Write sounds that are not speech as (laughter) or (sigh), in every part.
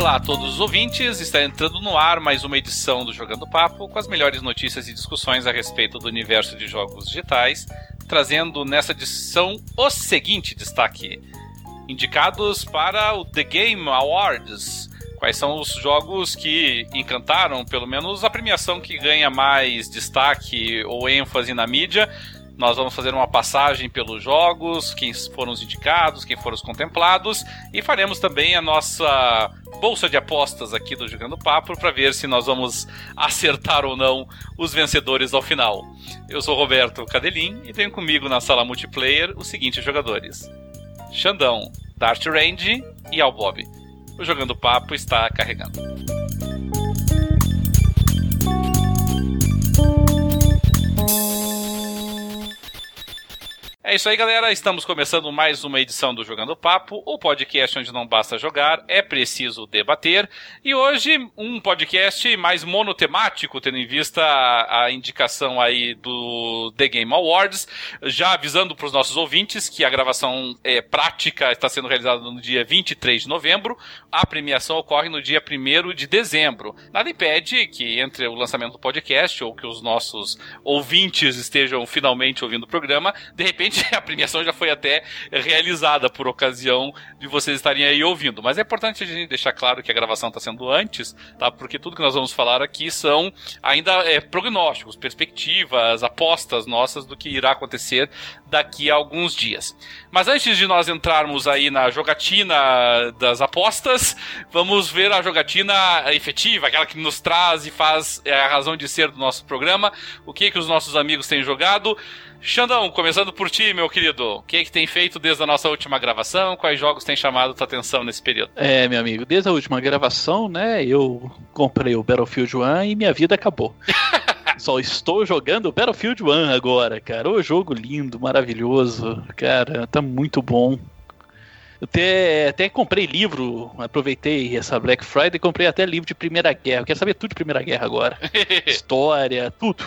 Olá a todos os ouvintes, está entrando no ar mais uma edição do Jogando Papo com as melhores notícias e discussões a respeito do universo de jogos digitais, trazendo nessa edição o seguinte destaque: indicados para o The Game Awards. Quais são os jogos que encantaram, pelo menos a premiação que ganha mais destaque ou ênfase na mídia? Nós vamos fazer uma passagem pelos jogos, quem foram os indicados, quem foram os contemplados, e faremos também a nossa bolsa de apostas aqui do Jogando Papo para ver se nós vamos acertar ou não os vencedores ao final. Eu sou Roberto Cadelin e tenho comigo na sala multiplayer os seguintes jogadores: Xandão, Dart Range e Albob. O Jogando Papo está carregando. É isso aí, galera. Estamos começando mais uma edição do Jogando Papo, o podcast onde não basta jogar, é preciso debater. E hoje, um podcast mais monotemático, tendo em vista a, indicação aí do The Game Awards. Já avisando para os nossos ouvintes que a gravação é, prática está sendo realizada no dia 23 de novembro. A premiação ocorre no dia 1 de dezembro. Nada impede que entre o lançamento do podcast ou que os nossos ouvintes estejam finalmente ouvindo o programa, de repente (laughs) a premiação já foi até realizada por ocasião de vocês estarem aí ouvindo. Mas é importante a gente deixar claro que a gravação está sendo antes, tá? Porque tudo que nós vamos falar aqui são ainda é, prognósticos, perspectivas, apostas nossas do que irá acontecer daqui a alguns dias. Mas antes de nós entrarmos aí na jogatina das apostas, vamos ver a jogatina efetiva, aquela que nos traz e faz é, a razão de ser do nosso programa, o que que os nossos amigos têm jogado. Xandão, começando por ti, meu querido. O que é que tem feito desde a nossa última gravação? Quais jogos têm chamado tua atenção nesse período? É, meu amigo, desde a última gravação, né, eu comprei o Battlefield 1 e minha vida acabou. (laughs) Só estou jogando Battlefield 1 agora, cara. O jogo lindo, maravilhoso. Cara, tá muito bom. Eu até, até comprei livro, aproveitei essa Black Friday e comprei até livro de Primeira Guerra. Eu quero saber tudo de Primeira Guerra agora. (laughs) História, tudo.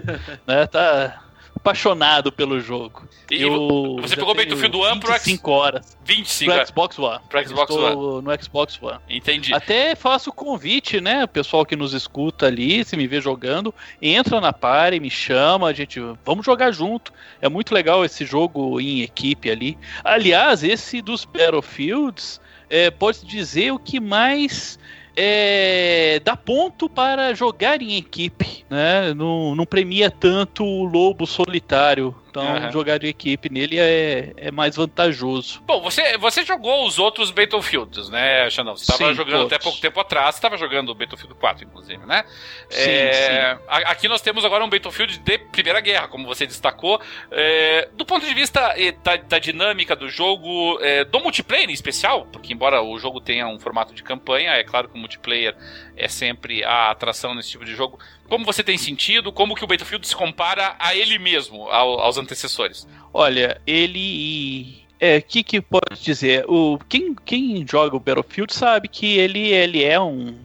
(laughs) né, tá, apaixonado pelo jogo. E eu você pegou o Battlefield 1 pro 25 horas. 25 pro Xbox One. Pro Xbox Estou One. no Xbox One. Entendi. Até faço convite, né, o pessoal que nos escuta ali, se me vê jogando, entra na party, me chama, a gente, vamos jogar junto. É muito legal esse jogo em equipe ali. Aliás, esse dos Battlefields é, pode dizer o que mais é, dá ponto para jogar em equipe, né? Não, não premia tanto o lobo solitário então, uhum. jogar de equipe nele é, é mais vantajoso. Bom, você, você jogou os outros Battlefields, né, Xandão? Você estava jogando todos. até pouco tempo atrás, você estava jogando o Battlefield 4, inclusive, né? Sim, é, sim. Aqui nós temos agora um Battlefield de Primeira Guerra, como você destacou. É, do ponto de vista da, da dinâmica do jogo, é, do multiplayer em especial, porque embora o jogo tenha um formato de campanha, é claro que o multiplayer é sempre a atração nesse tipo de jogo. Como você tem sentido? Como que o Battlefield se compara a ele mesmo, ao, aos antecessores? Olha, ele é, o que, que pode dizer? O, quem, quem joga o Battlefield sabe que ele, ele é um,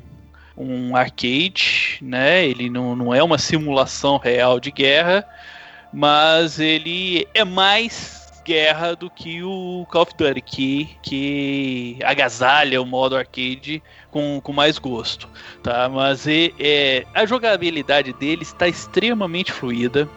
um arcade, né? Ele não, não é uma simulação real de guerra, mas ele é mais guerra do que o Call of Duty, que, que agasalha o modo arcade com, com mais gosto, tá? Mas é, é a jogabilidade dele está extremamente fluida.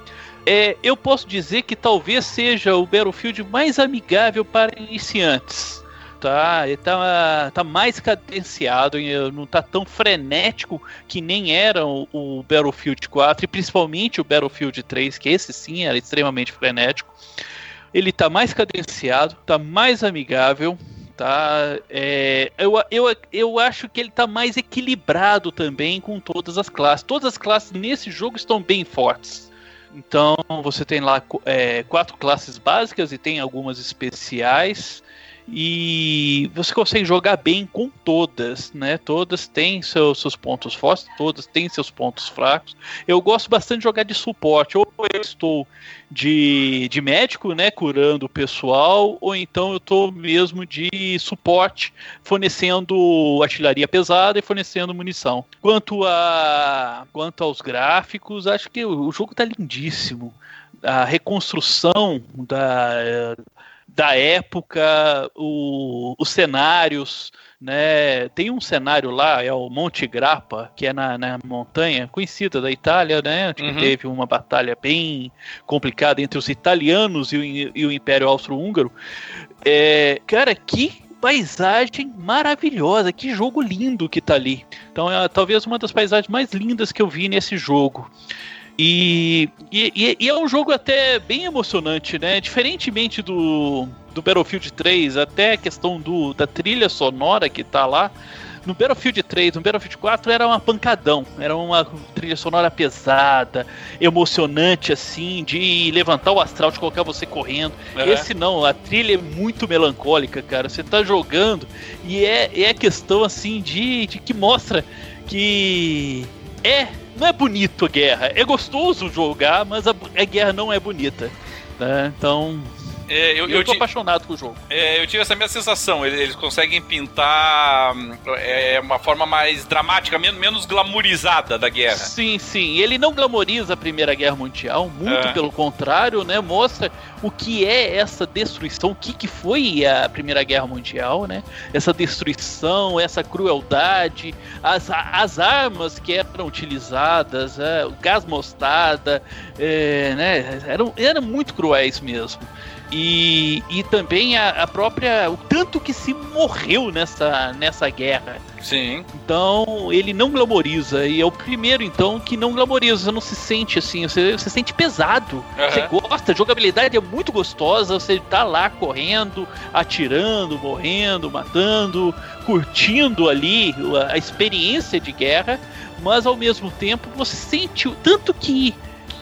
É, eu posso dizer que talvez seja o Battlefield mais amigável para iniciantes. Tá, ele tá, tá mais cadenciado, não tá tão frenético que nem era o, o Battlefield 4 e principalmente o Battlefield 3, que esse sim era extremamente frenético. Ele tá mais cadenciado, tá mais amigável, tá? É, eu, eu, eu acho que ele tá mais equilibrado também com todas as classes. Todas as classes nesse jogo estão bem fortes. Então você tem lá é, quatro classes básicas e tem algumas especiais e você consegue jogar bem com todas, né? Todas têm seus, seus pontos fortes, todas têm seus pontos fracos. Eu gosto bastante de jogar de suporte, ou eu estou de, de médico, né, curando o pessoal, ou então eu estou mesmo de suporte, fornecendo artilharia pesada e fornecendo munição. Quanto a quanto aos gráficos, acho que o, o jogo está lindíssimo. A reconstrução da da época, o, os cenários, né? Tem um cenário lá, é o Monte Grappa, que é na, na montanha conhecida da Itália, né? Que uhum. teve uma batalha bem complicada entre os italianos e o, e o Império Austro-Húngaro. É, cara, que paisagem maravilhosa, que jogo lindo que tá ali. Então é talvez uma das paisagens mais lindas que eu vi nesse jogo. E, e, e, é um jogo até bem emocionante, né? Diferentemente do, do Battlefield 3, até a questão do, da trilha sonora que tá lá. No Battlefield 3, no Battlefield 4 era uma pancadão, era uma trilha sonora pesada, emocionante assim, de levantar o astral, de colocar você correndo. Uhum. Esse não, a trilha é muito melancólica, cara. Você tá jogando e é, é questão assim de, de que mostra que é não é bonito a guerra. É gostoso jogar, mas a, a guerra não é bonita. Né? Então, é, eu, eu, eu tô apaixonado com o jogo. É, eu tive essa mesma sensação. Eles, eles conseguem pintar é, uma forma mais dramática, menos, menos glamourizada da guerra. Sim, sim. Ele não glamoriza a Primeira Guerra Mundial, muito é. pelo contrário, né? Mostra o que é essa destruição, o que, que foi a Primeira Guerra Mundial, né? Essa destruição, essa crueldade, as, as armas que eram utilizadas, é, o gás mostarda, é, né? Eram, eram muito cruéis mesmo. E, e também a, a, própria. o tanto que se morreu nessa, nessa guerra. Sim. Então, ele não glamoriza. E é o primeiro, então, que não glamoriza. Você não se sente assim, você, você sente pesado. Uhum. Você gosta, a jogabilidade é muito gostosa. Você tá lá correndo, atirando, morrendo, matando, curtindo ali a, a experiência de guerra. Mas ao mesmo tempo você sente o tanto que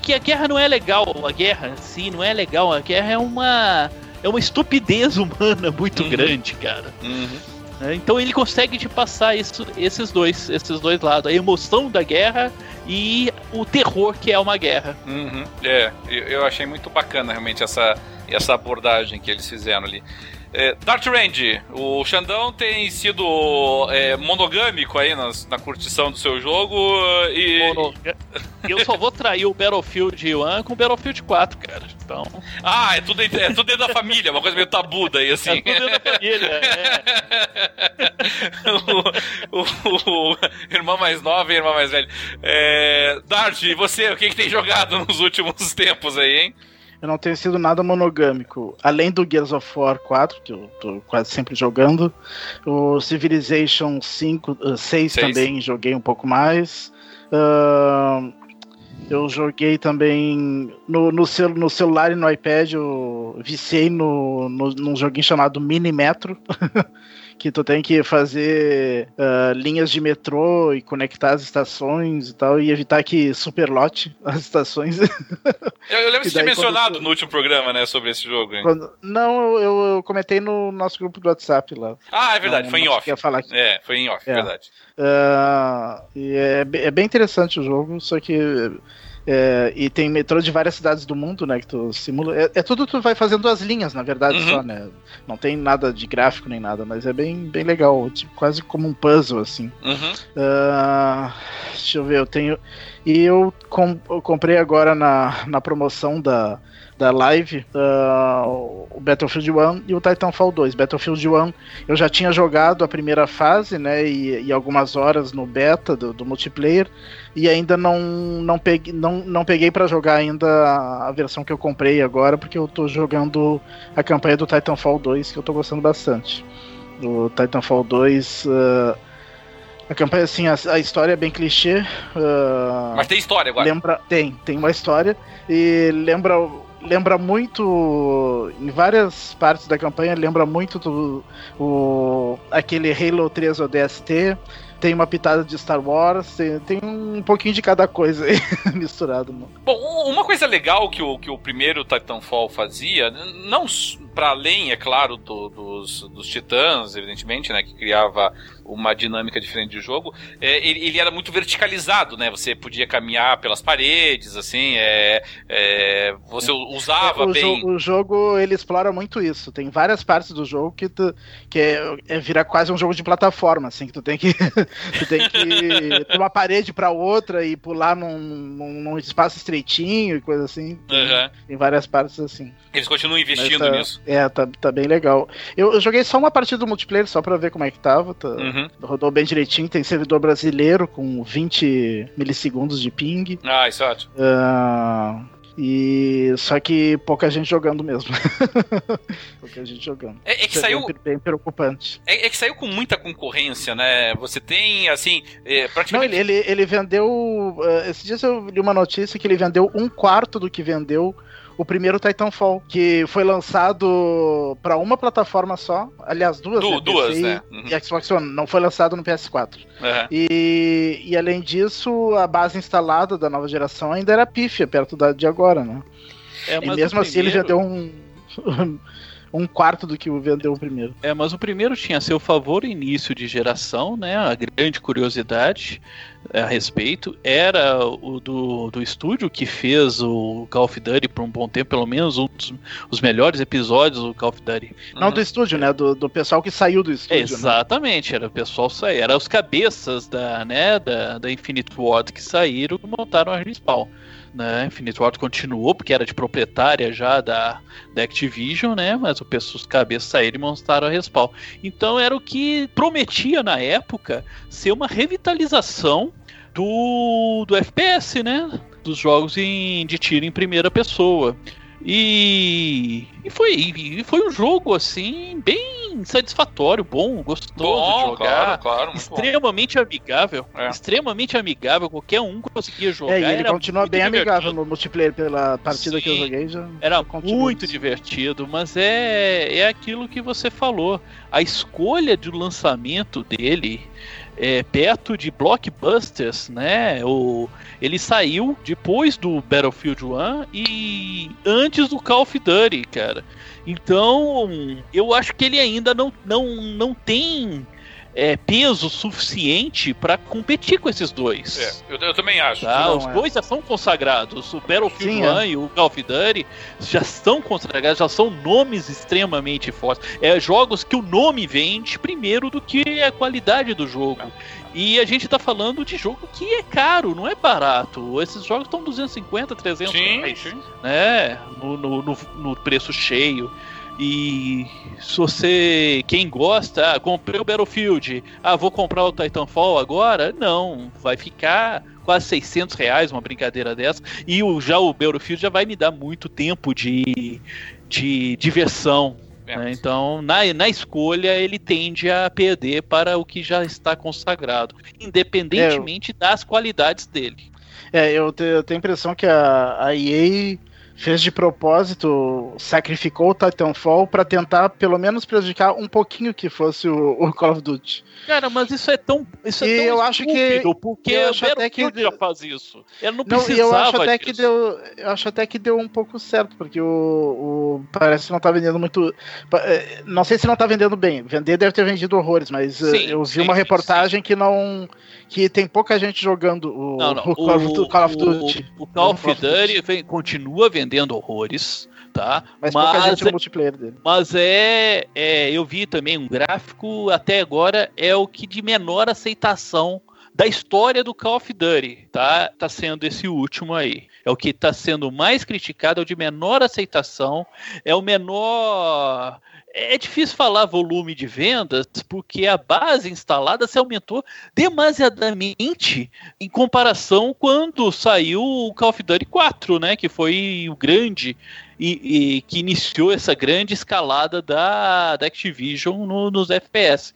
que a guerra não é legal, a guerra sim não é legal, a guerra é uma é uma estupidez (laughs) humana muito uhum. grande, cara. Uhum. É, então ele consegue te passar isso, esses dois, esses dois lados, a emoção da guerra e o terror que é uma guerra. Uhum. É, eu achei muito bacana realmente essa essa abordagem que eles fizeram ali. É, Dart Range, o Xandão tem sido é, monogâmico aí nas, na curtição do seu jogo e. Eu só vou trair o Battlefield 1 com o Battlefield 4, cara. Então. Ah, é tudo, é tudo dentro da família, uma coisa meio tabu daí, assim. É tudo dentro da família, é. (laughs) o, o, o, irmão mais nova e irmã mais velha. É, Dart, e você, o que, que tem jogado nos últimos tempos aí, hein? Eu não tenho sido nada monogâmico. Além do Gears of War 4, que eu tô quase sempre jogando, o Civilization 5, uh, 6, 6 também joguei um pouco mais. Uh, eu joguei também no, no, cel, no, celular e no iPad, eu viciei no, no, num joguinho chamado Mini Metro. (laughs) que tu tem que fazer uh, linhas de metrô e conectar as estações e tal, e evitar que superlote (laughs) as estações. Eu, eu lembro você tinha mencionado tu... no último programa, né, sobre esse jogo. Quando... Não, eu, eu, comentei no nosso grupo do WhatsApp lá. Ah, é verdade, não, foi em off. Falar aqui. É, foi em off, é. verdade. Uh, e é, é bem interessante o jogo, só que é, e tem metrô de várias cidades do mundo, né? Que tu simula. É, é tudo tu vai fazendo as linhas, na verdade, uhum. só, né? Não tem nada de gráfico nem nada, mas é bem, bem legal. Tipo, quase como um puzzle, assim. Uhum. Uh, deixa eu ver, eu tenho. E eu, com, eu comprei agora na, na promoção da da live, uh, o Battlefield 1 e o Titanfall 2. Battlefield 1 eu já tinha jogado a primeira fase, né, e, e algumas horas no beta do, do, multiplayer, e ainda não, não peguei, não, não peguei para jogar ainda a, a, versão que eu comprei agora, porque eu tô jogando a campanha do Titanfall 2, que eu tô gostando bastante. Do Titanfall 2. Uh, a campanha, assim, a, a, história é bem clichê. Uh, Mas tem história agora? Lembra, tem, tem uma história. E lembra lembra muito em várias partes da campanha lembra muito do o, aquele Halo 3 ODST tem uma pitada de Star Wars, tem, tem um pouquinho de cada coisa aí (laughs) misturado. Bom, uma coisa legal que o, que o primeiro Titanfall fazia, não para além, é claro, do, dos, dos titãs, evidentemente, né, que criava uma dinâmica diferente de jogo, é, ele, ele, era muito verticalizado, né? Você podia caminhar pelas paredes, assim, é, é você usava é, o bem. Jo o jogo ele explora muito isso. Tem várias partes do jogo que tu, que é, é vira quase um jogo de plataforma, assim, que tu tem que (laughs) tu tem que ter uma parede para outra e pular num, num, num, espaço estreitinho e coisa assim. Tem, uhum. tem várias partes assim. Eles continuam investindo Mas, nisso. É, tá, tá bem legal. Eu, eu, joguei só uma partida do multiplayer, só pra ver como é que tava. Tá, uhum. Rodou bem direitinho, tem servidor brasileiro com 20 milissegundos de ping. Ah, isso é ótimo. Uh, e só que pouca gente jogando mesmo. (laughs) pouca gente jogando. É, é que saiu bem, bem preocupante. É, é, que saiu com muita concorrência, né? Você tem assim, é, praticamente. Não, ele, ele, ele vendeu. Uh, esses dias eu li uma notícia que ele vendeu um quarto do que vendeu o primeiro Titanfall, que foi lançado para uma plataforma só, aliás, duas, du né? duas, né? Uhum. E Xbox One, não foi lançado no PS4. Uhum. E, e além disso, a base instalada da nova geração ainda era pífia, perto da de agora, né? É, e mesmo assim primeiro... ele já deu um (laughs) um quarto do que vendeu o primeiro. É, mas o primeiro tinha seu favor início de geração, né? A grande curiosidade a respeito era o do, do estúdio que fez o Call of Duty por um bom tempo, pelo menos um dos os melhores episódios do Call of Duty. Não do estúdio, né? Do, do pessoal que saiu do estúdio. Né? Exatamente, né? era o pessoal sair, era os cabeças da, né, da, da Infinite Ward que saíram e montaram a Respawn né? Infinite Ward continuou, porque era de proprietária já da, da Activision, né? Mas o os cabeças saíram e montaram a Respawn. Então era o que prometia na época ser uma revitalização do, do FPS, né? Dos jogos em, de tiro em primeira pessoa. E, e, foi, e foi um jogo assim, bem satisfatório, bom, gostoso bom, de jogar. Claro, claro, extremamente bom. amigável. É. Extremamente amigável, qualquer um conseguia jogar. É, e ele continua bem divertido. amigável no multiplayer pela partida Sim, que eu joguei. Já era muito divertido, mas é, é aquilo que você falou. A escolha de lançamento dele é, perto de blockbusters, né? O, ele saiu depois do Battlefield 1 e antes do Call of Duty, cara. Então, eu acho que ele ainda não, não, não tem é, peso suficiente para competir com esses dois. É, eu, eu também acho. Tá? Os é. dois já são consagrados. O Battlefield Sim, 1 é. e o Call of Duty já estão consagrados, já são nomes extremamente fortes. É jogos que o nome vende primeiro do que a qualidade do jogo. E a gente tá falando de jogo que é caro, não é barato. Esses jogos estão 250, 300 sim, reais. Sim. Né? No, no, no, no preço cheio. E se você, quem gosta, ah, comprei o Battlefield, ah, vou comprar o Titanfall agora? Não, vai ficar quase 600 reais uma brincadeira dessa. E o, já o Battlefield já vai me dar muito tempo de, de diversão. É. Né? Então, na, na escolha, ele tende a perder para o que já está consagrado, independentemente é, eu... das qualidades dele. É, eu, te, eu tenho a impressão que a, a EA fez de propósito, sacrificou o Titanfall para tentar pelo menos prejudicar um pouquinho que fosse o, o, Call of Duty. Cara, mas isso é tão isso é e tão eu acho que porque eu acho até que já faz isso. Ele não precisava não, eu acho até disso. que deu, eu acho até que deu um pouco certo, porque o, o parece que não tá vendendo muito, eh, não sei se não tá vendendo bem. Vender deve ter vendido horrores, mas eh, sim, eu vi sim, uma reportagem sim. que não que tem pouca gente jogando o, não, não. o, (laughs) Call, o, Call of Duty. O, Call of Duty continua vendendo horrores, tá? Mas, mas é, multiplayer dele. Mas é, é, eu vi também um gráfico até agora é o que de menor aceitação da história do Call of Duty, tá? Tá sendo esse último aí. É o que está sendo mais criticado, é o de menor aceitação, é o menor é difícil falar volume de vendas porque a base instalada se aumentou demasiadamente em comparação quando saiu o Call of Duty 4, né, que foi o grande e, e que iniciou essa grande escalada da, da Activision no, nos FPS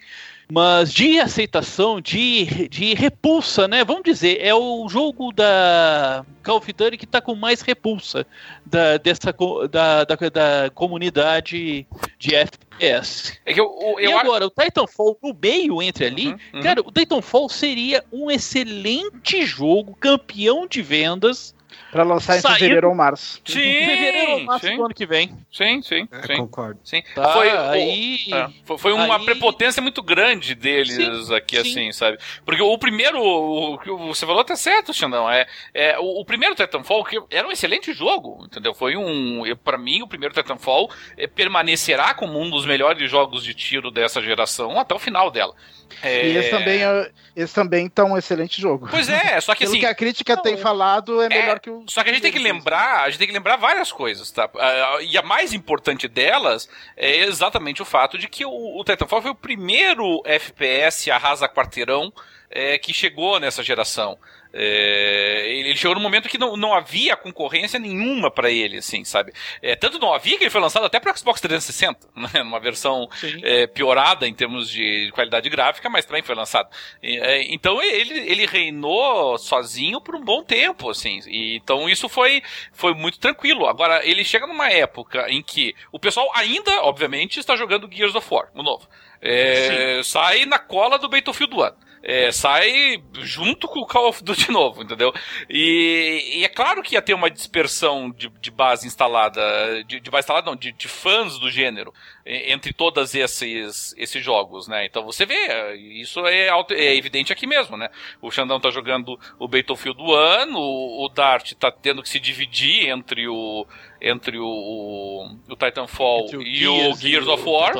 mas de aceitação, de, de repulsa, né? Vamos dizer, é o jogo da Call of Duty que está com mais repulsa da, dessa, da, da, da comunidade de FPS. É eu, eu, e agora, o Titanfall no meio entre ali, uhum, uhum. cara, o Titanfall seria um excelente jogo, campeão de vendas, Pra lançar em fevereiro ou março. (laughs) Sim, fevereiro ou março sim. do ano que vem. Sim, sim. É, sim. Concordo. Sim. Tá, foi, aí, é, foi uma aí... prepotência muito grande deles sim, aqui, sim. assim, sabe? Porque o primeiro, o que você falou até certo, Xandão, é, é o, o, primeiro Titanfall que era um excelente jogo, entendeu? Foi um, para mim, o primeiro Titanfall é, permanecerá como um dos melhores jogos de tiro dessa geração até o final dela. É... E esse também, é, esse também tá um excelente jogo. Pois é, só que Pelo assim. que a crítica não, tem falado, é melhor que o Só que a gente tem que lembrar, a gente tem que lembrar várias coisas, tá? Uh, e a mais importante delas é exatamente o fato de que o, o Titanfall foi o primeiro FPS arrasa quarteirão é, que chegou nessa geração. É, ele chegou num momento que não, não havia concorrência nenhuma para ele, assim, sabe? É, tanto não havia que ele foi lançado até para Xbox 360, (laughs) né? Numa versão é, piorada em termos de qualidade gráfica, mas também foi lançado. É, então ele, ele reinou sozinho por um bom tempo, assim. E, então isso foi, foi muito tranquilo. Agora, ele chega numa época em que o pessoal ainda, obviamente, está jogando Gears of War, o novo. É, sai na cola do Battlefield 1 é, sai junto com o Call of Duty (laughs) novo, entendeu? E, e, é claro que ia ter uma dispersão de, de base instalada, de, de, base instalada não, de, de fãs do gênero entre todos esses, esses jogos, né? Então você vê, isso é, é evidente aqui mesmo, né? O Xandão tá jogando o Battlefield 1, o, o Dart tá tendo que se dividir entre o entre o, o, o Titanfall o e Gears o Gears of War,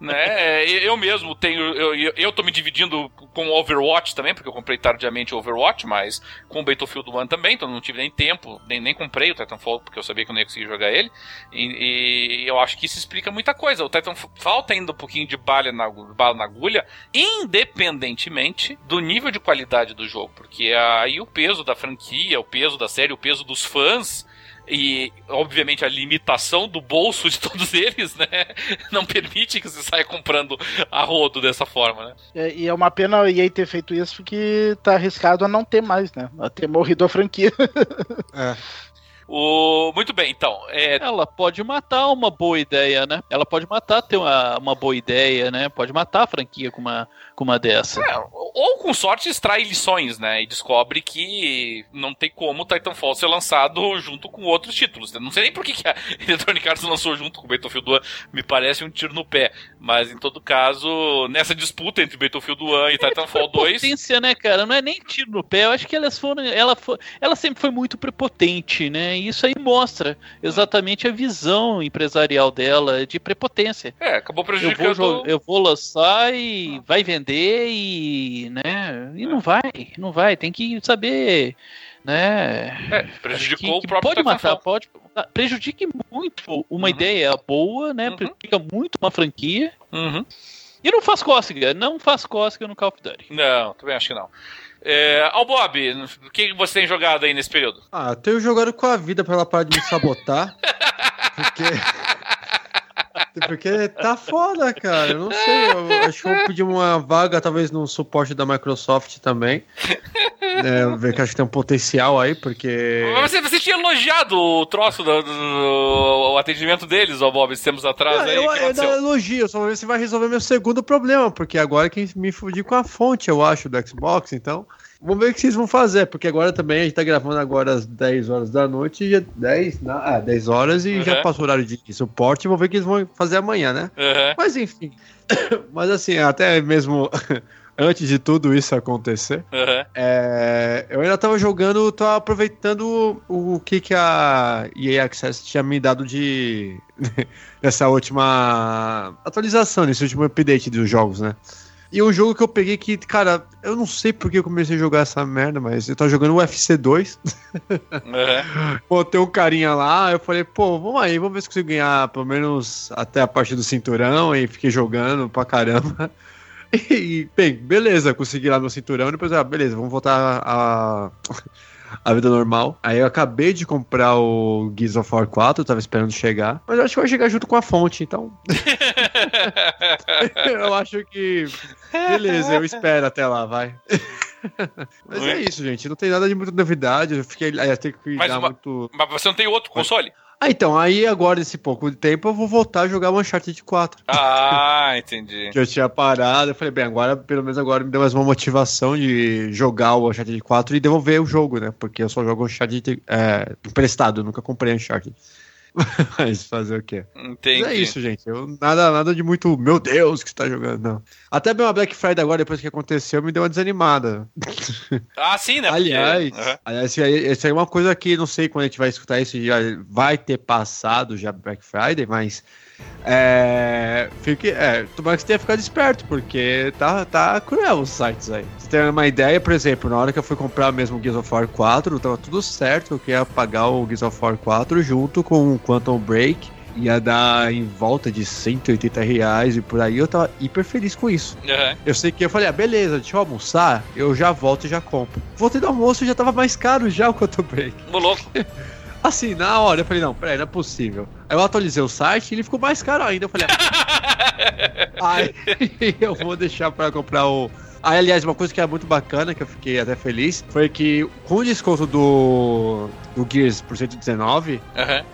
né? Eu mesmo tenho, eu, eu tô me dividindo com o Overwatch também, porque eu comprei tardiamente o Overwatch, mas com o Battlefield 1 também, então não tive nem tempo, nem, nem comprei o Titanfall, porque eu sabia que eu não ia conseguir jogar ele, e, e eu acho que isso explica muita coisa. O Titanfall falta ainda um pouquinho de bala na, bala na agulha, independentemente do nível de qualidade do jogo, porque aí o peso da franquia, o peso da série, o peso dos fãs e obviamente a limitação do bolso de (laughs) todos eles, né, não permite que você saia comprando a rodo dessa forma, né? É, e é uma pena a EA ter feito isso porque tá arriscado a não ter mais, né? A ter morrido a franquia. É. (laughs) O... Muito bem, então. É... Ela pode matar uma boa ideia, né? Ela pode matar ter uma, uma boa ideia, né? Pode matar a franquia com uma, com uma dessa. É, ou com sorte extrai lições, né? E descobre que não tem como o Titanfall ser lançado junto com outros títulos. Não sei nem por que, que a (laughs) Electronic Arts lançou junto com o Battlefield 1, me parece um tiro no pé. Mas em todo caso, nessa disputa entre Battlefield 1 e é, Titanfall 2. Potência, né, cara? Não é nem tiro no pé. Eu acho que elas foram. Ela, foi, ela sempre foi muito prepotente, né? E isso aí mostra exatamente a visão empresarial dela de prepotência. É, acabou prejudicando. Eu vou, eu vou lançar e vai vender e, né, e não vai, não vai, tem que saber, né? É, prejudicou que, o próprio Pode matar, pode, prejudique muito uma uhum. ideia boa, né? Uhum. Prejudica muito uma franquia. Uhum. E não faz cócega, não faz cócega no Call of Duty. Não, também acho que não. É, ao Bob, o que você tem jogado aí nesse período? Ah, eu tenho jogado com a vida pra ela parar de me sabotar. (laughs) porque. Porque tá foda, cara. Eu não sei. Eu acho que eu vou pedir uma vaga, talvez, no suporte da Microsoft também. É, ver que acho que tem um potencial aí, porque. Mas você, você tinha elogiado o troço do, do, do o atendimento deles, ó, Bob, temos atrás aí. Eu, eu não elogio, só vou ver se vai resolver meu segundo problema, porque agora quem me fudir com a fonte, eu acho, do Xbox, então. Vamos ver o que vocês vão fazer, porque agora também a gente tá gravando agora às 10 horas da noite, e 10, na, ah, 10 horas e uhum. já passou o horário de suporte, vamos ver o que eles vão fazer amanhã, né? Uhum. Mas enfim, (coughs) mas assim, até mesmo (laughs) antes de tudo isso acontecer, uhum. é, eu ainda tava jogando, tava aproveitando o, o que que a EA Access tinha me dado de (laughs) nessa última atualização, nesse último update dos jogos, né? E um jogo que eu peguei que, cara, eu não sei porque eu comecei a jogar essa merda, mas eu tava jogando o UFC 2. Uhum. tem um carinha lá, eu falei, pô, vamos aí, vamos ver se consigo ganhar pelo menos até a parte do cinturão. E fiquei jogando pra caramba. (laughs) E, bem, beleza, consegui lá meu cinturão. Depois, ah, beleza, vamos voltar a a vida normal. Aí eu acabei de comprar o Gears of War 4, eu tava esperando chegar. Mas eu acho que vai chegar junto com a fonte, então. (laughs) eu acho que. Beleza, eu espero até lá, vai. (laughs) Mas é isso, gente. Não tem nada de muita novidade. Eu fiquei. Aí, ter que cuidar mas, muito. Mas você não tem outro console? Ah, então, aí agora, nesse pouco tempo, eu vou voltar a jogar o Uncharted 4. Ah, (laughs) entendi. que eu tinha parado, eu falei, bem, agora, pelo menos agora me deu mais uma motivação de jogar o Uncharted 4 e devolver o jogo, né? Porque eu só jogo Uncharted é, emprestado, nunca comprei Uncharted. (laughs) Mas fazer o quê? Entendi. Mas é isso, gente. Eu, nada, nada de muito, meu Deus, que está jogando, não. Até bem uma Black Friday agora, depois que aconteceu, me deu uma desanimada. (laughs) Ah, sim, né? Aliás, uhum. aliás isso, aí, isso aí é uma coisa que não sei quando a gente vai escutar isso, já vai ter passado já Black Friday, mas É. Fique. É, tomara que você tenha ficado esperto, porque tá, tá cruel os sites aí. Você tem uma ideia, por exemplo, na hora que eu fui comprar mesmo o Gears of War 4, tava tudo certo, eu queria pagar o Gears of War 4 junto com o Quantum Break ia dar em volta de 180 reais e por aí eu tava hiper feliz com isso. Uhum. Eu sei que eu falei, ah, beleza, deixa eu almoçar, eu já volto e já compro. Voltei do almoço e já tava mais caro já o Quantum Break. Ô, louco. (laughs) Assim, na hora eu falei, não, peraí, não é possível. Aí eu atualizei o site e ele ficou mais caro ainda. Eu falei, ah, (laughs) aí eu vou deixar pra comprar o. Aí, aliás, uma coisa que é muito bacana, que eu fiquei até feliz, foi que com o desconto do, do Gears por 119, Uhum.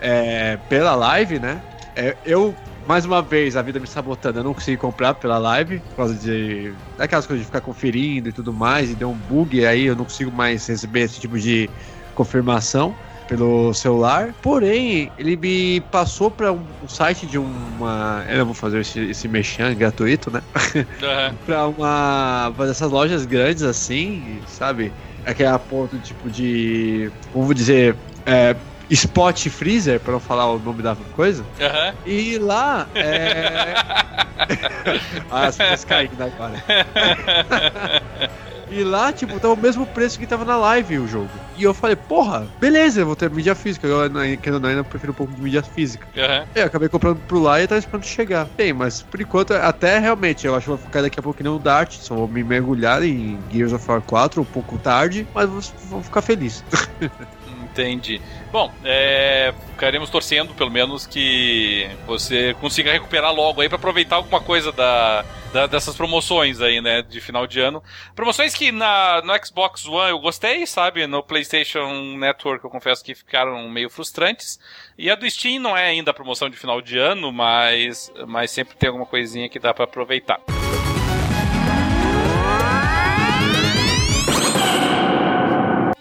é, pela live, né? é, eu, mais uma vez, a vida me sabotando, eu não consegui comprar pela live, por causa de. daquelas coisas de ficar conferindo e tudo mais, e deu um bug aí, eu não consigo mais receber esse tipo de confirmação pelo celular. Porém, ele me passou para um, um site de uma. Eu não vou fazer esse, esse mexan gratuito, né? (laughs) Uhum. pra uma. Pra dessas lojas grandes assim, sabe? Aquela ponto tipo de. Como dizer. É, Spot Freezer, pra não falar o nome da coisa. Uhum. E lá. É... (laughs) ah, as pessoas caindo agora. (laughs) E lá, tipo, tava o mesmo preço que tava na live o jogo. E eu falei, porra, beleza, eu vou ter mídia física. Eu, não, ainda prefiro um pouco de mídia física. Uhum. Eu acabei comprando pro lá e tava esperando chegar. Bem, mas por enquanto, até realmente, eu acho que vou ficar daqui a pouco que nem o Dart. Só vou me mergulhar em Gears of War 4 um pouco tarde, mas vou, vou ficar feliz. (laughs) Entendi. Bom, é, ficaremos torcendo, pelo menos, que você consiga recuperar logo aí para aproveitar alguma coisa da, da, dessas promoções aí, né, de final de ano. Promoções que na, no Xbox One eu gostei, sabe? No PlayStation Network eu confesso que ficaram meio frustrantes. E a do Steam não é ainda a promoção de final de ano, mas, mas sempre tem alguma coisinha que dá para aproveitar.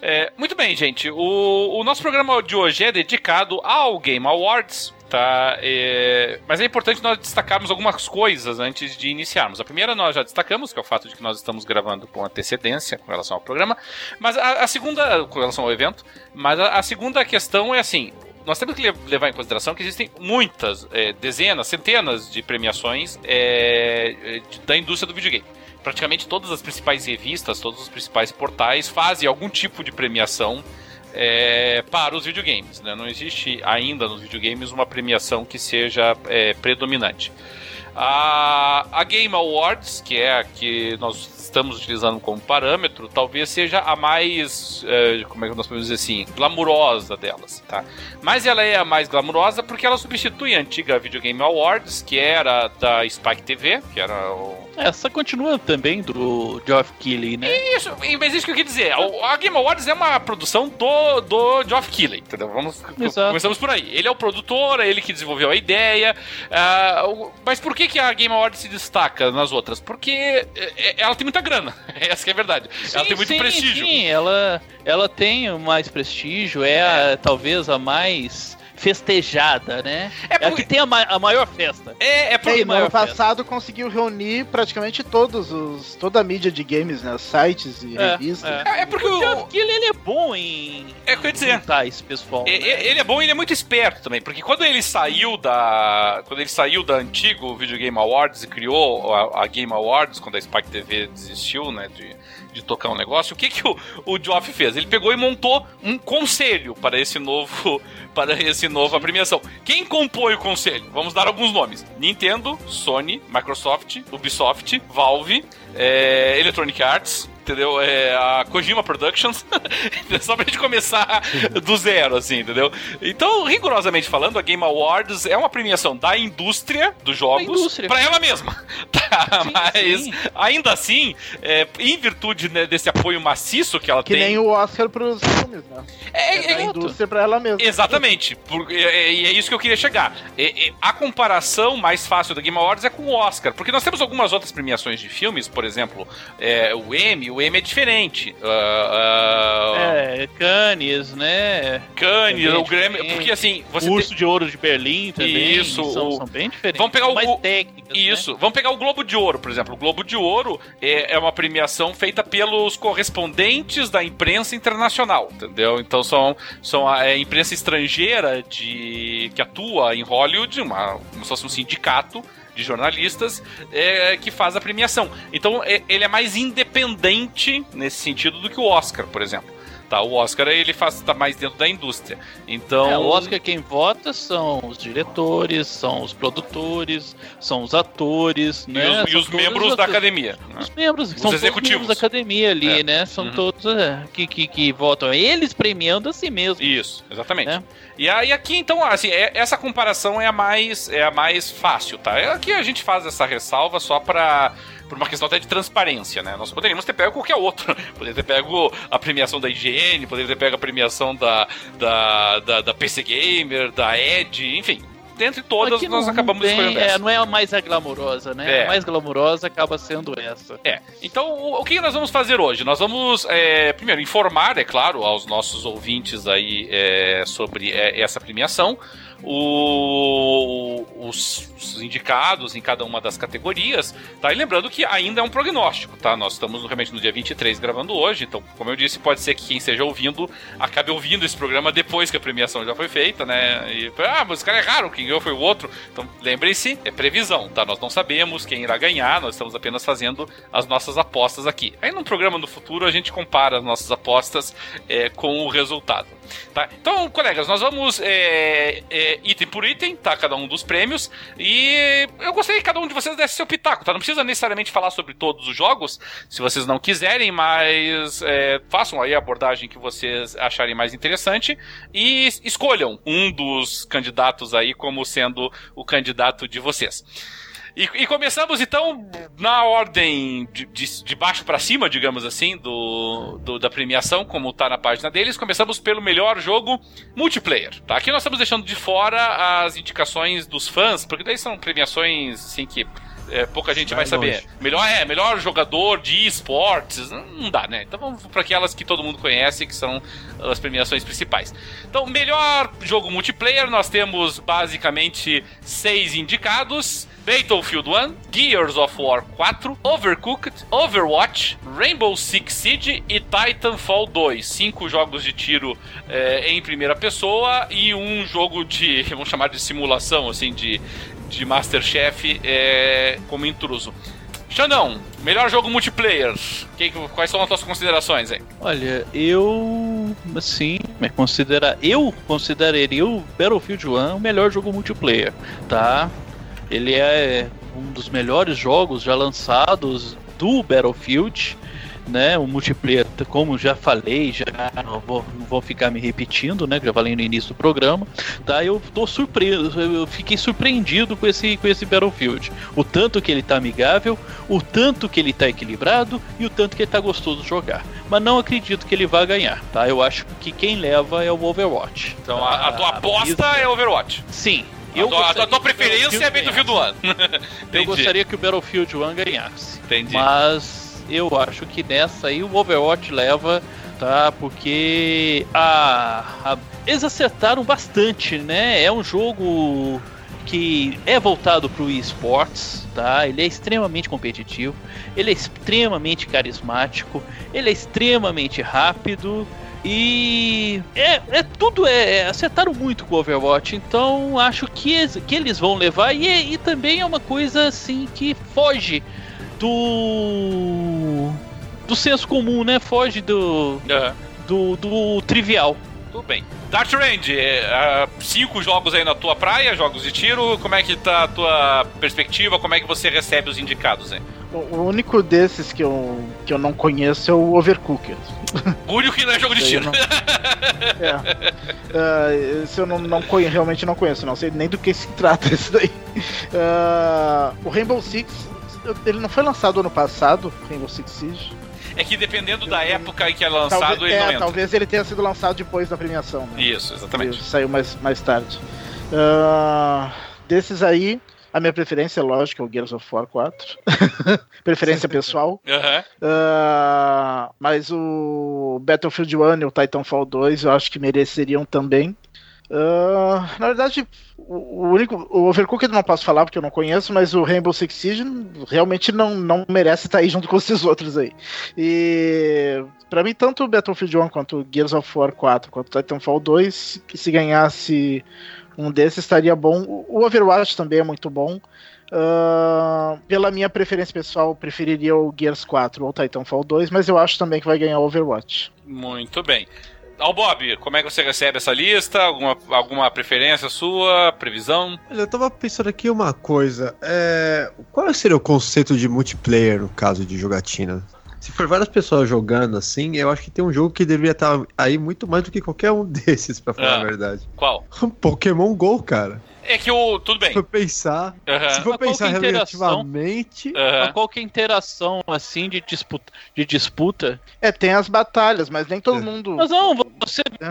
É, muito bem, gente. O, o nosso programa de hoje é dedicado ao Game Awards. Tá, é, mas é importante nós destacarmos algumas coisas antes de iniciarmos. A primeira nós já destacamos, que é o fato de que nós estamos gravando com antecedência com relação ao programa. Mas a, a segunda, com relação ao evento, mas a, a segunda questão é assim: nós temos que levar em consideração que existem muitas, é, dezenas, centenas de premiações é, da indústria do videogame. Praticamente todas as principais revistas, todos os principais portais fazem algum tipo de premiação é, para os videogames. Né? Não existe ainda nos videogames uma premiação que seja é, predominante. A, a Game Awards, que é a que nós estamos utilizando como parâmetro, talvez seja a mais, é, como é que nós podemos dizer assim, glamurosa delas, tá? Mas ela é a mais glamurosa porque ela substitui a antiga Video Game Awards, que era da Spike TV, que era o... Essa continua também do Geoff Keighley, né? Isso, mas isso que eu queria dizer. A Game Awards é uma produção do, do Geoff Keighley, entendeu? Vamos, Exato. começamos por aí. Ele é o produtor, é ele que desenvolveu a ideia. Uh, mas por que, que a Game Awards se destaca nas outras? Porque ela tem muita grana. (laughs) Essa é a verdade. Sim, ela tem muito sim, prestígio. Sim, ela, ela tem mais prestígio, é, a, talvez a mais festejada, né? É, É, a porque- que tem a, ma- a maior festa. É, é por... E Tem no ano passado conseguiu reunir praticamente todos os. toda a mídia de games, né? Sites e É, revistas. é, é porque o ele é bom em É o que eu ia dizer. juntar esse pessoal. Né? Ele é bom e ele é muito esperto também, porque quando ele saiu da. Quando ele saiu da antigo Video Game Awards e criou a, a Game Awards, quando a Spike TV desistiu, né, de, de tocar um negócio, o que, que o, o Geoff fez? Ele pegou e montou um conselho para esse novo. (laughs) Para esse nova premiação. Quem compõe o conselho? Vamos dar alguns nomes: Nintendo, Sony, Microsoft, Ubisoft, Valve, é, Electronic Arts, entendeu? É, a Kojima Productions. (laughs) Só pra gente começar (laughs) do zero, assim, entendeu? Então, rigorosamente falando, a Game Awards é uma premiação da indústria dos jogos pra ela mesma. (laughs) Tá, Sim, mas sim. ainda assim, é, em virtude né, desse apoio maciço que ela Que tem. nem o Oscar pros filmes, né? É, É, é- da indústria pra ela mesma. Exatamente, e é, é isso que eu queria chegar. A comparação mais fácil da Game Awards é com o Oscar, porque nós temos algumas outras premiações de filmes, por exemplo, é, o Emmy, o M é diferente. Uh, uh, é, Cannes, né? Cannes, Também o Grammy. diferente. Porque assim, você. Urso tem- de Ouro de Berlim também. Isso, São, o- são bem diferentes. Vamos pegar o- técnicas, né? Isso. Vamos pegar o Globo de Ouro, por exemplo. O Globo de Ouro é, é uma premiação feita pelos correspondentes da imprensa internacional, entendeu? Então são, são a é, imprensa estrangeira de que atua em Hollywood, uma, como se fosse um sindicato de jornalistas é, que faz a premiação. Então é- ele é mais independente nesse sentido do que o Oscar, por exemplo. O Oscar ele faz tá mais dentro da indústria. Então É, o Oscar quem vota são os diretores, são os produtores, são os atores, e né? os, e São os membros os- da academia. né? Os membros, são todos executivos. membros da academia ali, É. né? São Uhum. todos é, que, que, que votam. Eles premiando a si mesmo. Isso, exatamente. Né? E aí aqui então, assim, é- essa comparação é a mais é a mais fácil, tá? Aqui a gente faz essa ressalva só para por uma questão até de transparência, né? Nós poderíamos ter pego qualquer outro. (laughs) Poderia ter pego a premiação da IGN, poderia ter pego a premiação da, da, da, da PC Gamer, da Edge, enfim. Dentre todas, Aqui nós acabamos tem- escolhendo é, essa. não é a mais glamourosa, né? É. A mais glamourosa acaba sendo essa. É. Então, o, o que nós vamos fazer hoje? Nós vamos, é, primeiro, informar, é claro, aos nossos ouvintes aí é, sobre é, essa premiação. O- os, os indicados em cada uma das categorias, tá? E lembrando que ainda é um prognóstico, tá? Nós estamos realmente no dia 23 gravando hoje, então, como eu disse, pode ser que quem esteja ouvindo acabe ouvindo esse programa depois que a premiação já foi feita, né? E, ah, mas os caras erraram, quem ganhou foi o outro. Então, lembrem-se, é previsão, tá? Nós não sabemos quem irá ganhar, nós estamos apenas fazendo as nossas apostas aqui. Aí, num programa no futuro, a gente compara as nossas apostas é, com o resultado. Tá? Então, colegas, nós vamos é, é, item por item, tá? Cada um dos prêmios. E eu gostaria que cada um de vocês desse seu pitaco, tá? Não precisa necessariamente falar sobre todos os jogos, se vocês não quiserem, mas é, façam aí a abordagem que vocês acharem mais interessante e escolham um dos candidatos aí como sendo o candidato de vocês. E, e começamos então na ordem de, de, de baixo para cima, digamos assim, do, do- da premiação, como tá na página deles. Começamos pelo melhor jogo multiplayer. Tá? Aqui nós estamos deixando de fora as indicações dos fãs, porque daí são premiações assim que é, pouca gente vai Vai saber. Melhor é, melhor jogador de esportes, não dá, né? Então vamos para aquelas que todo mundo conhece, que são as premiações principais. Então, melhor jogo multiplayer, nós temos basicamente seis indicados. Battlefield 1, Gears of War 4, Overcooked, Overwatch, Rainbow Six Siege e Titanfall 2. Cinco jogos de tiro eh, em primeira pessoa e um jogo de, (laughs) vamos chamar de simulação, assim, de, de Masterchef eh, como intruso. Xandão, melhor jogo multiplayer. Que- quais são as tuas considerações aí? Olha, eu assim, considera, eu consideraria o Battlefield 1 o melhor jogo multiplayer, tá? Ele é um dos melhores jogos já lançados do Battlefield, né? O multiplayer, como já falei, já não vou, não vou ficar me repetindo, né? que Já falei no início do programa, tá? Eu tô surpreso, eu fiquei surpreendido com esse com esse Battlefield. O tanto que ele tá amigável, o tanto que ele tá equilibrado e o tanto que ele tá gostoso de jogar. Mas não acredito que ele vá ganhar, tá? Eu acho que quem leva é o Overwatch. Então, tá? a, a tua aposta Isso- é Overwatch. Sim. A tua, a tua- a tua preferência é Battlefield 1. Eu gostaria que o Battlefield 1 ganhasse. Entendi. Mas eu acho que nessa aí o Overwatch leva, tá? Porque a, a- eles acertaram bastante, né? É um jogo que é voltado para o esportes, tá? Ele é extremamente competitivo, ele é extremamente carismático, ele é extremamente rápido e é, é tudo é, é, acertaram muito com o Overwatch, então acho que, eles- que eles vão levar e, é- e também é uma coisa assim que foge do do senso comum, né? Foge do Aham. do, do trivial. Tudo bem. Dart Range, ah, cinco jogos aí na tua praia, jogos de tiro. Como é que tá a tua perspectiva? Como é que você recebe os indicados, hein? O único desses que eu, que eu não conheço é o Overcooked. (laughs) O único que não é jogo de tiro. eu É. Ah, esse eu não, não conhe- realmente não conheço, não sei nem do que se trata esse daí. Ah, o Rainbow Six, ele não foi lançado ano passado, Rainbow Six Siege? É que dependendo da época em que é lançado, Talvez, ele não é, entra. talvez ele tenha sido lançado depois da premiação. Né? Isso, exatamente. Ele Saiu mais, mais tarde. Ah, desses aí, A minha preferência, é lógico, é o Gears of War 4. (laughs) preferência (laughs) pessoal. Ah, mas o Battlefield 1 e o Titanfall 2 eu acho que mereceriam também. Ah, na verdade, o, único. O Overcooked não posso falar porque eu não conheço, mas o Rainbow Six Siege realmente não, não merece estar aí junto com esses (laughs) outros aí. E. Pra mim, tanto o Battlefield 1 quanto Gears of War 4 quanto o Titanfall 2, que se ganhasse um desses estaria bom. O Overwatch também é muito bom. Ah, pela minha preferência pessoal, preferiria o Gears 4 ou Titanfall 2, mas eu acho também que vai ganhar o Overwatch. Muito bem. Ao Bob, como é que você recebe essa lista? Alguma, alguma preferência sua? Previsão? Olha, eu tava pensando aqui uma coisa. É... Qual seria o conceito de multiplayer no caso de jogatina? Se for várias pessoas jogando assim, eu acho que tem um jogo que deveria estar aí muito mais do que qualquer um (laughs) desses, pra falar Ah. a verdade. Qual? (laughs) Pokémon GO, cara. É que o. Tudo bem. Se for pensar, Aham. se for pensar é a interação? relativamente, qual que é a interação, assim, de disputa? De disputa? É, tem as batalhas, mas nem todo É. muo Mas não, você... É.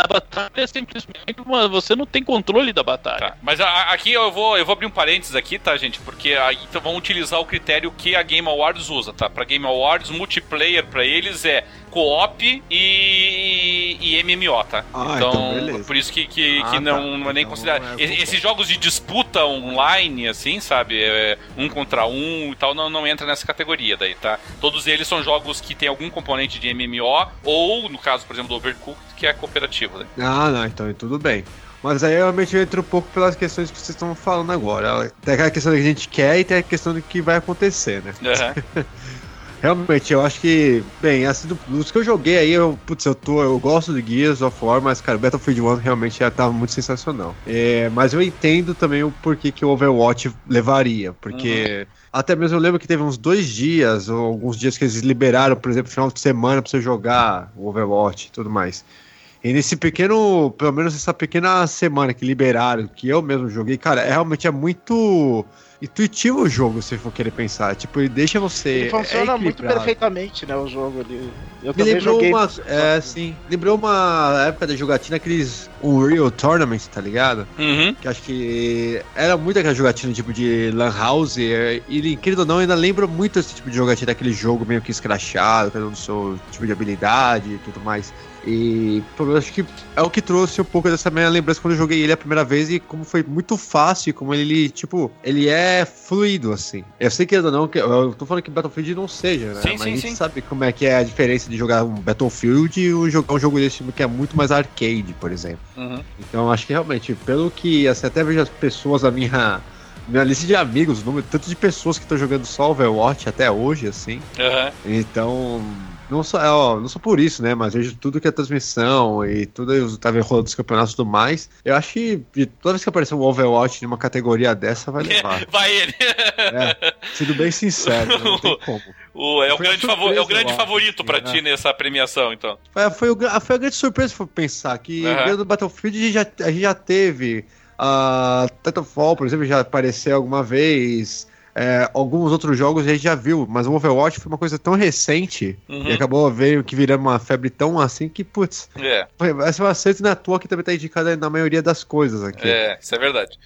A batalha é simplesmente... Uma, você não tem controle da batalha. Tá. Mas a- a- aqui eu vou, eu vou abrir um parênteses aqui, tá, gente? Porque aí então vão utilizar o critério que a Game Awards usa, tá? Pra Game Awards, multiplayer pra eles é co-op e, e MMO, tá? Ah, então, então beleza. por isso que, que, Ah, que tá. não, não é nem Então considerado. não é. Esses jogos de disputa online, assim, sabe? É, um contra um e tal, não, não entra nessa categoria daí, tá? Todos eles são jogos que tem algum componente de MMO, ou, no caso, por exemplo, do Overcooked, que é cooperativo, né? Ah, não, então tudo bem. Mas aí realmente entra um pouco pelas questões que vocês estão falando agora. Tem aquela questão que a gente quer e tem a questão do que vai acontecer, né? Aham. (laughs) Realmente, eu acho que, bem, assim, do- dos que eu joguei aí, eu, putz, eu tô, eu gosto de Gears of War, mas, cara, Battlefield 1 realmente já tava muito sensacional. É, mas eu entendo também o porquê que o Overwatch levaria, porque até mesmo eu lembro que teve uns dois dias, ou alguns dias que eles liberaram, por exemplo, final de semana pra você jogar o Overwatch e tudo mais. E nesse pequeno, pelo menos essa pequena semana que liberaram, que eu mesmo joguei, cara, é, realmente é muito intuitivo o jogo, se for querer pensar. Tipo, ele deixa você. Ele funciona é muito perfeitamente, né, o jogo ali. Eu Me também lembrou joguei. uma. É, sim. Lembrou uma época da jogatina, aqueles Unreal Tournament, tá ligado? Uhum. Que acho que era muito aquela jogatina tipo de Lan House. E, incrível ou não, ainda lembra muito esse tipo de jogatina, daquele jogo meio que escrachado, cada um do seu tipo de habilidade e tudo mais. E acho que é o que trouxe um pouco dessa minha lembrança quando eu joguei ele a primeira vez e como foi muito fácil, como ele, tipo, ele é fluido, assim. Eu sei que ainda não, que- eu tô falando que Battlefield não seja, né? Sim, Mas sim, a gente sim. sabe como é que é a diferença de jogar um Battlefield e um jogar um jogo desse tipo que é muito mais arcade, por exemplo. Uhum. Então acho que realmente, pelo que assim, até vejo as pessoas da minha. Minha lista de amigos, o número tanto de pessoas que estão jogando só Overwatch até hoje, assim. Aham. Então, não só, é, ó, não só por isso, né? Mas vejo tudo que é transmissão e tudo aí, tava rolando dos campeonatos e tudo mais. Eu acho que toda vez que aparecer um Overwatch numa categoria dessa, vai levar. (laughs) Vai ele. É, sendo bem sincero, não tem (laughs) como. O, é, o Foi grande uma favor, é o surpresa, grande eu acho, favorito pra assim, ti nessa premiação, então. É, foi, o gra- foi a grande surpresa se for pensar que dentro do Battlefield a gente já, a gente já teve a Titanfall, por exemplo, já apareceu alguma vez. É, alguns outros jogos a gente já viu, mas o Overwatch foi uma coisa tão recente Uhum. e acabou veio que virando uma febre tão assim que, putz, É, foi- vai ser um acerto na tua que também tá indicada na maioria das coisas aqui. é, isso é verdade.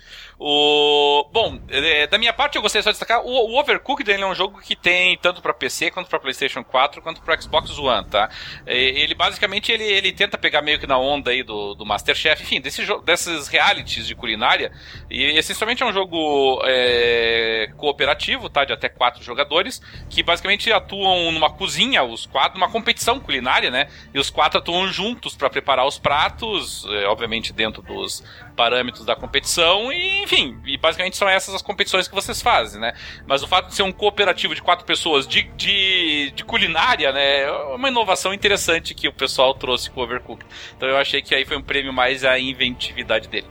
O, bom, é, da minha parte eu gostaria só de destacar, o, o Overcooked ele é um jogo que tem tanto pra PC, quanto pra Playstation 4, quanto pra Xbox One, tá? É, Ele basicamente, ele, ele tenta pegar meio que na onda aí do, do Masterchef, enfim, desse desses realities de culinária, e essencialmente é um jogo é, cooperativo, tá? De até quatro jogadores, que basicamente atuam numa cozinha, os quatro, numa competição culinária, né? E os quatro atuam juntos pra preparar os pratos, é, obviamente dentro dos parâmetros da competição, e enfim, e basicamente são essas as competições que vocês fazem, né? Mas o fato de ser um cooperativo de quatro pessoas de, de, de culinária, né? É uma inovação interessante que o pessoal trouxe com o Overcooked. Então eu achei que aí foi um prêmio mais a inventividade dele.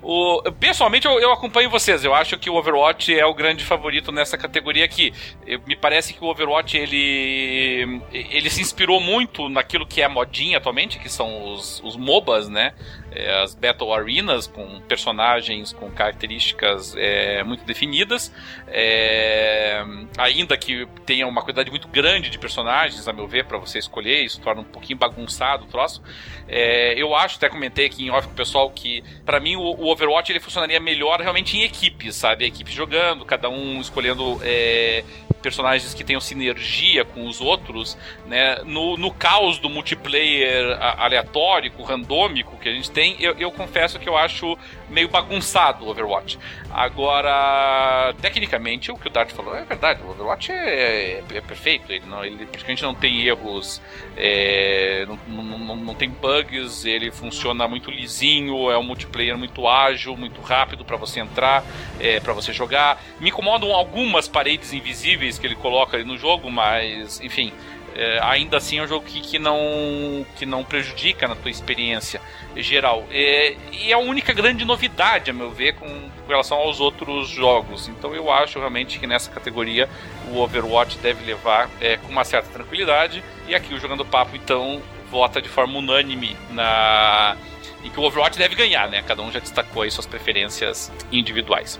O, pessoalmente, eu, eu acompanho vocês. Eu acho que o Overwatch é o grande favorito nessa categoria aqui. Eu- me parece que o Overwatch ele, ele se inspirou muito naquilo que é a modinha atualmente, que são os, os MOBAs, né? É, as Battle Arenas com personagens com características é, muito definidas, é, ainda que tenha uma quantidade muito grande de personagens, a meu ver, para você escolher, isso torna um pouquinho bagunçado o troço. É, eu acho, até comentei aqui em off com o pessoal que, para mim, o, o, Overwatch ele funcionaria melhor realmente em equipes, sabe? A equipe jogando, cada um escolhendo é, personagens que tenham sinergia com os outros, né? No, no caos do multiplayer aleatório, randômico que a gente tem, eu, eu confesso que eu acho meio bagunçado o Overwatch. Agora, tecnicamente, o que o Dart falou é verdade. O Overwatch é, é, é perfeito. Ele, não, ele praticamente não tem erros, é, não, não, não, tem bugs, ele funciona muito lisinho, é um multiplayer muito ágil, muito rápido para você entrar, é, para você jogar. Me incomodam algumas paredes invisíveis que ele coloca ali no jogo, mas, enfim é, ainda assim é um jogo que, que, não, que não prejudica na tua experiência geral. É, e é a única grande novidade, a meu ver, com, com, relação aos outros jogos. Então eu acho realmente que nessa categoria o Overwatch deve levar é, com uma certa tranquilidade. E aqui o Jogando Papo, então, vota de forma unânime na. em que o Overwatch deve ganhar, né? Cada um já destacou aí suas preferências individuais.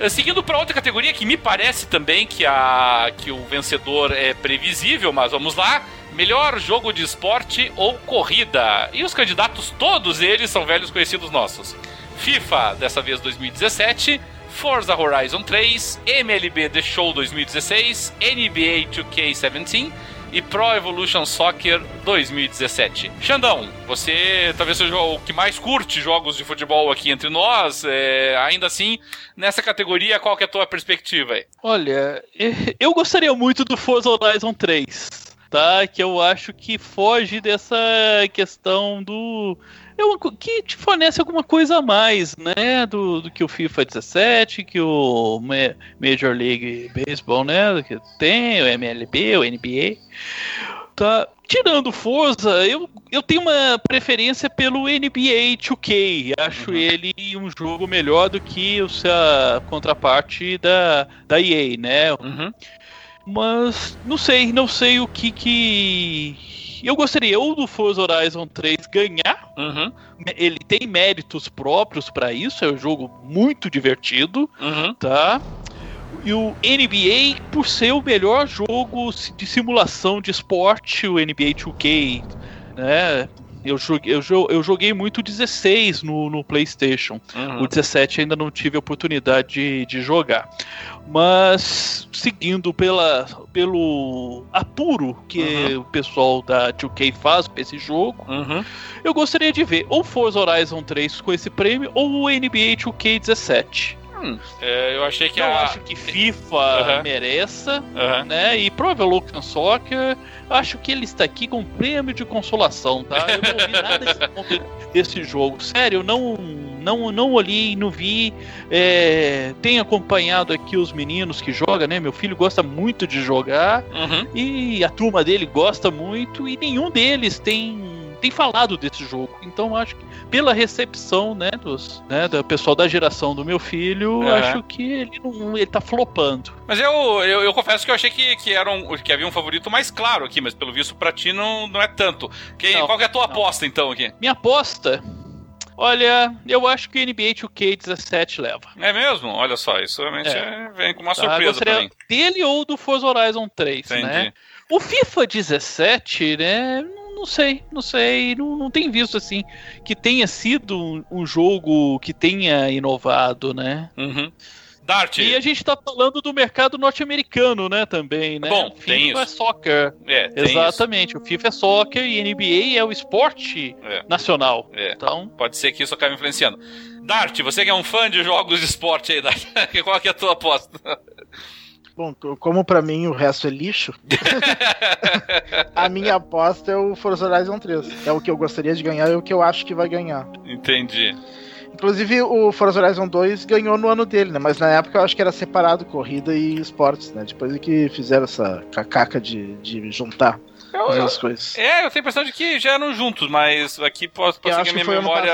Eh, seguindo para outra categoria que me parece também que, a, que o vencedor é previsível, mas vamos lá. Melhor jogo de esporte ou corrida. E os candidatos, todos eles são velhos conhecidos nossos. FIFA, dessa vez 2017. Forza Horizon 3, MLB The Show 2016, NBA 2K17 e Pro Evolution Soccer 2017. Xandão, você talvez seja o que mais curte jogos de futebol aqui entre nós. É, ainda assim, nessa categoria, qual que é a tua perspectiva aí? Olha, eu gostaria muito do Forza Horizon 3. Tá, que eu acho que foge dessa questão do eu, que te fornece alguma coisa a mais, né? Do, do que o FIFA 17, que o Major League Baseball, né? Que tem, o MLB, o NBA. Tá. Tirando Forza, eu, eu tenho uma preferência pelo NBA 2K. Acho uhum. ele um jogo melhor do que o seu contraparte da, da EA, né? Uhum. Mas não sei, não sei o que que eu gostaria ou do Forza Horizon 3 ganhar. Uhum. Ele tem méritos próprios para isso, é um jogo muito divertido, uhum. tá? E o NBA, por ser o melhor jogo de simulação de esporte, o NBA 2K, né? Eu joguei, eu, joguei muito 16 no, no PlayStation. Uhum. O 17 ainda não tive a oportunidade de, de jogar. Mas seguindo pela, pelo apuro que uhum. o pessoal da 2K faz para esse jogo, uhum. eu gostaria de ver ou Forza Horizon 3 com esse prêmio ou o NBA 2K17. Hum, é, eu achei que eu a... acho que FIFA mereça, né? E Pro Evolution Soccer, acho que ele está aqui com um prêmio de consolação, tá? Eu não ouvi nada desse, (laughs) desse jogo. Sério, eu não, não, não olhei, não vi. É, tenho acompanhado aqui os meninos que jogam, né? Meu filho gosta muito de jogar uhum. e a turma dele gosta muito e nenhum deles tem tem falado desse jogo. Então acho que pela recepção, né, dos, né, do pessoal da geração do meu filho, uhum. acho que ele não ele tá flopando. Mas eu, eu, eu, confesso que eu achei que, que, era um, que havia um favorito mais claro aqui, mas pelo visto pra ti não, não é tanto. Que, não, qual que é a tua não. aposta então aqui? Minha aposta Olha, eu acho que o NBA 2K17 leva. É mesmo? Olha só, isso realmente é. É, vem com uma tá, surpresa pra mim. Dele ou do Forza Horizon 3, Entendi. né? O FIFA 17, né? Não sei, não sei, não, não tem visto assim que tenha sido um, um jogo que tenha inovado, né? Uhum. Dart. E a gente tá falando do mercado norte-americano, né, também, né? Bom, FIFA tem isso. é soccer. É, Exatamente. Isso. O FIFA é soccer e NBA é o esporte é. nacional. É. Então, pode ser que isso acabe influenciando. Dart, você que é um fã de jogos de esporte aí, Dart, (laughs) qual que é a tua aposta? Bom, como para mim o resto é lixo, (laughs) a minha aposta é o Forza Horizon 3. É o que eu gostaria de ganhar e é o que eu acho que vai ganhar. Entendi. Inclusive o Forza Horizon 2 ganhou no ano dele, né? Mas na época eu acho que era separado corrida e esportes, né? Depois é que fizeram essa cacaca de, de juntar. Eu, fazer eu- as coisas. é, eu tenho a impressão de que já eram juntos, mas aqui posso, acho que a que minha memória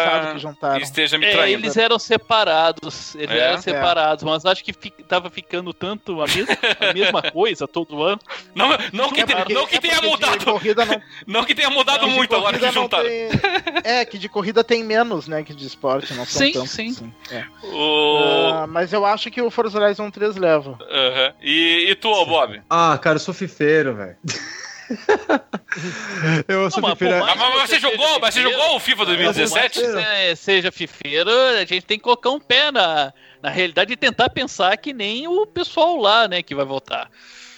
esteja me É, traindo. eles eram separados, eles É? eram separados, mas acho que fi- tava ficando tanto a mesma, a mesma coisa todo ano. (laughs) Não, não que, É porque- não que é tenha mudado, não, (laughs) não que tenha mudado de muito agora que não juntaram. tem- É, que de corrida tem menos, né, que de esporte, não são Sim, tantos sim. assim. É. O... Ah, mas eu acho que o Forza Horizon 3 leva. E, e tu, Bob? Ah, cara, eu sou fifeiro, velho. Eu sou mas, fifeiro. pô, Ah, mas você você jogou, mas você jogou o FIFA 2017? Por mais que você seja fifeiro, a gente tem que colocar um pé na, na realidade e tentar pensar que nem o pessoal lá, né, que vai votar.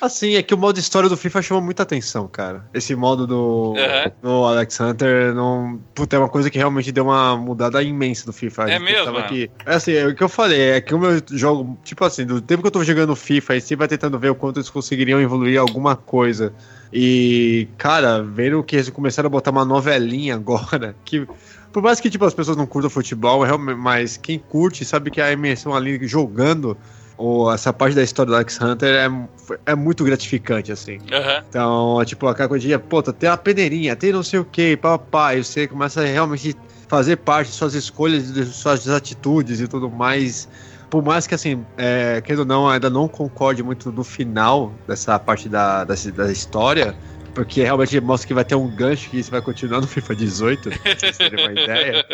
Assim, é que o modo história do FIFA chamou muita atenção, cara. Esse modo do, Aham. do Alex Hunter não. Puta, é uma coisa que realmente deu uma mudada imensa do FIFA. É mesmo, é? aqui- É assim, é o que eu falei, é que o meu jogo, tipo assim, do tempo que eu tô jogando FIFA, e sempre vai tentando ver o quanto eles conseguiriam evoluir alguma coisa. E, cara, vendo que eles começaram a botar uma novelinha agora, (laughs) que. Por mais que tipo, as pessoas não curtam futebol, é mas quem curte sabe que a imersão ali jogando, ou essa parte da história do Alex Hunter é, é muito gratificante, assim. Aham. Então, tipo, aquela coisa de, pô, tem a peneirinha, tem não sei o que, papai, e você começa a realmente fazer parte de suas escolhas, de suas atitudes e tudo mais. Por mais que, assim, é, querendo ou não, ainda não concorde muito no final dessa parte da, da, da história, porque realmente mostra que vai ter um gancho que isso vai continuar no FIFA 18, pra vocês terem uma ideia.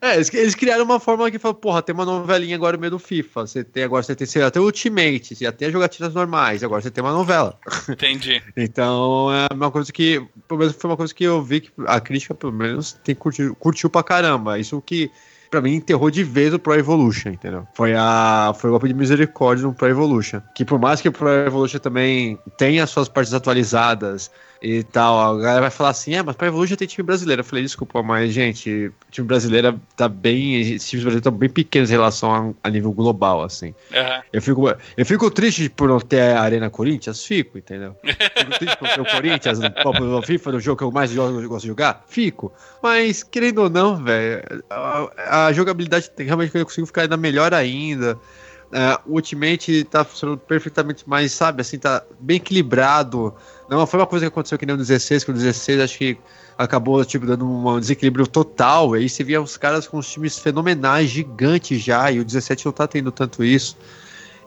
É, eles, eles criaram uma fórmula que fala, porra, tem uma novelinha agora no meio do FIFA. Você tem agora, você tem, você já tem o Ultimate, você já tem as jogatinas normais, agora você tem uma novela. Entendi. (laughs) Então, é uma coisa que, pelo menos foi uma coisa que eu vi que a crítica, pelo menos, tem curtiu, curtiu pra caramba. Isso que, pra mim, enterrou de vez o Pro Evolution, entendeu? Foi, a, foi o golpe de misericórdia no Pro Evolution. Que por mais que o Pro Evolution também tenha as suas partes atualizadas e tal, a galera vai falar assim, é, mas Pro Evolution tem time brasileiro. Eu falei, desculpa, mas, gente, o time brasileiro tá bem, esses times brasileiros estão bem pequenos em relação a, a nível global, assim. Aham. Eu fico, eu fico triste por não ter a Arena Corinthians? Fico, entendeu? (laughs) Fico triste por ter o Corinthians no, no FIFA, no jogo que eu mais jogo, eu gosto de jogar? Fico. Mas, querendo ou não, velho, a, a jogabilidade realmente eu consigo ficar ainda melhor ainda. O Ultimate tá funcionando perfeitamente mais, sabe, assim, tá bem equilibrado. Não foi uma coisa que aconteceu que nem o 16, que o 16 acho que acabou, tipo, dando um desequilíbrio total. Aí você via os caras com os times fenomenais, gigantes já, e o 17 não tá tendo tanto isso.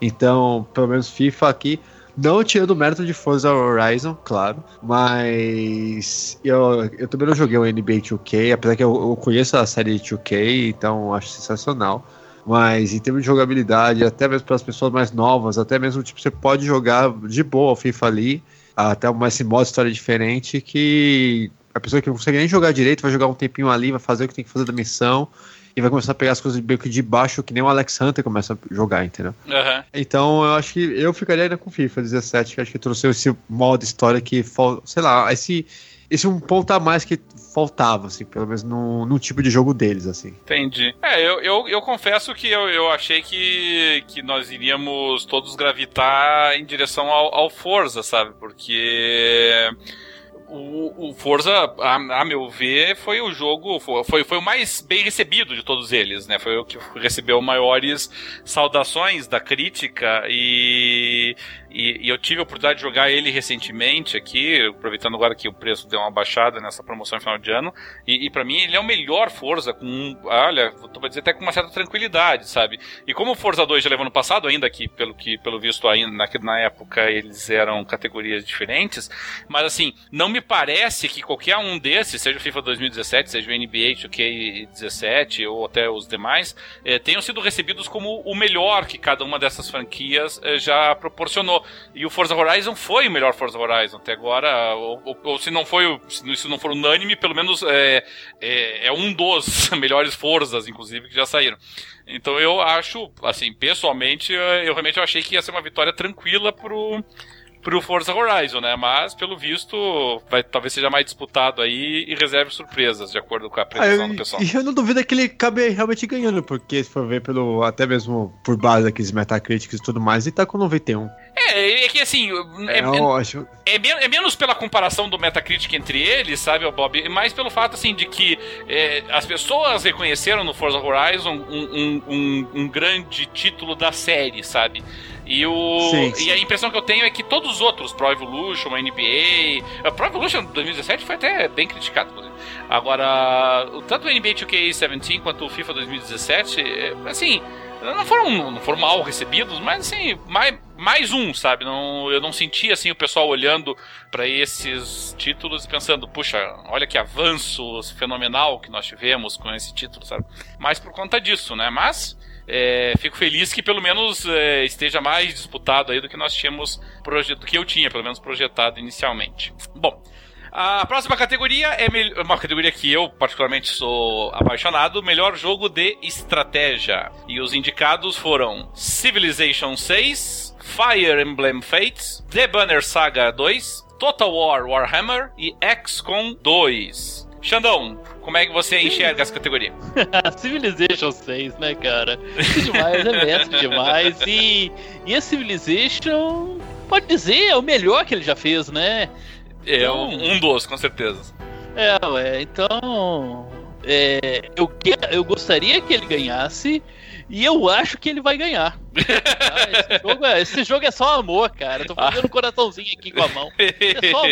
Então, pelo menos FIFA aqui, não tirando o mérito de Forza Horizon, claro, mas eu, eu também não joguei o NBA 2K, apesar que eu, eu conheço a série 2K, então acho sensacional. Mas em termos de jogabilidade, até mesmo para as pessoas mais novas, até mesmo tipo, você pode jogar de boa o FIFA ali, até mais esse modo história diferente que a pessoa que não consegue nem jogar direito vai jogar um tempinho ali, vai fazer o que tem que fazer da missão e vai começar a pegar as coisas meio que de baixo, que nem o Alex Hunter começa a jogar, entendeu? Aham. Então eu acho que eu ficaria ainda com FIFA 17, que acho que trouxe esse modo história que, sei lá, esse, esse um ponto a mais que faltava, assim, pelo menos no, no tipo de jogo deles, assim. Entendi. É, eu, eu, eu confesso que eu, eu achei que, que nós iríamos todos gravitar em direção ao, ao Forza, sabe? Porque o, o Forza, a, a meu ver, foi o jogo, foi, foi o mais bem recebido de todos eles, né? Foi o que recebeu maiores saudações da crítica e, e, e eu tive a oportunidade de jogar ele recentemente aqui, aproveitando agora que o preço deu uma baixada nessa promoção final de ano, e, e para mim ele é o melhor Forza, com, olha, tô dizer até com uma certa tranquilidade, sabe? E como o Forza 2 já levou no passado, ainda que pelo que pelo visto ainda na, na época eles eram categorias diferentes, mas assim, não me parece que qualquer um desses, seja o FIFA 2017, seja o NBA 2K17 ou até os demais, eh, tenham sido recebidos como o melhor que cada uma dessas franquias eh, já proporcionou. E o Forza Horizon foi o melhor Forza Horizon até agora, ou, ou- ou se não foi, se se não for unânime, pelo menos é, é, é um dos (laughs) melhores Forzas, inclusive, que já saíram. Então eu acho, assim, pessoalmente, eu realmente achei que ia ser uma vitória tranquila pro, pro Forza Horizon, né? Mas, pelo visto, vai, talvez seja mais disputado aí e reserve surpresas, de acordo com a Ah, previsão eu, do pessoal. e eu não duvido que ele acabe realmente ganhando, porque se for ver pelo, até mesmo por base daqueles Metacritics e tudo mais, ele tá com 91. É, é que assim, é, É, eu acho, É, é menos pela comparação do Metacritic entre eles, sabe, Bob? Mais pelo fato, assim, de que é, as pessoas reconheceram no Forza Horizon um, um- um- um grande título da série, sabe? E, o, Sim, e sim. a impressão que eu tenho é que todos os outros, Pro Evolution, NBA. A Pro Evolution 2017 foi até bem criticado, inclusive. Agora, tanto o NBA 2K17 quanto o FIFA 2017, é, assim, não foram, não foram mal recebidos, mas assim, mais, mais um, sabe? Não, eu não senti assim o pessoal olhando pra esses títulos e pensando, puxa, olha que avanço fenomenal que nós tivemos com esse título, sabe? Mais por conta disso, né? Mas é, fico feliz que pelo menos é, esteja mais disputado aí do que nós tínhamos do que eu tinha pelo menos projetado inicialmente. Bom, a próxima categoria é uma categoria que eu particularmente sou apaixonado, melhor jogo de estratégia. E os indicados foram Civilization 6, Fire Emblem Fates, The Banner Saga 2, Total War Warhammer e XCOM 2. Xandão, como é que você enxerga essa categoria? (laughs) Civilization 6, né, cara? Isso demais, é mestre demais. E, e a Civilization, pode dizer, é o melhor que ele já fez, né? É um, um dos, com certeza. É, ué, então. é, eu, que- eu gostaria que ele ganhasse e eu acho que ele vai ganhar. Ah, esse, jogo é, esse jogo é só amor, cara. Eu tô fazendo um coraçãozinho aqui com a mão. É só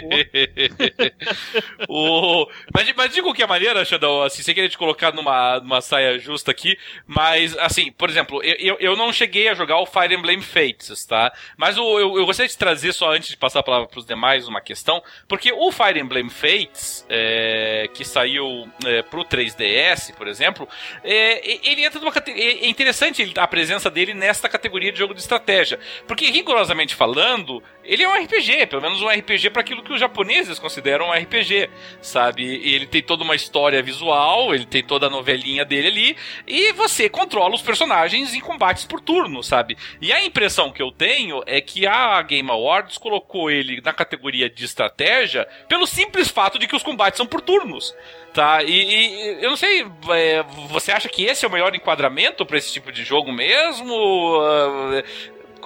(laughs) o... mas, mas de qualquer maneira, Xandão, assim, sem querer te colocar numa, numa saia justa aqui, mas, assim, por exemplo, eu, eu, não cheguei a jogar o Fire Emblem Fates, tá? Mas o, eu, eu gostaria de trazer só antes de passar a palavra pros demais uma questão, porque o Fire Emblem Fates, é, que saiu é, pro 3DS, por exemplo, é, ele entra numa categoria. É interessante a presença dele nesta categoria de jogo de estratégia. Porque, rigorosamente falando, ele é um RPG, pelo menos um RPG para aquilo que os japoneses consideram um RPG, sabe? Ele tem toda uma história visual, ele tem toda a novelinha dele ali, e você controla os personagens em combates por turno, sabe? E a impressão que eu tenho é que a Game Awards colocou ele na categoria de estratégia pelo simples fato de que os combates são por turnos. Tá, e, e eu não sei, é, você acha que esse é o melhor enquadramento para esse tipo de jogo mesmo?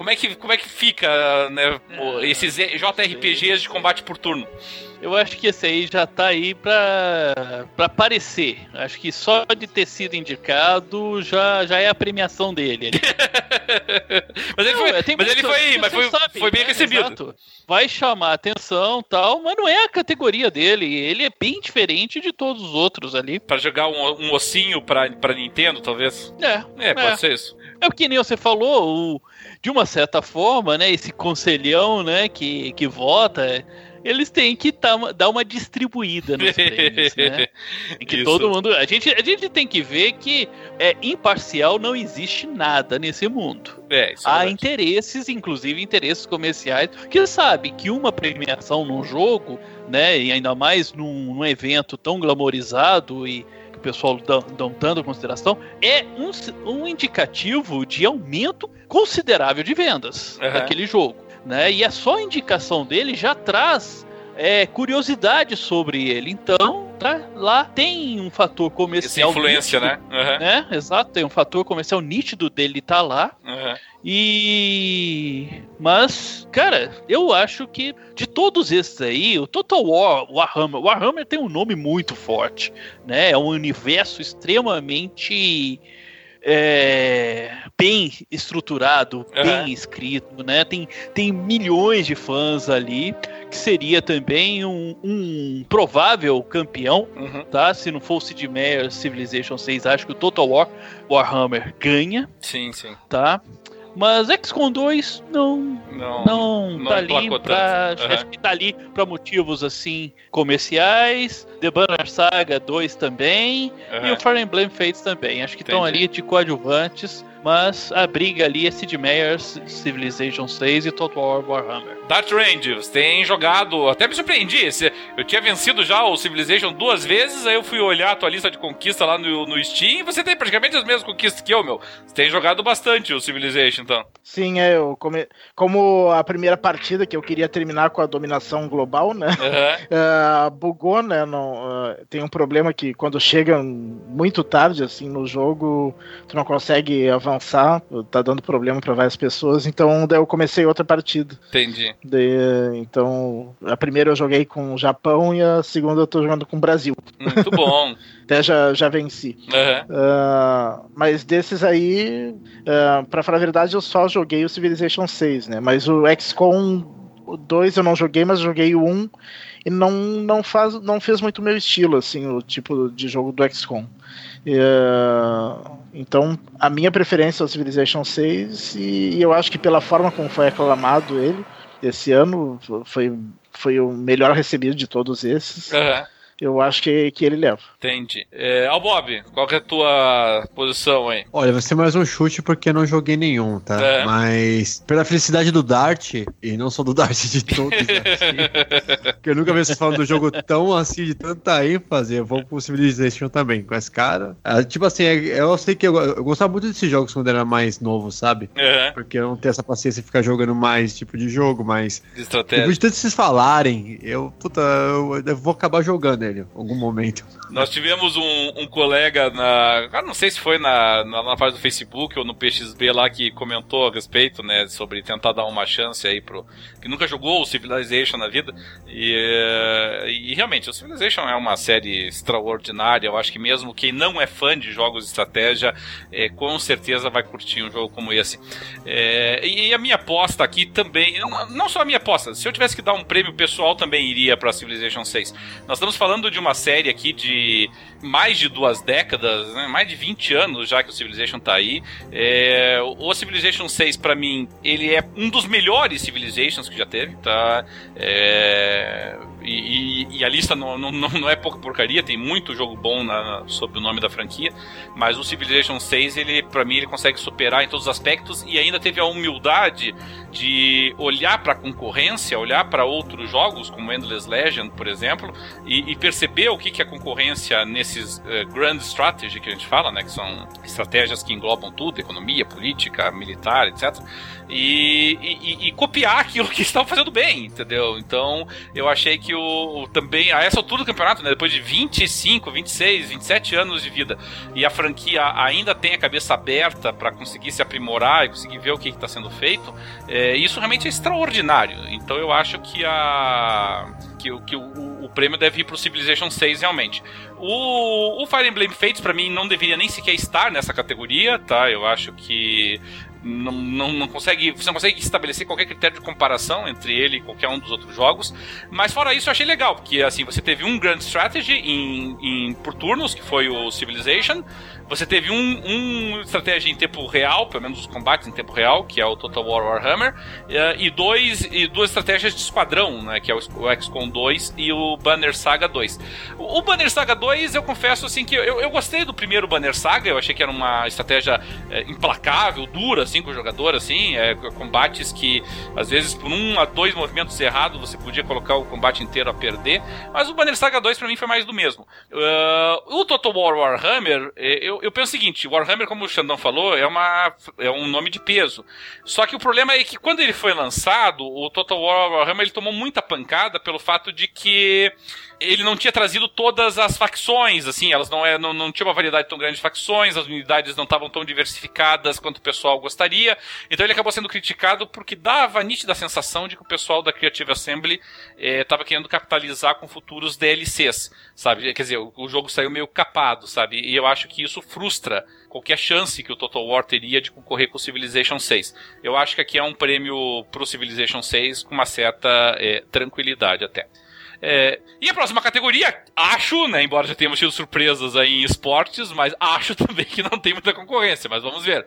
Ah, como é que, como é que fica né, o- esses JRPGs de combate por turno? Eu acho que esse aí já tá aí pra, pra aparecer. Acho que só de ter sido indicado já, já é a premiação dele. (laughs) mas ele Não, foi, é, mas ele foi, mas foi, sabe, foi bem né? recebido. Exato. Vai chamar atenção tal, mas não é a categoria dele. Ele é bem diferente de todos os outros ali. Pra jogar um, um ossinho pra, pra Nintendo, talvez? É, É, pode ser isso. É porque nem você falou, o- de uma certa forma, né, esse conselhão, né, que, que vota, eles têm que tá, dar uma distribuída nos (laughs) prêmios, né? Em que Isso. todo mundo, a gente, a gente tem que ver que é imparcial não existe nada nesse mundo. É, é Há verdade. interesses, inclusive interesses comerciais, que sabe que uma premiação num jogo, né, e ainda mais num, num evento tão glamorizado e pessoal dão, dão tanta consideração, é um, um indicativo de aumento considerável de vendas Aham. daquele jogo, né? E a só indicação dele já traz é, curiosidade sobre ele. Então, tá, lá tem um fator Essa comercial influência, nítido, né? Aham, né? Exato, tem um fator comercial nítido dele tá lá. aham. E. Mas, cara, eu acho que de todos esses aí, o Total War, Warhammer, Warhammer tem um nome muito forte, né? É um universo extremamente é, bem estruturado, Aham. bem escrito, né? Tem, tem milhões de fãs ali, que seria também um, um provável campeão Uhum. tá? Se não for o Sid Meier Civilization 6, acho que o Total War Warhammer ganha, Sim, sim. tá? Mas XCOM 2 não Não. não, não tá ali pra, tanto. acho que tá ali para motivos assim comerciais. The Banner Saga 2 também e aham. o Fire Emblem Fates também. Acho que estão ali de coadjuvantes, mas a briga ali é Sid Meier's Civilization 6 e Total War Warhammer. Dart Rangers tem jogado, até me surpreendi. Eu tinha vencido já o Civilization duas vezes, aí eu fui olhar a tua lista de conquista lá no, no Steam e você tem praticamente as mesmas conquistas que eu, meu. Você tem jogado bastante o Civilization, então. Sim, é, eu come... como a primeira partida que eu queria terminar com a dominação global, né? Aham. (laughs) ah, bugou, né? Não, uh, tem um problema que quando chega muito tarde assim no jogo, tu não consegue avançar, tá dando problema para várias pessoas, então daí eu comecei outra partida. Entendi. De, então, a primeira eu joguei com o Japão e a segunda eu tô jogando com o Brasil. Muito (laughs) bom. Até já, já venci. Uhum. Uh, mas desses aí, uh, pra falar a verdade, eu só joguei o Civilization 6, né? Mas o XCOM 2 eu não joguei, mas joguei o 1 e não, não, faz, não fez muito meu estilo, assim, o tipo de jogo do XCOM. Uh, então, a minha preferência é o Civilization 6 e, e eu acho que pela forma como foi aclamado ele esse ano, foi, foi o melhor recebido de todos esses. Uhum eu acho que, que ele leva. Entendi. É, Al Bob, qual é a tua posição aí? Olha, vai ser mais um chute porque eu não joguei nenhum, tá? É. Mas pela felicidade do Dart, e não só do Dart (laughs) de todos, (laughs) assim, que eu nunca vi vocês falando do jogo tão assim, de tanta ênfase, eu vou pro Civilization também, com esse cara. É, tipo assim, é, eu sei que eu, eu, gostava muito desses jogos quando era mais novo, sabe? Uhum. Porque eu não tenho essa paciência de ficar jogando mais tipo de jogo, mas... De estratégia. Depois de tanto vocês falarem, eu, puta, eu, eu vou acabar jogando ele algum momento. Nós tivemos um, um colega na. Ah, não sei se foi na, na, na página do Facebook ou no PXB lá que comentou a respeito, né? Sobre tentar dar uma chance aí pro. que nunca jogou o Civilization na vida. E, eh, e realmente, o Civilization é uma série extraordinária. Eu acho que mesmo quem não é fã de jogos de estratégia, é, com certeza vai curtir um jogo como esse. É, e a minha aposta aqui também. Não, não só a minha aposta, se eu tivesse que dar um prêmio pessoal, também iria para Civilization 6. Nós estamos falando de uma série aqui de mais de duas décadas, né? mais de 20 anos já que o Civilization tá aí. É, o Civilization 6, para mim, ele é um dos melhores Civilizations que já teve, tá? É, e, e, a lista não, não, não é pouca porcaria, tem muito jogo bom na, sob o nome da franquia, mas o Civilization 6, ele, para mim, ele consegue superar em todos os aspectos e ainda teve a humildade de olhar para a concorrência, olhar para outros jogos, como Endless Legend, por exemplo, e, e perceber o que, que a concorrência nesses uh, grand strategy que a gente fala, né, que são estratégias que englobam tudo, economia, política, militar, etc e, e, e, copiar aquilo que (laughs) estavam fazendo bem, entendeu? Então eu achei que o, o, também, a essa altura do campeonato, né, depois de 25, 26, 27 anos de vida, e a franquia ainda tem a cabeça aberta para conseguir se aprimorar e conseguir ver o que está sendo feito, é, isso realmente é extraordinário. Então eu acho que a que, que o, o, prêmio deve ir para o Civilization 6 realmente. O, o Fire Emblem Fates para mim não deveria nem sequer estar nessa categoria, tá? Eu acho que não, não, não, consegue, você não consegue estabelecer qualquer critério de comparação entre ele e qualquer um dos outros jogos. Mas fora isso, eu achei legal, porque assim, você teve um Grand Strategy em, em, por turnos, que foi o Civilization. Você teve um, um estratégia em tempo real, pelo menos os combates em tempo real, que é o Total War Warhammer, eh, e, dois, e duas estratégias de esquadrão, né, que é o, XCOM 2 e o Banner Saga 2. O, o Banner Saga 2, eu confesso assim que eu, eu gostei do primeiro Banner Saga, eu achei que era uma estratégia é, implacável, dura, assim, com o jogador, assim, é, combates que às vezes por um a dois movimentos errados você podia colocar o combate inteiro a perder, mas o Banner Saga 2 para mim foi mais do mesmo. Uh, o Total War Warhammer, eu, eu penso o seguinte, Warhammer, como o Xandão falou, é, uma, é um nome de peso. Só que o problema é que quando ele foi lançado, o Total War Warhammer ele tomou muita pancada pelo fato de que ele não tinha trazido todas as facções, assim, elas não, é, não, não tinha uma variedade tão grande de facções, as unidades não estavam tão diversificadas quanto o pessoal gostaria, então ele acabou sendo criticado porque dava a nítida sensação de que o pessoal da Creative Assembly estava eh, querendo capitalizar com futuros DLCs, sabe? Quer dizer, o, o jogo saiu meio capado, sabe? E eu acho que isso frustra qualquer chance que o Total War teria de concorrer com o Civilization 6. Eu acho que aqui é um prêmio pro Civilization 6 com uma certa é, tranquilidade até. É, e a próxima categoria, acho, né? Embora já tenhamos tido surpresas aí em esportes, mas acho (laughs) também que não tem muita concorrência, mas vamos ver.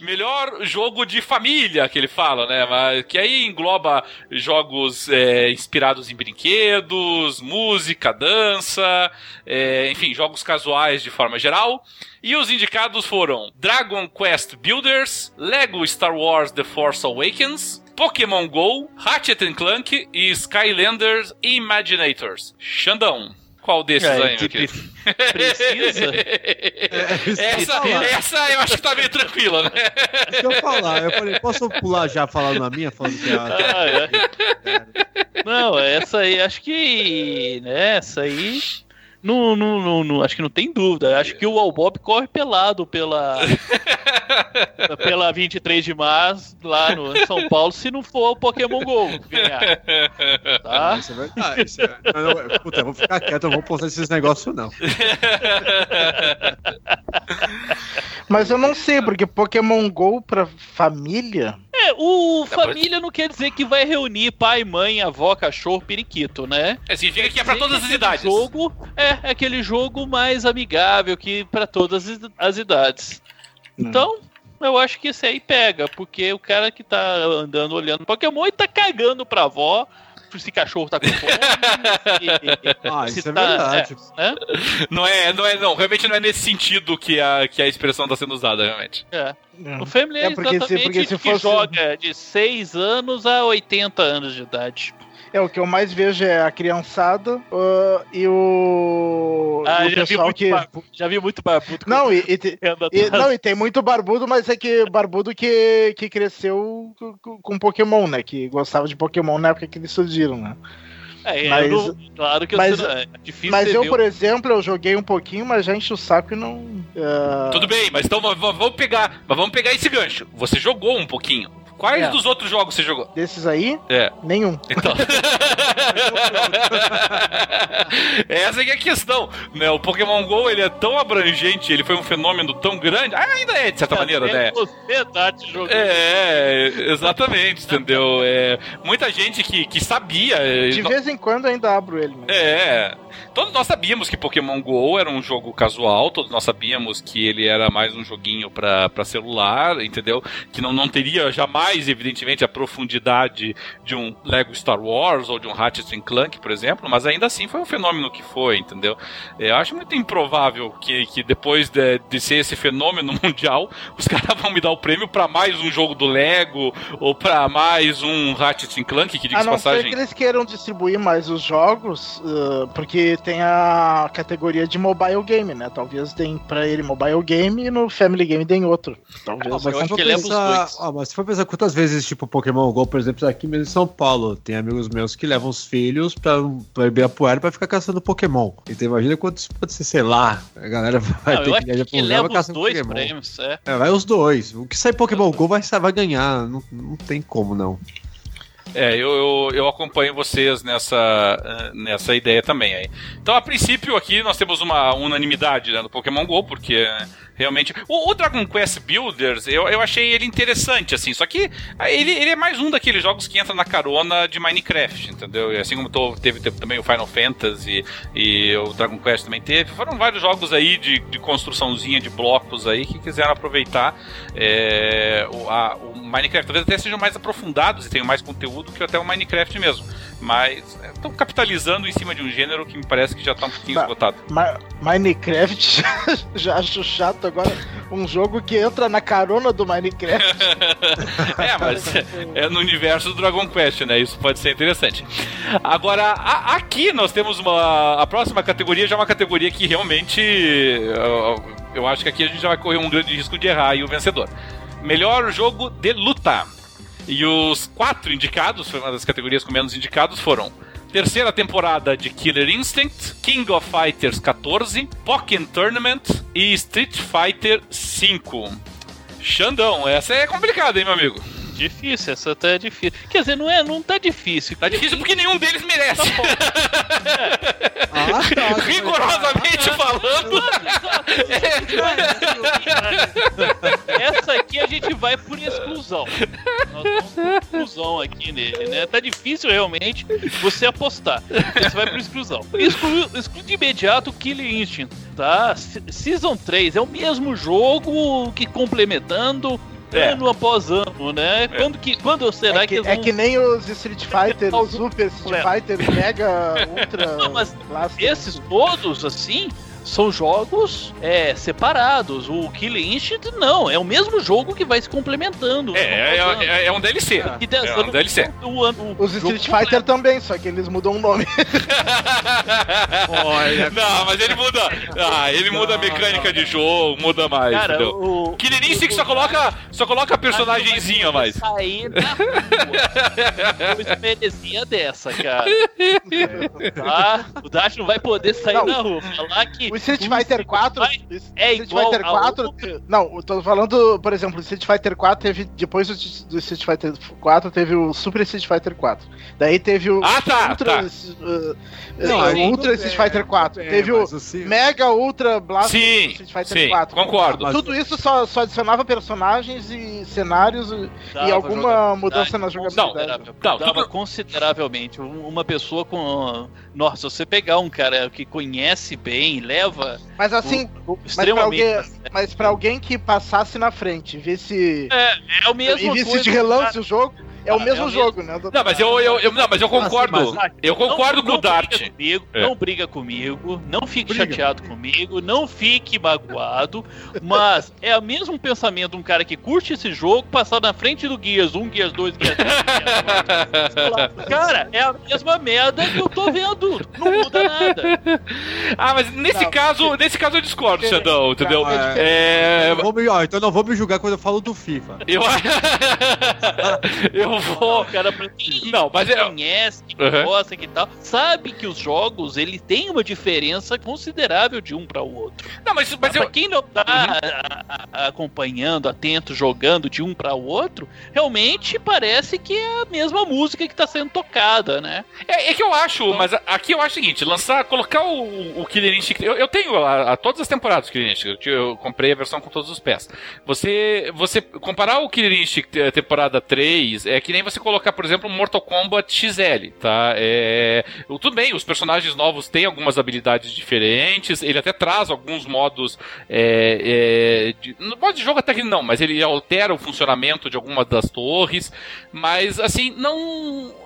Melhor jogo de família, que ele fala, né? Mas, que aí engloba jogos é, inspirados em brinquedos, música, dança, é, enfim, jogos casuais de forma geral. E os indicados foram Dragon Quest Builders, Lego Star Wars The Force Awakens, Pokémon GO, Ratchet Clank e Skylanders Imaginators. Xandão. Qual desses é, aí, equipe precisa? (laughs) É, essa, essa eu acho que tá meio tranquila, né? Deixa eu falar, eu falei, posso pular já falando na minha, falando que é ah, é. (laughs) Não, essa aí, acho que. Né, essa aí Não, não, não, não, acho que não tem dúvida. Acho que o Al Bob corre pelado pela. (laughs) pela 23 de março, lá no em São Paulo, se não for o Pokémon GO ganhar. Tá? Isso é verdade. Isso é... Não, não, puta, eu vou ficar quieto, eu vou postar esses negócios, não. Mas eu não sei, porque Pokémon GO pra família. É, o família não quer dizer que vai reunir pai, mãe, avó, cachorro, periquito, né? É, significa que é pra Dizer todas as aquele idades. Jogo, é, é aquele jogo mais amigável que para todas as- as idades. Então, eu acho que esse aí pega, porque o cara que tá andando olhando Pokémon e tá cagando pra avó, se cachorro tá com fome. e- Ah, (laughs) se isso é tá- verdade. é, né? Não é, não é, não. Realmente não é nesse sentido que a, que a expressão tá sendo usada, realmente. É. O Family é, É, se- exatamente se que fosse- joga de 6 anos a 80 anos de idade. É, o que eu mais vejo é a criançada ah, e o, Ah, e o já vi, muito que. barbudo, já vi muito barbudo. com- Não, e, e (laughs) te- e- não, e tem muito barbudo, mas é que barbudo que, que cresceu com- Pokémon, né? Que gostava de Pokémon na época que eles surgiram, né? É, mas- eu não- claro que mas- eu sei, é difícil Mas eu, ver por exemplo, eu joguei um pouquinho, mas já enchi o saco e não. ah, Tudo bem, mas então vamos pegar, mas vamos pegar esse gancho. Você jogou um pouquinho. Quais É. dos outros jogos você jogou? Desses aí, É. nenhum. Então. (laughs) Essa é a questão, né? O Pokémon GO, ele é tão abrangente, ele foi um fenômeno tão grande, ah, ainda é, de certa maneira, né? Você tá te jogando. É, exatamente, entendeu? É, muita gente que, que sabia. é, De no- vez em quando ainda abro ele. Mas... É. Todos nós sabíamos que Pokémon GO era um jogo casual, todos nós sabíamos que ele era mais um joguinho pra pra celular, entendeu? Que não, não teria jamais, evidentemente, a profundidade de um Lego Star Wars ou de um Ratchet and Clank, por exemplo, mas ainda assim foi um fenômeno que foi, entendeu? Eu acho muito improvável que, que depois de, de ser esse fenômeno (laughs) mundial, os caras vão me dar o prêmio pra mais um jogo do Lego ou pra mais um Ratchet and Clank, que diga A de não ser passagem. que eles queiram distribuir mais os jogos, ah, porque tem a categoria de mobile game, né? Talvez tem pra ele mobile game e no family game tem outro. Talvez. Ah, eu mas, acho que pensar, dois. ah, mas se for pensar quantas vezes, tipo, Pokémon GO, por exemplo, aqui mesmo em São Paulo, tem amigos meus que levam os filhos pra, pra Ibirapuera pra ficar caçando Pokémon. Então imagina quantos pode ser, sei lá, a galera vai Não, ter eu que acho viajar um lugar leva pra os caçar dois Pokémon. prêmios, é. É, vai os dois. O que sai Pokémon GO vai, vai ganhar. Não, não tem como, não. É, eu, eu, eu acompanho vocês nessa, nessa ideia também aí. Então, a princípio, aqui nós temos uma unanimidade né, no Pokémon GO, porque eh, realmente. O, o Dragon Quest Builders, eu, eu achei ele interessante, assim, só que ah, ele, ele é mais um daqueles jogos que entra na carona de Minecraft, entendeu? Assim como tô- teve, teve também o Final Fantasy e o Dragon Quest também teve. Foram vários jogos aí de, de construçãozinha de blocos aí que quiseram aproveitar é, o, a- o Minecraft. Talvez até sejam mais aprofundados e tenham mais conteúdo que até o Minecraft mesmo. Mas estão capitalizando em cima de um gênero que me parece que já tá um pouquinho esgotado. Ma- Minecraft, (laughs) já acho chato agora. Um jogo que entra na carona do Minecraft. (laughs) é, mas é no universo do Dragon Quest, né? Isso pode ser interessante. Agora, a- aqui nós temos uma. A próxima categoria já é uma categoria que realmente. Eu, eu acho que aqui a gente já vai correr um grande risco de errar aí o vencedor. Melhor jogo de luta. E os quatro indicados, foi uma das categorias com menos indicados, foram. Terceira temporada de Killer Instinct, King of Fighters 14, Pokémon Tournament e Street Fighter 5. Xandão, essa é complicada, hein, meu amigo? Difícil, essa tá difícil. Quer dizer, não é, não tá difícil. Tá difícil porque nenhum deles merece. Ah, tá. (laughs) Rigorosamente falando. Essa aqui a gente vai por exclusão. Nós vamos por exclusão aqui nele, né? Tá difícil realmente você apostar. Você vai por exclusão. Exclu, exclui de imediato o Killer Instinct, tá? Se- Season 3 é o mesmo jogo que complementando É. ano após ano, né? Quando, que, quando será É que, eles é vão... que nem os Street (laughs) Fighter, Super Street. Fighter, Mega, Ultra. Não, mas. Esses todos, assim, são jogos é, separados. O Killing Instinct não, é o mesmo jogo que vai se complementando. É, é, é, é um DLC. E É um DLC. o- o- o Os Street Fighter também, só que eles mudam o nome. (laughs) Olha, Não, mas ele muda. Ah, ele muda a mecânica de jogo, muda mais, Cara, entendeu? o. Killer Instinct só coloca, só coloca personagemzinho a mais. Sair na rua. (laughs) Dessa, cara. Tá? O Dash não vai poder sair Não. na rua. Falar que. O Street Fighter 4. Fighter é Street igual Fighter a 4. outro. Não, eu tô falando, por exemplo, o Street Fighter 4 teve. Depois do, do Street Fighter 4 teve o Super Street Fighter 4. Daí teve o. Ah, tá, Ultra, tá. uh, Não, uh, Ultra Street Fighter 4. tudo bem, teve o Ci- Mega Ultra Blast Sim, Street Fighter sim, 4. concordo. Tudo isso só, só adicionava personagens e cenários e, Dava e alguma mudança na jogabilidade. Não, Dava tudo- consideravelmente. Um- Uma pessoa com. Nossa, se você pegar um cara que conhece bem, leva Mas assim, extremamente. alguém- mas pra alguém que passasse na frente, visse. É o mesmo e visse de relance o jogo, é o Ah, mesmo é o jogo, né? Não, mas eu, eu, eu- não, mas eu concordo. mas- Eu concordo não, com o não Dart. Briga comigo, É. Não briga comigo, não fique Briga. chateado comigo, não fique magoado, mas é o mesmo pensamento de um cara que curte esse jogo passar na frente do Gears 1, Gears 2, Gears 3, Gears 4. Cara, é a mesma merda que eu tô vendo. Não muda nada. Ah, mas nesse Não, caso, nesse caso eu discordo, Xandão, entendeu? Não, é É. Não vou me- ó, então não vou me julgar quando eu falo do FIFA. Eu. (laughs) eu vou. cara, pra quem Não, mas é. conhece, que Uhum. gosta que tal, sabe que os jogos ele tem uma diferença considerável de um para o outro. Não, mas, mas pra eu. quem não tá a- a- acompanhando, atento, jogando de um para o outro, realmente parece que é a mesma música que tá sendo tocada, né? É, é que eu acho, mas a- aqui eu acho o seguinte: lançar, colocar o, o Killer Instinct. Eu, eu tenho a, a todas as temporadas do Killer Instinct. Eu, eu comprei a versão com todos os pés. Você, você comparar o Killer Instinct eh, temporada 3 é que nem você colocar, por exemplo, Mortal Kombat XL, tá? É, o- tudo bem, os personagens novos têm algumas habilidades diferentes. Ele até traz alguns modos. É, é, de, no modo de jogo até que não, mas ele altera o funcionamento de algumas das torres. Mas assim, não é,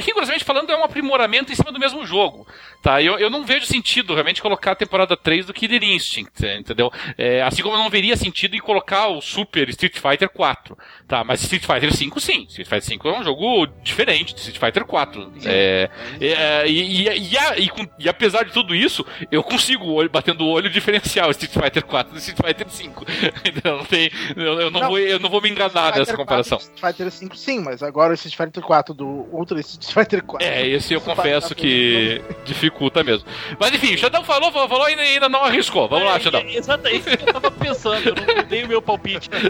rigorosamente falando, é um aprimoramento em cima do mesmo jogo, tá? Eu, eu não vejo sentido realmente colocar a temporada 3 do Killer Instinct, entendeu? É, assim como eu não veria sentido em colocar o Super Street Fighter 4, tá? Mas Street Fighter 5 sim, Street Fighter 5 é um jogo diferente de Street Fighter 4. É, é, e, e, e, a- e com- e apesar de tudo isso, eu consigo, olho- batendo o olho, diferenciar o Street Fighter 4 do Street Fighter 5. (laughs) Então, não tem, eu, eu não, Não. vou, eu não vou me enganar nessa comparação. 4, Street Fighter 5 sim, mas agora o Street Fighter 4 do Street Fighter 4. É, esse eu confesso que dificulta mesmo. Mas enfim, o Xandão falou, falou, falou e ainda não arriscou. Vamos lá, É, Xandão. é, Exato, é isso que eu tava pensando, eu não dei o meu palpite. (laughs)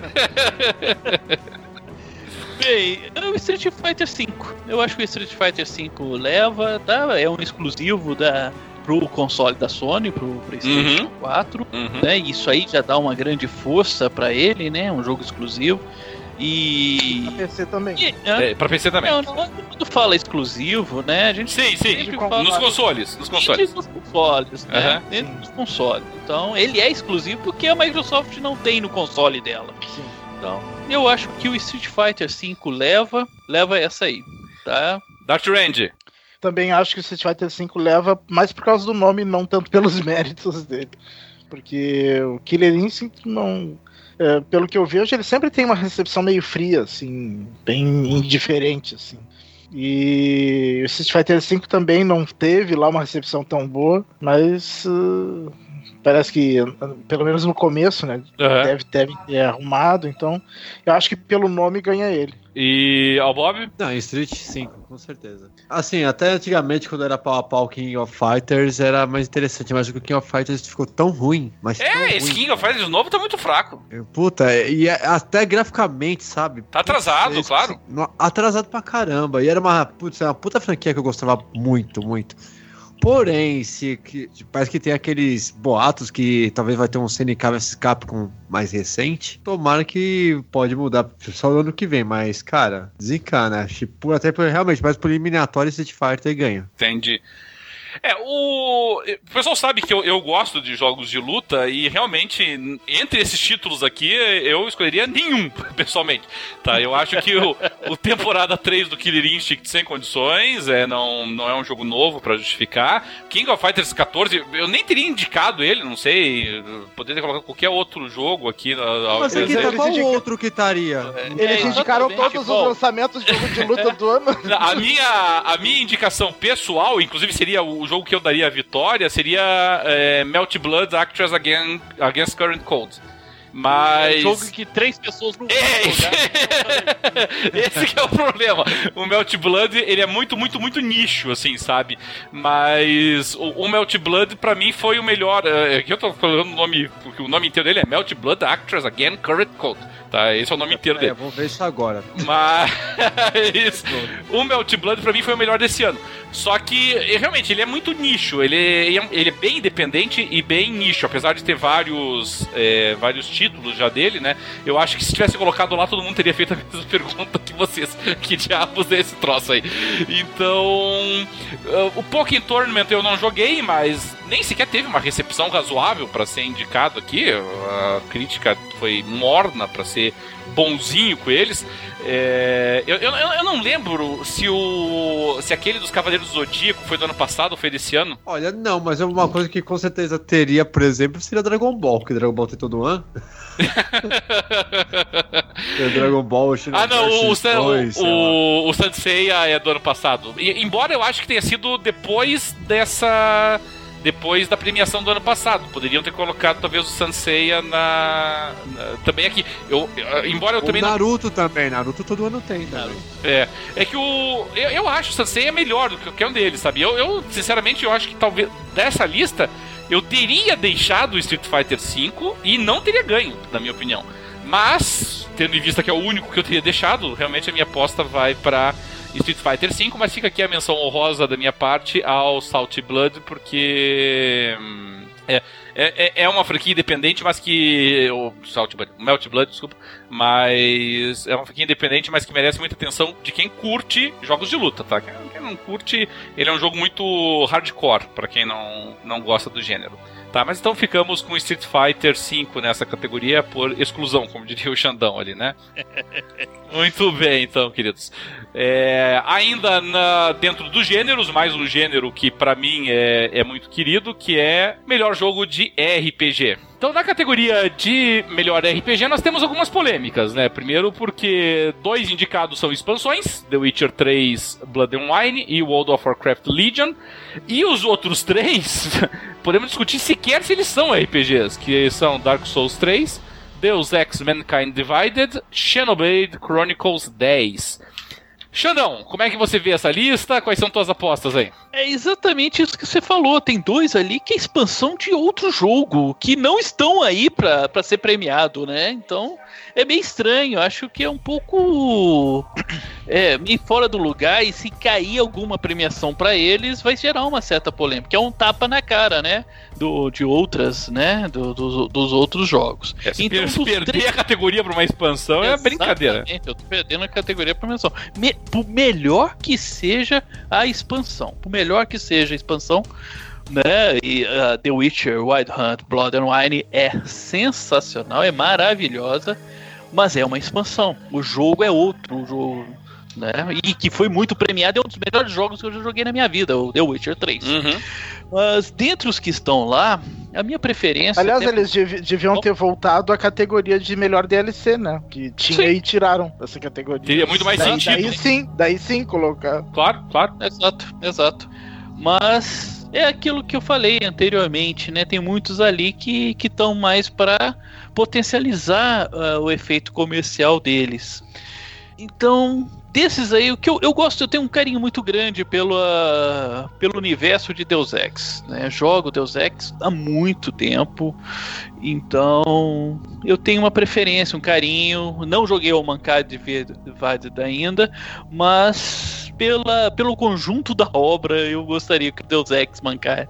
Bem, o Street Fighter V. Eu acho que o Street Fighter V leva, tá? É um exclusivo da, pro console da Sony, pro PlayStation 4. Uhum. Né? Isso aí já dá uma grande força pra ele, né? Um jogo exclusivo. E. PC também. e né? É, pra PC também. Não, não, quando fala exclusivo, né? A gente Sim, sim. fala Nos consoles, nos consoles. Dentro dos consoles, né? Aham. Dentro dos consoles. Então, ele é exclusivo porque a Microsoft não tem no console dela. Sim. Então, eu acho que o Street Fighter V leva, leva essa aí, tá? Dart Range. Também acho que o Street Fighter 5 leva mais por causa do nome, não tanto pelos (laughs) méritos dele. Porque o Killer Instinct não. é, pelo que eu vejo, ele sempre tem uma recepção meio fria, assim, bem indiferente, assim. E o Street Fighter 5 também não teve lá uma recepção tão boa, mas uh, parece que, pelo menos no começo, né, Aham. deve, deve ter arrumado, então eu acho que pelo nome ganha ele. E ao Bob? Não, Street 5, com certeza. Assim, até antigamente, quando era pau a pau King of Fighters, era mais interessante, mas o King of Fighters ficou tão ruim, mas tão É, esse ruim. King of Fighters novo tá muito fraco. Puta, e é- até graficamente, sabe? Tá atrasado, Putz, claro. Atrasado pra caramba. E era uma, putz, era uma puta franquia que eu gostava muito, muito. Porém, se que, parece que tem aqueles boatos que talvez vai ter um CNK vs Capcom mais recente. Tomara que pode mudar só no ano que vem, mas, cara, desencana. Acho que por, até por, realmente, mas por eliminatório Street Fighter ganha. Entendi. É, o... o pessoal sabe que eu, eu gosto de jogos de luta e realmente, entre esses títulos aqui, eu escolheria nenhum, (laughs) pessoalmente. Tá? Eu acho que o, o temporada 3 do Killer Instinct sem condições, é, não, não é um jogo novo para justificar. King of Fighters 14, eu nem teria indicado ele, não sei, poderia ter colocado qualquer outro jogo aqui. Mas aqui tá qual indica... outro que estaria? É, Eles indicaram todos bom. os lançamentos de jogo de luta do ano. (laughs) A minha, a minha indicação pessoal, inclusive seria o jogo que eu daria a vitória, seria é, Melt Blood Actress Against, Current Code. Mas. É um jogo que três pessoas não é, (laughs) Esse que é o problema. O Melt Blood, ele é muito, muito, muito nicho, assim, sabe? Mas o, o Melt Blood, pra mim, foi o melhor. É, aqui eu tô falando o nome, porque o nome inteiro dele é Melt Blood Actress Again Current Code. Tá? Esse é o nome inteiro é, dele. vou ver isso agora. Mas. (laughs) o Melt Blood, pra mim, foi o melhor desse ano. Só que, realmente, ele é muito nicho. Ele é, ele é bem independente e bem nicho, apesar de ter vários, é, vários títulos já dele, né? Eu acho que se tivesse colocado lá, todo mundo teria feito a (laughs) mesma pergunta que vocês. Que diabos é esse troço aí? Então, uh, o Pokémon Tournament eu não joguei, mas nem sequer teve uma recepção razoável para ser indicado aqui. A crítica foi morna para ser bonzinho com eles. É, eu, eu, eu, não lembro se o se aquele dos Cavaleiros do Zodíaco foi do ano passado ou foi desse ano. Olha, não, mas é uma coisa que com certeza teria, por exemplo, seria Dragon Ball, que Dragon Ball tem todo ano. (laughs) Dragon Ball, Ah, não, o, 2, o, o, o Sanseiya é do ano passado. E, embora eu acho que tenha sido depois dessa depois da premiação do ano passado. Poderiam ter colocado talvez o Sanseiya na, na também aqui. Eu, embora eu o também Naruto não... também, Naruto todo ano tem, Naruto. É, é que o eu, eu acho o Sanseiya melhor do que qualquer um deles, sabe? Eu, eu sinceramente eu acho que talvez dessa lista eu teria deixado o Street Fighter V e não teria ganho, na minha opinião. Mas, tendo em vista que é o único que eu teria deixado, realmente a minha aposta vai para Street Fighter V, mas fica aqui a menção honrosa da minha parte ao Salt Blood, porque. Hum, é, é, é uma franquia independente, mas que. O Salt Blood, Melt Blood, desculpa. Mas. É uma franquia independente, mas que merece muita atenção de quem curte jogos de luta, tá? Quem não curte, ele é um jogo muito hardcore, para quem não, não gosta do gênero. Tá, mas então ficamos com Street Fighter V nessa categoria por exclusão, como diria o Xandão ali, né? (laughs) Muito bem, então, queridos. É, ainda na, dentro dos gêneros, mais um gênero que para mim é, é muito querido, que é melhor jogo de RPG. Então, na categoria de melhor RPG, nós temos algumas polêmicas, né? Primeiro, porque dois indicados são expansões: The Witcher 3 Blood and Wine e World of Warcraft Legion. E os outros três, (laughs) podemos discutir sequer se eles são RPGs, que são Dark Souls 3, Deus Ex Mankind Divided, Xenoblade Chronicles 10. Xandão, como é que você vê essa lista? Quais são tuas apostas aí? É exatamente isso que você falou. Tem dois ali que é expansão de outro jogo, que não estão aí para ser premiado, né? Então, é bem estranho. Acho que é um pouco é, meio fora do lugar. E se cair alguma premiação para eles, vai gerar uma certa polêmica. É um tapa na cara, né? Do, de outras, né? Do, do dos outros jogos. É, se então, per perder três... a categoria para uma expansão é brincadeira. Eu tô perdendo a categoria para expansão. Me, por melhor que seja a expansão, por melhor que seja a expansão, né? E uh, The Witcher, Wild Hunt, Blood and Wine é sensacional, é maravilhosa mas é uma expansão. O jogo é outro, o jogo, né? E que foi muito premiado, é um dos melhores jogos que eu já joguei na minha vida, o The Witcher 3. Uhum. Mas dentre os que estão lá, a minha preferência. Aliás, eles deviam ter voltado à categoria de melhor DLC, né? Que tinha sim. e tiraram essa categoria. Teria muito mais daí, sentido. Daí sim, daí sim colocar. Claro, claro. Exato, exato. Mas é aquilo que eu falei anteriormente, né? Tem muitos ali que estão mais para potencializar uh, o efeito comercial deles. Então, desses aí, o que eu, eu gosto, eu tenho um carinho muito grande pelo, uh, pelo universo de Deus Ex. Né? Jogo Deus Ex há muito tempo, então eu tenho uma preferência, um carinho. Não joguei o Mankind Divided ainda, mas pela, pelo conjunto da obra, eu gostaria que Deus Ex Mankind,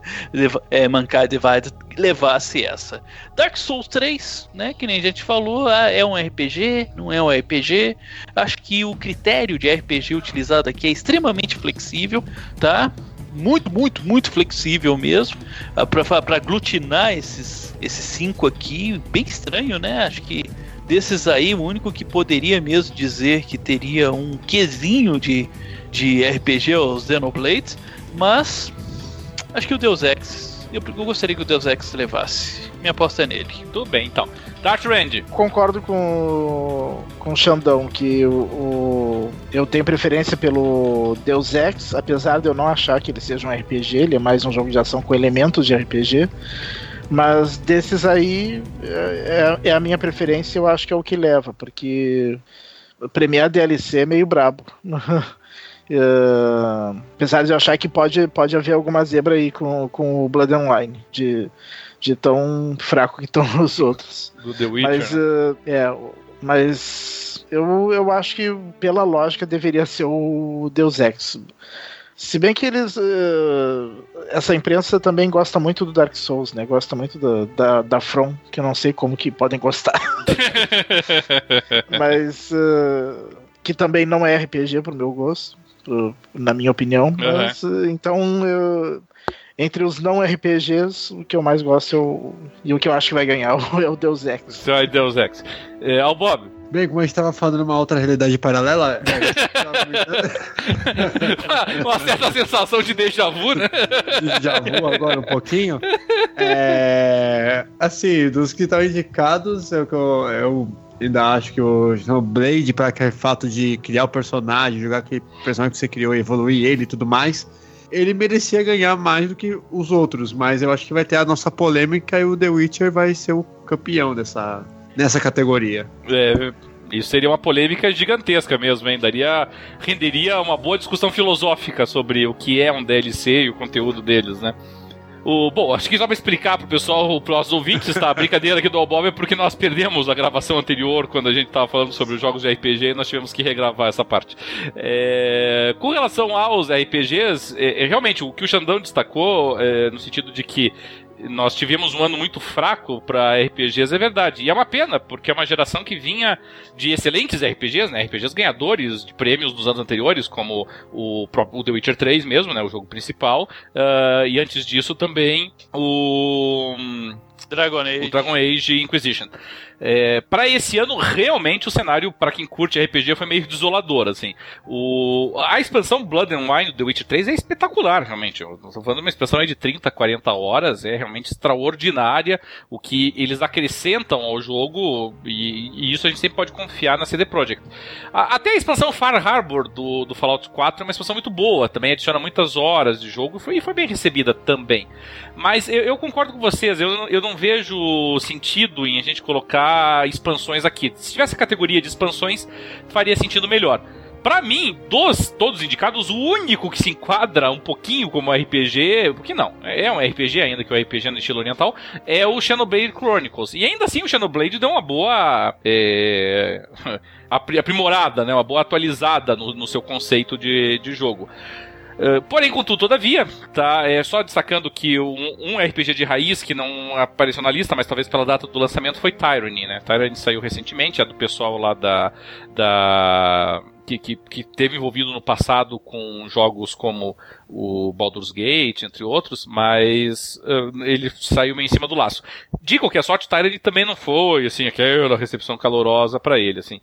é, Mankind Divided levasse essa. Dark Souls 3, né, que nem a gente falou, ah, é um RPG, não é um RPG. Acho que o critério de RPG utilizado aqui é extremamente flexível, tá? muito, muito, muito flexível mesmo, uh, para aglutinar esses, esses cinco aqui, bem estranho, né? Acho que desses aí, o único que poderia mesmo dizer que teria um quesinho de, de RPG é o Xenoblade, mas acho que o Deus Ex, eu, eu gostaria que o Deus Ex levasse. Minha aposta é nele. Tudo bem, então. Dart Randy. Concordo com, com o Xandão que o, o, eu tenho preferência pelo Deus Ex, apesar de eu não achar que ele seja um RPG, ele é mais um jogo de ação com elementos de RPG. Mas desses aí é, é, é a minha preferência, eu acho que é o que leva, porque premiar DLC é meio brabo. (laughs) Uh, apesar de eu achar que pode, pode haver alguma zebra aí com, com o Blood Online, de, de tão fraco que estão (laughs) os outros. Do The Witcher. Mas, uh, é, mas eu, eu acho que pela lógica deveria ser o Deus Ex. Se bem que eles. Uh, essa imprensa também gosta muito do Dark Souls, né? Gosta muito da, da, da From, que eu não sei como que podem gostar. (laughs) Mas. Uh, que também não é RPG pro meu gosto, na minha opinião. Mas, uhum. então, eu, entre os não RPGs, o que eu mais gosto é o, e o que eu acho que vai ganhar (laughs) é o Deus Ex. Então é Deus Ex. É, Al Bob. Bem, como a gente estava falando uma outra realidade paralela. (laughs) É, uma certa sensação de déjà vu, né? déjà vu agora um pouquinho. É, assim, dos que estão indicados, eu, eu ainda acho que o Blade, para aquele fato de criar o personagem, jogar aquele personagem que você criou, evoluir ele e tudo mais, ele merecia ganhar mais do que os outros. Mas eu acho que vai ter a nossa polêmica e o The Witcher vai ser o campeão dessa nessa categoria. É, isso seria uma polêmica gigantesca mesmo, hein? Daria, renderia uma boa discussão filosófica sobre o que é um DLC e o conteúdo deles, né? O, bom, acho que só pra explicar pro pessoal, pros ouvintes, tá? A brincadeira aqui do Albob é porque nós perdemos a gravação anterior, quando a gente tava falando sobre os jogos de RPG, e nós tivemos que regravar essa parte. É, com relação aos RPGs, é, é, realmente, o que o Xandão destacou, é, no sentido de que nós tivemos um ano muito fraco para RPGs, é verdade. E é uma pena, porque é uma geração que vinha de excelentes RPGs, né? RPGs ganhadores de prêmios dos anos anteriores, como o, próprio The Witcher 3 mesmo, né? O jogo principal. Uh, e antes disso também o. Dragon Age. O Dragon Age Inquisition. É, para esse ano, realmente o cenário, para quem curte RPG, foi meio desolador, assim. O, a expansão Blood and Wine do The Witcher 3 é espetacular, realmente. Eu falando de uma expansão de 30, 40 horas, é realmente extraordinária o que eles acrescentam ao jogo, e, e isso a gente sempre pode confiar na CD Projekt. A, até a expansão Far Harbor do, do Fallout 4 é uma expansão muito boa, também adiciona muitas horas de jogo e foi, foi bem recebida também. Mas eu, eu concordo com vocês, eu, eu não vejo sentido em a gente colocar expansões aqui. Se tivesse a categoria de expansões, faria sentido melhor. Para mim, dos todos indicados, o único que se enquadra um pouquinho como RPG, porque não, é um RPG ainda que é um RPG no estilo oriental, é o Xenoblade Chronicles. E ainda assim o Xenoblade deu uma boa é, (laughs) aprimorada, né, uma boa atualizada no, no seu conceito de, de jogo. Uh, porém, contudo, todavia, tá? É só destacando que um, um, RPG de raiz que não apareceu na lista, mas talvez pela data do lançamento, foi Tyranny, né? Tyranny saiu recentemente, é do pessoal lá da. da que, que, que teve envolvido no passado com jogos como o Baldur's Gate, entre outros, mas uh, ele saiu meio em cima do laço. De qualquer sorte, Tyranny também não foi, assim, aquela recepção calorosa para ele, assim.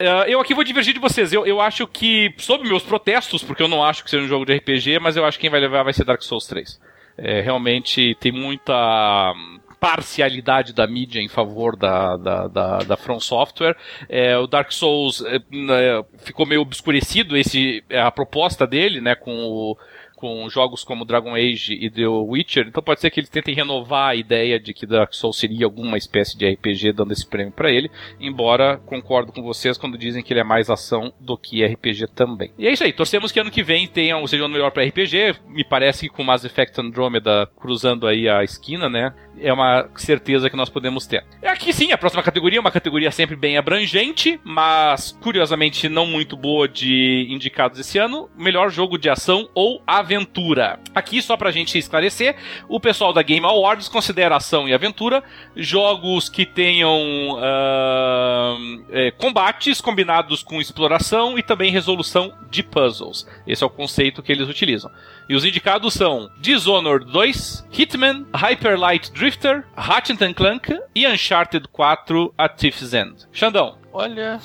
Uh, eu aqui vou divergir de vocês. Eu, eu acho que, sob meus protestos, porque eu não acho que seja um jogo de RPG, mas eu acho que quem vai levar vai ser Dark Souls 3. É, realmente tem muita parcialidade da mídia em favor da, da, da, da From Software. É, o Dark Souls é, né, ficou meio obscurecido esse, a proposta dele, né, com o com jogos como Dragon Age e The Witcher, então pode ser que eles tentem renovar a ideia de que Dark Souls seria alguma espécie de RPG dando esse prêmio para ele, embora concordo com vocês quando dizem que ele é mais ação do que RPG também. E é isso aí, torcemos que ano que vem tenham, seja um melhor para RPG, me parece que com Mass Effect Andromeda cruzando aí a esquina, né, é uma certeza que nós podemos ter. É aqui sim, a próxima categoria é uma categoria sempre bem abrangente, mas curiosamente não muito boa de indicados esse ano, melhor jogo de ação ou aventura aventura. Aqui, só pra gente esclarecer, o pessoal da Game Awards considera ação e aventura jogos que tenham uh, é, combates combinados com exploração e também resolução de puzzles. Esse é o conceito que eles utilizam. E os indicados são Dishonored 2, Hitman, Hyper Light Drifter, Ratchet Clank e Uncharted 4 A Thief's End. Xandão. Olha,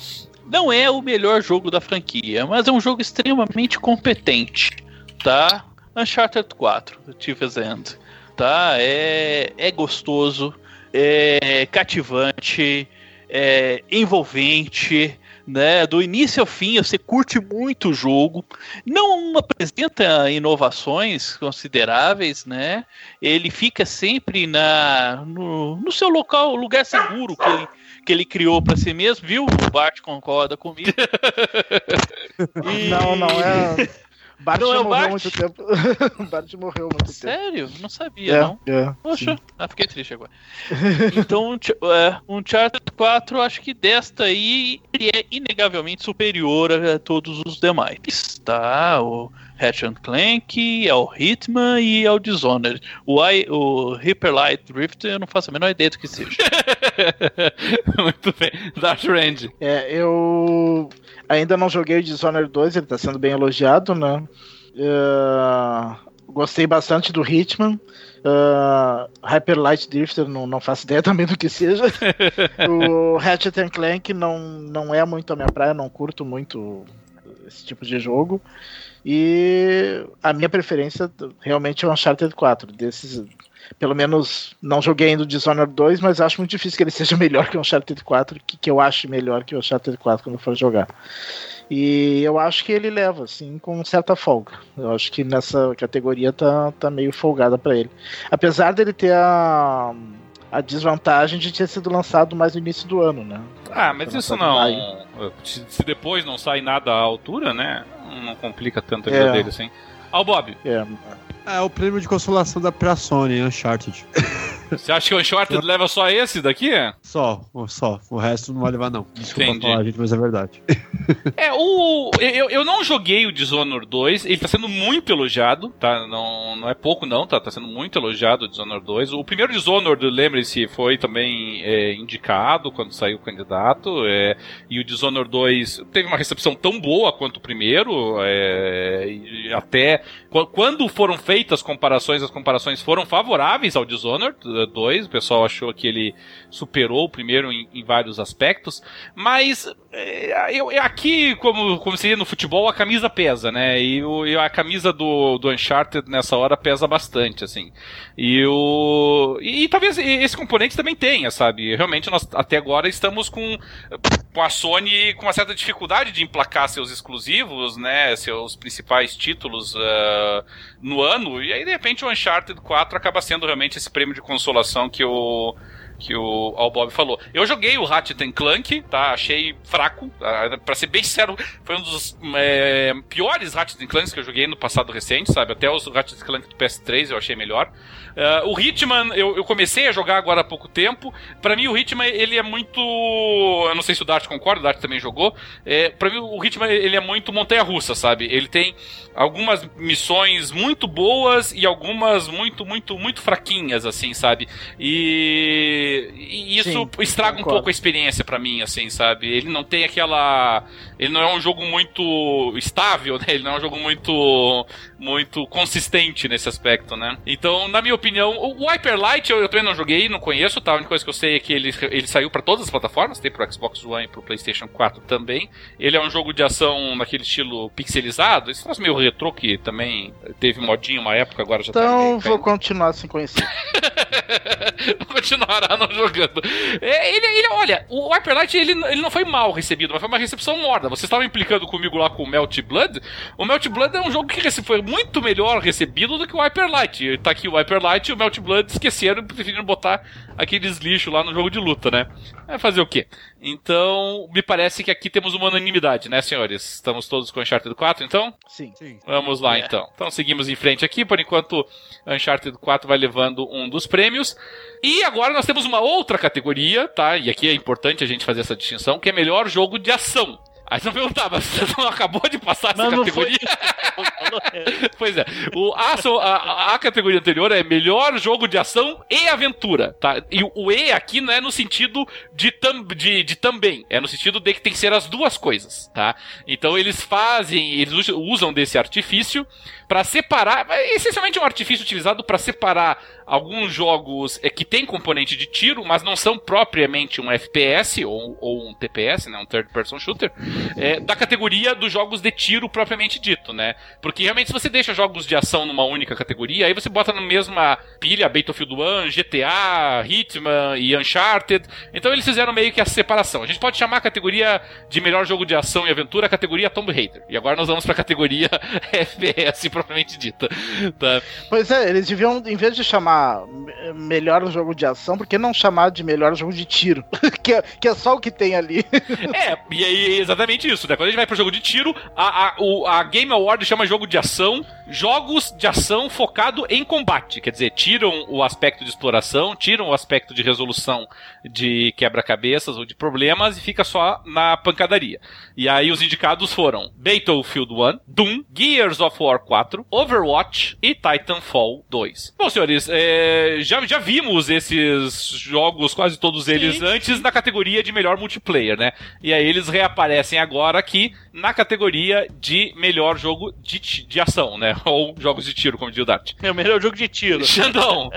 não é o melhor jogo da franquia, mas é um jogo extremamente competente, tá? Uncharted 4, A Thief's End, tá? É, é gostoso, é cativante, é envolvente, né? Do início ao fim, você curte muito o jogo. Não apresenta inovações consideráveis, né? Ele fica sempre na no, no seu local, lugar seguro que ele, que ele criou para si mesmo, viu? O Bart concorda comigo. e... (laughs) Não, não é. (laughs) Bart não é o morreu Bart? muito tempo. (laughs) Bart morreu muito Sério? tempo. Não sabia, é, não. É, Poxa, ah, fiquei triste agora. então, é, um Uncharted 4, acho que desta aí, ele é inegavelmente superior a todos os demais. Tá? O Ratchet Clank, ao Hitman e ao Dishonored. O, I, o Hyper Light Drift eu não faço a menor ideia do que seja. (laughs) Muito bem. Dark Range. É, eu ainda não joguei o Dishonored 2, ele está sendo bem elogiado, né? Uh, gostei bastante do Hitman. Uh, Hyper Light Drifter, não, não faço ideia (laughs) também do que seja. o Ratchet Clank não, não é muito a minha praia, não curto muito esse tipo de jogo. E a minha preferência realmente é o Uncharted 4. Desses, pelo menos não joguei ainda o Dishonored 2, mas acho muito difícil que ele (laughs) seja melhor que o Uncharted 4, que, que eu acho melhor que o Uncharted 4 quando eu for jogar. E eu acho que ele leva, assim, com certa folga. Eu acho que nessa categoria tá, tá meio folgada para ele. Apesar dele ter a, a desvantagem de ter sido lançado mais no início do ano, né? Ah, mas isso não. Se depois não sai nada à altura, né? Não complica tanto a vida é. dele assim. Ó, o Bob. É. É o prêmio de consolação da pra Sony, Uncharted. (laughs) Você acha que o Uncharted leva só esse daqui? Só, só. O resto não vai levar, não. Desculpa Entendi. falar, gente, mas é verdade. (laughs) É, o. Eu, eu não joguei o Dishonored 2, ele tá sendo muito elogiado, tá? Não, não é pouco, não, tá? Tá sendo muito elogiado o Dishonored 2. O primeiro Dishonored, lembre-se, foi também é, indicado quando saiu o candidato. É, e o Dishonored 2 teve uma recepção tão boa quanto o primeiro. É, até quando foram feitas comparações, as comparações foram favoráveis ao Dishonored 2. O pessoal achou que ele superou o primeiro em, em vários aspectos. Mas eu, aqui, como, como seria no futebol, a camisa pesa, né? E, o, e a camisa do, do Uncharted nessa hora pesa bastante, assim. E o. E, e, talvez esse componente também tenha, sabe? Realmente nós até agora estamos com, com a Sony com uma certa dificuldade de emplacar seus exclusivos, né? Seus principais títulos uh, no ano. E aí, de repente, o Uncharted 4 acaba sendo realmente esse prêmio de consolação que o que o, o Bob falou. Eu joguei o Ratchet Clank, tá? Achei fraco. Tá? Pra ser bem sincero, foi um dos é, piores Ratchet Clanks que eu joguei no passado recente, sabe? Até os Ratchet Clank do PS3 eu achei melhor. Uh, o Hitman, eu, eu, comecei a jogar agora há pouco tempo. Para mim, o Hitman, ele é muito. Eu não sei se o Dart concorda, o Dart também jogou. É, para mim, o Hitman, ele é muito montanha-russa, sabe? Ele tem algumas missões muito boas e algumas muito, muito, muito fraquinhas, assim, sabe? E, e isso Sim, estraga concordo. um pouco a experiência para mim, assim, sabe? Ele não tem aquela. Ele não é um jogo muito estável, (laughs) né? Ele não é um jogo muito, muito consistente nesse aspecto, né? Então, na minha opinião, o Hyper Light eu, eu também não joguei, não conheço, tá? A única coisa que eu sei é que ele, ele saiu para todas as plataformas, tem pro Xbox One e pro PlayStation 4 também. Ele é um jogo de ação naquele estilo pixelizado, esse troço meio retrô que também teve modinho uma época, agora já então, tá. Então vou continuar sem conhecer. (laughs) Continuará não jogando. É, ele, ele, olha, o Hyper Light ele, ele não foi mal recebido, mas foi uma recepção morda. Vocês estavam implicando comigo lá com o Melt Blood. O Melt Blood é um jogo que foi muito melhor recebido do que o Hyper Light. Tá aqui o Hyper Light Light e o Melt Blood esqueceram e preferiram botar aqueles lixos lá no jogo de luta, né? É fazer o quê? Então, me parece que aqui temos uma unanimidade, né, senhores? Estamos todos com Uncharted 4, então? Sim. Sim. Vamos lá, é. então. Então, seguimos em frente aqui. Por enquanto, Uncharted 4 vai levando um dos prêmios. E agora nós temos uma outra categoria, tá? E aqui é importante a gente fazer essa distinção, que é melhor jogo de ação. Aí você vai perguntar, mas você não acabou de passar essa Mas categoria? (laughs) pois é. O, a, a- a categoria anterior é melhor jogo de ação e aventura, tá? E o- E aqui não é no sentido de, tam, de, de também, é no sentido de que tem que ser as duas coisas, tá? Então eles fazem, eles us- usam desse artifício para separar, é essencialmente um artifício utilizado para separar alguns jogos é, que tem componente de tiro, mas não são propriamente um FPS ou, ou um TPS, né, um third person shooter, é, da categoria dos jogos de tiro propriamente dito, né? Porque realmente se você deixa jogos de ação numa única categoria, aí você bota na mesma pilha Battlefield 1, GTA, Hitman e Uncharted. Então eles fizeram meio que a separação. A gente pode chamar a categoria de melhor jogo de ação e aventura a categoria Tomb Raider. E agora nós vamos pra categoria (laughs) FPS propriamente dita. Tá? Pois é, eles deviam, em vez de chamar me- melhor jogo de ação, por que não chamar de melhor jogo de tiro? (laughs) que, é, que é só o que tem ali. É, e aí é exatamente isso, né? Quando a gente vai pro jogo de tiro, a, a, a Game Award chama jogo de ação, jogos de ação focado em combate. Quer dizer, tiram o aspecto de exploração, tiram o aspecto de resolução de quebra-cabeças ou de problemas e fica só na pancadaria. E aí os indicados foram Battlefield 1, Doom, Gears of War 4, Overwatch e Titanfall 2. Bom, senhores, é, já, já vimos esses jogos, quase todos eles, Sim. antes na categoria de melhor multiplayer, né? E aí eles reaparecem agora aqui na categoria de melhor jogo de, de ação, né? (laughs) Ou jogos de tiro, como diz o Dart. É o melhor jogo de tiro. (laughs) Xandão,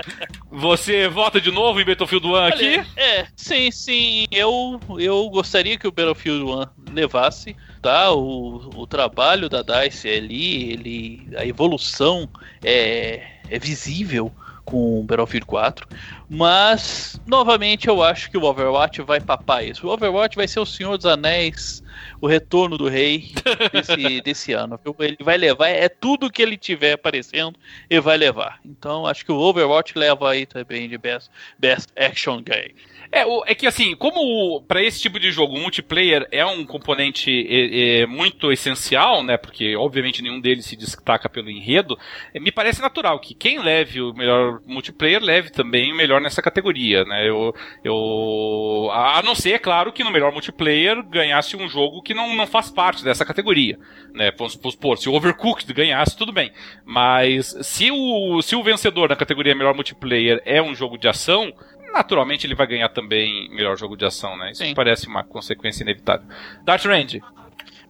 você vota de novo em Battlefield 1 aqui? Olha, É, sim, sim. Eu, eu gostaria que o Battlefield 1 levasse, tá? O, o trabalho da DICE ali, ele, a evolução é, é visível com o Battlefield 4, mas novamente eu acho que o Overwatch vai papar isso. O Overwatch vai ser o Senhor dos Anéis, o retorno do rei desse, (laughs) desse ano. Ele vai levar, é tudo que ele tiver aparecendo, ele vai levar. Então acho que o Overwatch leva aí também de Best, best Action Game. É, é que assim, como para esse tipo de jogo o multiplayer é um componente é, é, muito essencial, né? Porque obviamente nenhum deles se destaca pelo enredo, é, me parece natural que quem leve o melhor multiplayer leve também o melhor nessa categoria, né? Eu, eu a não ser, é claro, que no melhor multiplayer ganhasse um jogo que não, não faz parte dessa categoria, né? Vamos supor, se o Overcooked ganhasse, tudo bem. Mas se o, se o vencedor na categoria melhor multiplayer é um jogo de ação, naturalmente ele vai ganhar também melhor jogo de ação, né? Isso Sim. me parece uma consequência inevitável. Dart Range.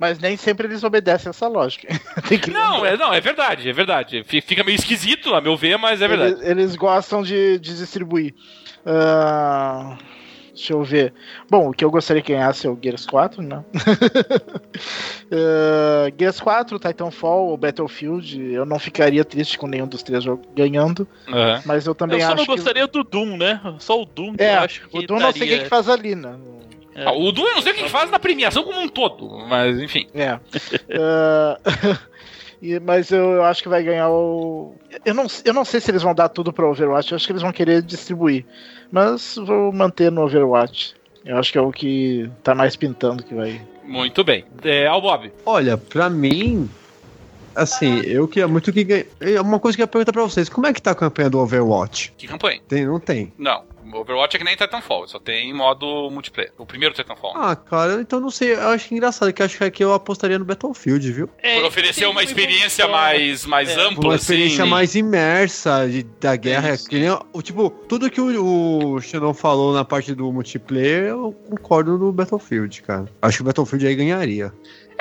Mas nem sempre eles obedecem essa lógica. (laughs) Tem que Não, é, não, é verdade, é verdade. Fi- Fica meio esquisito, a meu ver, mas é verdade. Eles, eles gostam de, de distribuir. Ah, deixa eu ver. Bom, o que eu gostaria que ganhasse é o Gears 4, né? Ah, (laughs) Gears 4, Titanfall ou Battlefield, eu não ficaria triste com nenhum dos três jogos ganhando, Aham. mas eu também eu só acho não gostaria do Doom, né? Só o Doom que que... É, eu acho que o Doom não sei o que, daria- que faz ali, né? É. Ah, o Doom eu não sei o que que faz na premiação como um todo, mas enfim. É. Ah, (laughs) (laughs) e- mas eu, eu acho que vai ganhar o. Eu não, eu não sei se eles vão dar tudo para Overwatch, eu acho que eles vão querer distribuir. Mas vou manter no Overwatch. Eu acho que é o que tá mais pintando que vai. Muito bem. É, ao Bob. Olha, pra mim, assim, eu queria muito que ganhe. É Uma coisa que eu ia perguntar pra vocês: como é que tá a campanha do Overwatch? Que campanha? Tem, não tem? Não. Overwatch é que nem Titanfall, só tem modo multiplayer. O primeiro Titanfall. Ah, cara, então não sei. Eu acho engraçado que eu acho que aqui eu apostaria no Battlefield, viu? É, Por oferecer uma experiência mais, mais É. ampla, Uma experiência assim. mais imersa de- da guerra. Que nem, tipo, tudo que o, o Xenon falou na parte do multiplayer, eu concordo no Battlefield, cara. Acho que o Battlefield aí ganharia.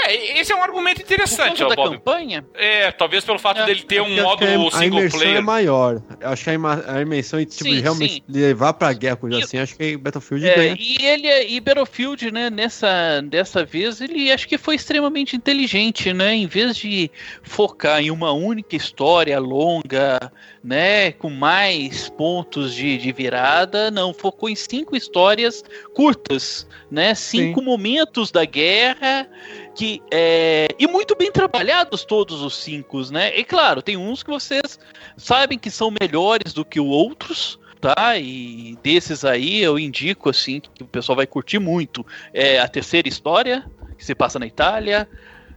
É, esse é um argumento Por interessante, ó, da Bob. campanha? É, talvez pelo fato É, dele ter um Porque acho modo que a, a single imersão player. é maior. Eu acho que a, ima- a imersão, tipo, Sim, realmente sim. levar pra guerra, coisa E- assim, acho que Battlefield É, ganha. e ele é- e Battlefield, né, nessa dessa vez, ele acho que foi extremamente inteligente, né? Em vez de focar em uma única história longa, né, com mais pontos de, de virada, não, focou em cinco histórias curtas, né? Cinco momentos da guerra que é, e muito bem trabalhados todos os cinco, né? E claro, tem uns que vocês sabem que são melhores do que os outros, tá? E desses aí eu indico assim que o pessoal vai curtir muito. É a terceira história que se passa na Itália,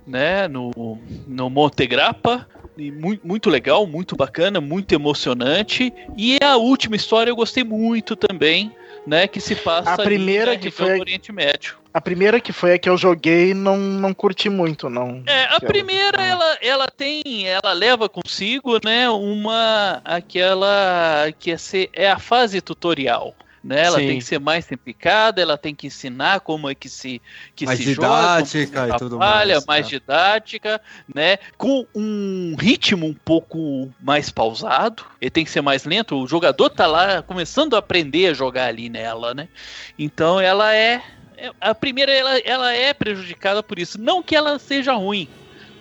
né? No no Monte Grappa. E muito, muito legal, muito bacana, muito emocionante. E a última história eu gostei muito também, né, que se passa A primeira ali que foi- do Oriente Médio. A primeira que foi a que eu joguei não, não curti muito, não. É, a primeira ela, ela tem, ela leva consigo, né, uma aquela que é, ser, é a fase tutorial. Né? Ela Sim. tem que ser mais simplificada, ela tem que ensinar como é que se, que Mais se joga, didática se e tudo mais, mais tá. didática, né? Com um ritmo um pouco mais pausado. Ele tem que ser mais lento. O jogador tá lá começando a aprender a jogar ali nela, né? Então ela é é- a primeira ela, ela é prejudicada por isso, não que ela seja ruim,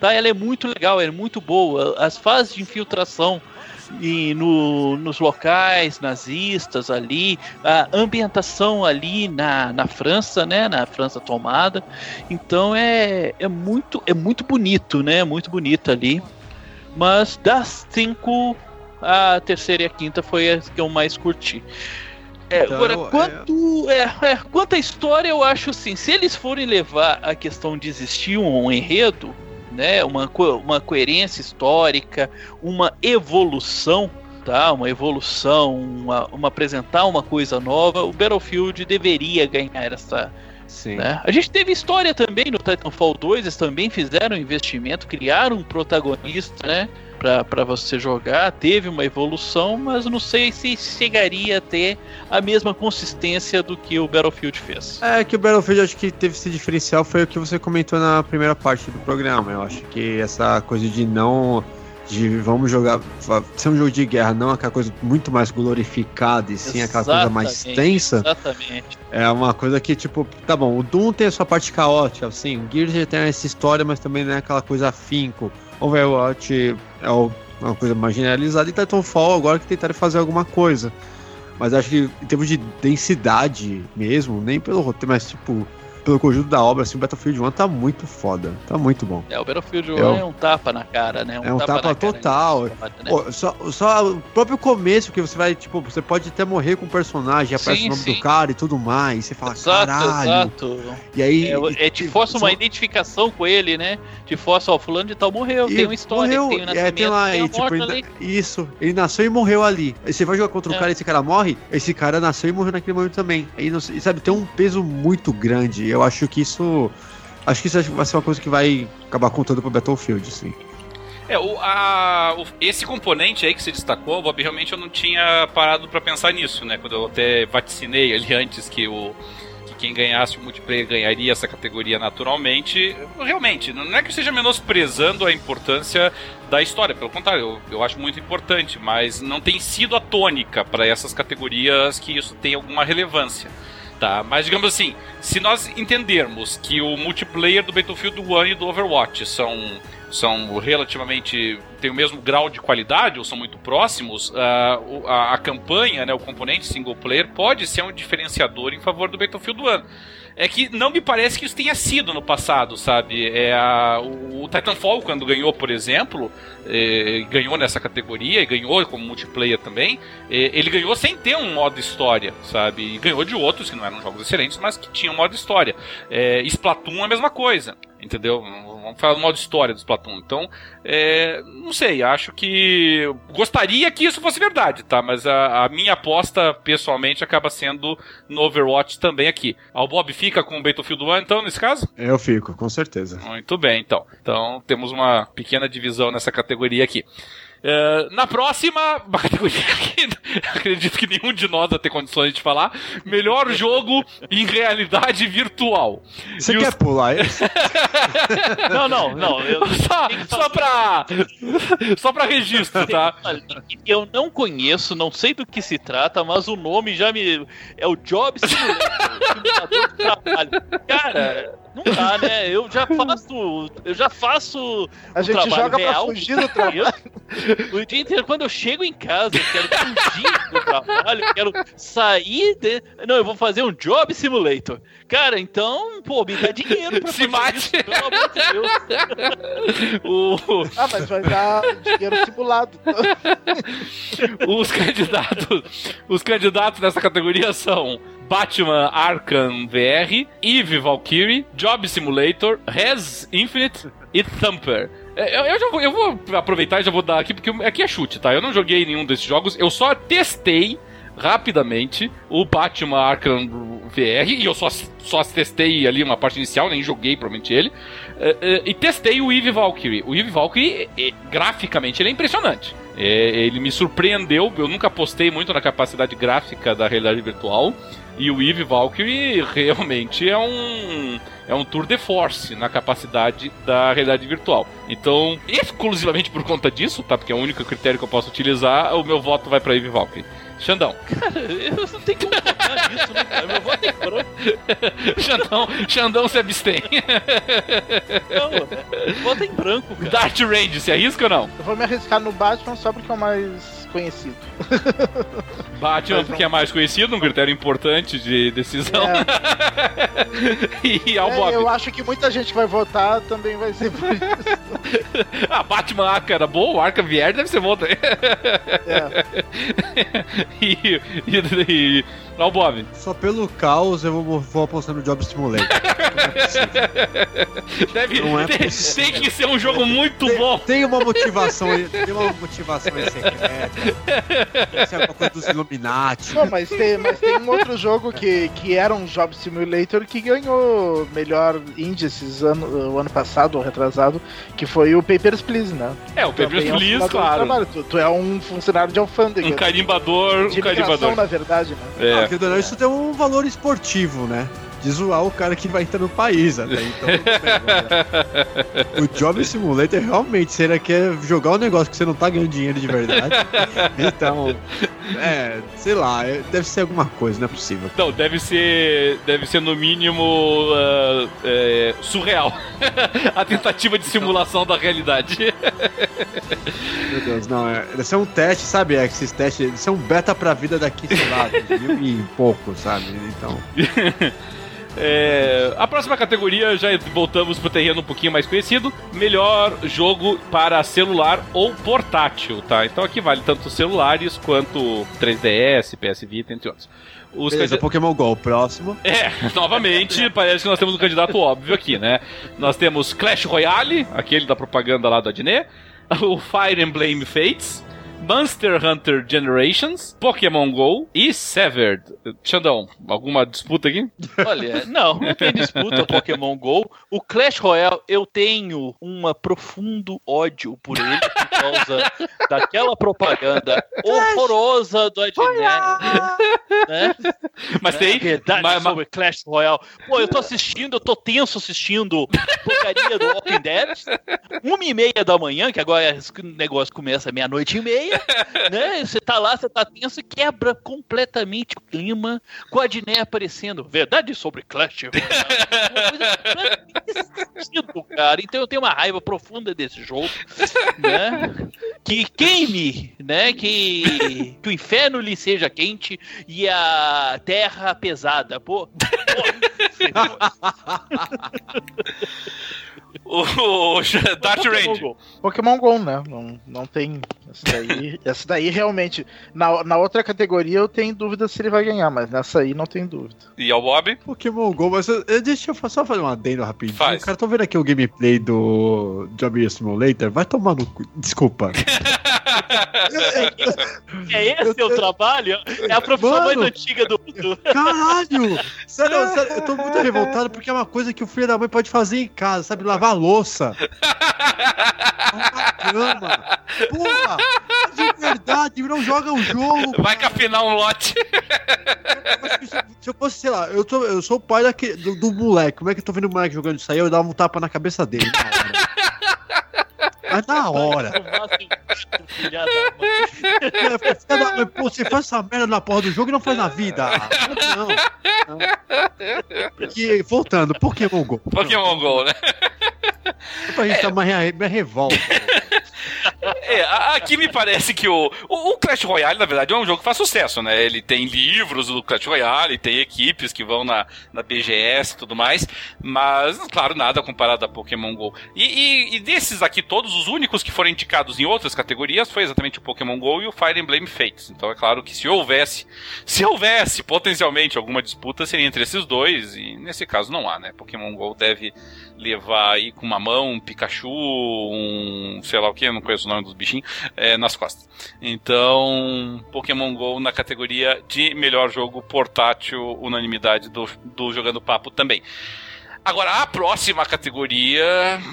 tá? Ela é muito legal, ela é muito boa. As fases de infiltração e no, nos locais nazistas ali, a ambientação ali na, na França, né? Na França tomada. Então é, é muito é muito bonito, né? Muito bonito ali. Mas das cinco, a terceira e a quinta foi as que eu mais curti. É, Então, agora, é- quanto, é, é, quanto à história, eu acho assim, se eles forem levar a questão de existir um enredo, né, uma, co- uma coerência histórica, uma evolução, tá, uma evolução, uma, uma apresentar uma coisa nova, o Battlefield deveria ganhar essa, Sim. né? A gente teve história também no Titanfall 2, eles também fizeram investimento, criaram um protagonista, né? Pra, pra você jogar, teve uma evolução, mas não sei se chegaria a ter a mesma consistência do que o Battlefield fez. É que o Battlefield acho que teve esse diferencial foi o que você comentou na primeira parte do programa. Eu acho que essa coisa de não. de vamos jogar. ser um jogo de guerra, não aquela coisa muito mais glorificada e sim aquela coisa mais Exatamente, tensa. Exatamente. É uma coisa que, tipo, tá bom, o Doom tem a sua parte caótica, assim, o Gears tem essa história, mas também não é aquela coisa afinco. Overwatch é o- uma coisa mais generalizada e Titanfall agora que tentaram fazer alguma coisa. Mas acho que em termos de densidade mesmo, nem pelo roteiro, mas tipo, pelo conjunto da obra, assim, o Battlefield 1 tá muito foda, tá muito bom. É, o Battlefield 1 Eu- é um tapa na cara, né? É um tapa cara, total. né? Pô, só, só o próprio começo que você vai, tipo, você pode até morrer com o personagem, aparece Sim, o nome sim. do cara e tudo mais, e você fala, Exato, caralho. exato. E aí. É, é, te força uma só- identificação com ele, né? Te força, ó, fulano de tal morreu, E tem uma história, morreu, tem um é, nascimento, tem lá, tem e, tipo, ele-. Isso, ele nasceu e morreu ali. Aí você vai jogar contra um É. cara e esse cara morre, esse cara nasceu e morreu naquele momento também. Aí, não sei- sabe, tem um peso muito grande. Eu acho que isso. Acho que isso vai ser uma coisa que vai acabar contando pro Battlefield, assim. É, o, a- o- esse componente aí que você destacou, Bob, realmente eu não tinha parado pra pensar nisso, né? Quando eu até vaticinei ali antes que o que quem ganhasse o multiplayer ganharia essa categoria naturalmente. Realmente, não é que eu esteja menosprezando a importância da história, pelo contrário, eu, eu acho muito importante, mas não tem sido a tônica para essas categorias que isso tem alguma relevância. Tá, mas digamos assim, se nós entendermos que o multiplayer do Battlefield 1 e do Overwatch são, são relativamente. têm o mesmo grau de qualidade ou são muito próximos, ah, o- a, a campanha, né, o componente single player, pode ser um diferenciador em favor do Battlefield 1. É que não me parece que isso tenha sido no passado, sabe? É a, o, o Titanfall, quando ganhou, por exemplo, eh, ganhou nessa categoria e ganhou como multiplayer também, eh, ele ganhou sem ter um modo história, sabe? E ganhou de outros que não eram jogos excelentes, mas que tinham modo história. É, Splatoon é a mesma coisa, entendeu? Vamos falar do modo história do Splatoon. Então, é, não sei, acho que. Gostaria que isso fosse verdade, tá? Mas a, a minha aposta, pessoalmente, acaba sendo no Overwatch também aqui. Ah, O Bob fica com o Battlefield 1, então, nesse caso? Eu fico, com certeza. Muito bem, então. Então temos uma pequena divisão nessa categoria aqui. É, na próxima, uma categoria que acredito que nenhum de nós vai ter condições de falar. Melhor jogo em realidade virtual. Você E quer os- pular isso? (laughs) Não, não, não. Eu, (laughs) Só, só pra. Só pra registro, tá? eu não conheço, não sei do que se trata, mas o nome já me. É o Job Simulator, simulador de trabalho. Cara, não dá, né? Eu já faço. Eu já faço. A o gente trabalho joga pra real. fugir do trabalho. Eu- o dia inteiro, quando eu chego em casa, eu quero fugir do trabalho, eu quero sair de. Não, eu vou fazer um job simulator. Cara, então, pô, me dá dinheiro pra Se fazer mate. isso, pelo amor de Deus. (laughs) O, Ah, mas vai dar dinheiro simulado. (laughs) os candidatos. Os candidatos nessa categoria são Batman Arkham VR, Eve Valkyrie, Job Simulator, Res Infinite e Thumper. É, Eu, eu já vou, eu vou aproveitar e já vou dar aqui, porque aqui é chute, tá? Eu não joguei nenhum desses jogos, eu só testei rapidamente o Batman Arkham VR, e eu só, só testei ali uma parte inicial, nem joguei provavelmente ele, uh, uh, e testei o Eve Valkyrie. O Eve Valkyrie, graficamente, ele é impressionante. É, ele me surpreendeu, eu nunca apostei muito na capacidade gráfica da realidade virtual. E o Eve Valkyrie realmente é um é um tour de force na capacidade da realidade virtual. Então, exclusivamente por conta disso, tá? Porque é o único critério que eu posso utilizar, o meu voto vai para Eve Valkyrie. Xandão. (laughs) Cara, eu não tenho como votar nisso, né, cara? Meu voto é branco. (laughs) Xandão, Xandão se abstém. Não, voto em branco, cara. Dart Range, se arrisca ou não? Eu vou me arriscar no Batman só porque é o mais conhecido. (laughs) Batman porque é mais conhecido, um critério importante de decisão. É. (laughs) e ao É, Bob. eu acho que muita gente vai votar também vai ser por isso. (laughs) Ah, Batman Arca era bom, o Arca vier deve ser bom também. É. e, e, e Bob. Só pelo caos eu vou, vou apostar no Job Simulator. Não é. Deve, Não é tem, que ser um jogo muito Tem- bom. Tem uma motivação aí, tem uma motivação aí secreta. Deve ser alguma coisa dos Illuminati. Pô, mas tem, mas tem um outro jogo que, que era um Job Simulator que ganhou melhor índices ano, o ano passado ou retrasado, que foi o Papers, Please, né? É, o Papers, é um Please, claro. Tu, tu é um funcionário de alfândega. Um carimbador, de um carimbador. na verdade, né? Ah, É. porque não, isso tem um valor esportivo, né? De zoar o cara que vai entrar no país até então. o Job Simulator realmente, você ainda quer jogar um negócio que você não tá ganhando dinheiro de verdade. (laughs) Então, é, sei lá, é- deve ser alguma coisa, não é possível. Não, deve ser. Deve ser no mínimo ah, é, surreal. (laughs) A tentativa de simulação da realidade. Meu Deus, não, é, deve ser um teste, sabe? É, esses testes, deve ser um beta pra vida daqui, sei lá, mil e pouco, sabe? Então, (laughs) É, a próxima categoria, já voltamos pro terreno um pouquinho mais conhecido. Melhor jogo para celular ou portátil, tá? Então aqui vale tanto celulares quanto 3DS, PS Vita, entre outros. Os beleza, candid- Pokémon GO, próximo. É, (laughs) novamente, parece que nós temos um candidato óbvio aqui, né? Nós temos Clash Royale, aquele da propaganda lá do Adnet, (laughs) o Fire Emblem Fates, Monster Hunter Generations, Pokémon GO e Severed. Xandão, alguma disputa aqui? Olha, não, não tem disputa Pokémon GO. O Clash Royale, eu tenho um profundo ódio por ele por causa daquela propaganda horrorosa do Adnet. Né? Mas É tem. verdade mas- mas- sobre Clash Royale. Pô, eu tô assistindo, eu tô tenso assistindo porcaria do Walking Dead. Uma e meia da manhã, que agora esse negócio começa meia-noite e meia, (laughs) né? Você tá lá, você tá tenso, quebra completamente o clima com a Diné aparecendo. Verdade sobre Clash (laughs) sentido, cara. Então eu tenho uma raiva profunda desse jogo, né? Que queime, né? Que, que o inferno lhe seja quente e a terra pesada. Pô, pô. O, Pokémon Range. Go. Pokémon GO, né? Não, não tem. Essa daí, (laughs) essa daí realmente. Na, na outra categoria eu tenho dúvida se ele vai ganhar, mas nessa aí não tem dúvida. E ao Bob? Pokémon GO, mas eu- eu- deixa eu só fazer um adendo rapidinho. Faz. Cara, tô vendo aqui o gameplay do Job Simulator. Vai tomar no cu. Desculpa. (laughs) (laughs) É esse o trabalho? É a profissão mais Mano. antiga do mundo. Caralho! Sério, sério, eu tô muito revoltado porque é uma coisa que o filho da mãe pode fazer em casa, sabe? Lavar a louça. (laughs) A cama. Porra! De verdade, não joga o jogo. Vai capinar um lote. Se eu fosse, sei lá, eu, tô, eu sou o pai daquele, do, do moleque. Como é que eu tô vendo o moleque jogando isso aí? Eu dava um tapa na cabeça dele. Na hora. Mas na hora. Filha da mãe. É, da mãe, pô, você faz essa merda na porra do jogo e não faz na vida. Não. não. (laughs) E, voltando, Pokémon GO. Pokémon GO, né? Pra gente dar uma minha revolta. É, aqui me parece que o, o, o Clash Royale, na verdade, é um jogo que faz sucesso, né? Ele tem livros do Clash Royale, tem equipes que vão na, na BGS e tudo mais, mas, claro, nada comparado a Pokémon GO. E, e- e desses aqui, todos os únicos que foram indicados em outras categorias foi exatamente o Pokémon GO e o Fire Emblem Fates. Então é claro que se houvesse, se houvesse potencialmente alguma disputa, seria entre esses dois, e nesse caso não há, né? Pokémon GO deve levar aí com uma mão um Pikachu, um sei lá o que, não conheço o nome dos bichinhos, é, nas costas. Então, Pokémon GO na categoria de melhor jogo portátil, unanimidade do, do Jogando Papo também. Agora, a próxima categoria.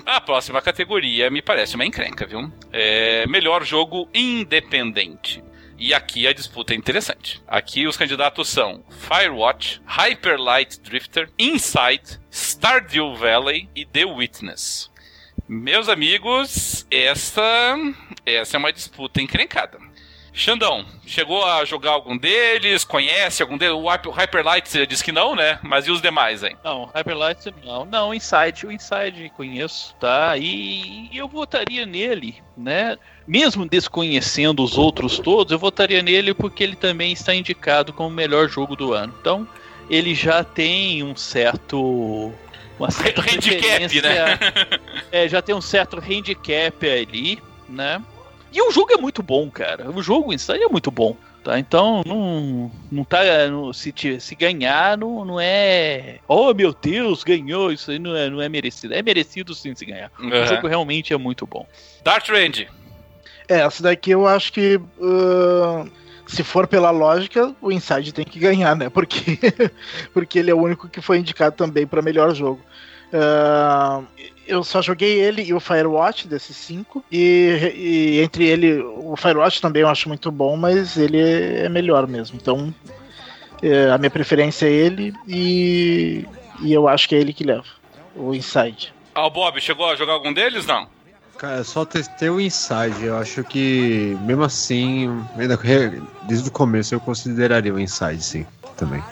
A próxima categoria me parece uma encrenca, viu? É melhor jogo independente. E aqui a disputa é interessante. Aqui os candidatos são Firewatch, Hyper Light Drifter, Inside, Stardew Valley e The Witness. Meus amigos, essa, essa é uma disputa encrencada. Xandão, chegou a jogar algum deles? Conhece algum deles? O Hyperlight você disse que não, né? Mas e os demais, hein? Não, Hyperlight não. Não, Inside, o Inside conheço, tá? E eu votaria nele, né? Mesmo desconhecendo os outros todos, eu votaria nele porque ele também está indicado como o melhor jogo do ano. Então, ele já tem um certo uma certa handicap, né? (laughs) é, já tem um certo handicap ali, né? E o jogo é muito bom, cara. O jogo si é muito bom. Tá? Então, não, não tá. Não, se, se ganhar, não, não é. Oh meu Deus, ganhou! Isso aí não é, não é merecido. É merecido sim se ganhar. Uhum. O jogo realmente é muito bom. Dark Range. É, essa daqui eu acho que. Uh, se for pela lógica, o Inside tem que ganhar, né? Porque, (laughs) porque ele é o único que foi indicado também para melhor jogo. Uh, eu só joguei ele e o Firewatch desses cinco. E, e, entre ele, o Firewatch também eu acho muito bom, mas ele é melhor mesmo. Então, é, a minha preferência é ele e, e eu acho que é ele que leva o Inside. Ah, o Bob, chegou a jogar algum deles? Não. Cara, só testei o Inside. Eu acho que, mesmo assim, desde o começo eu consideraria o Inside, sim, também.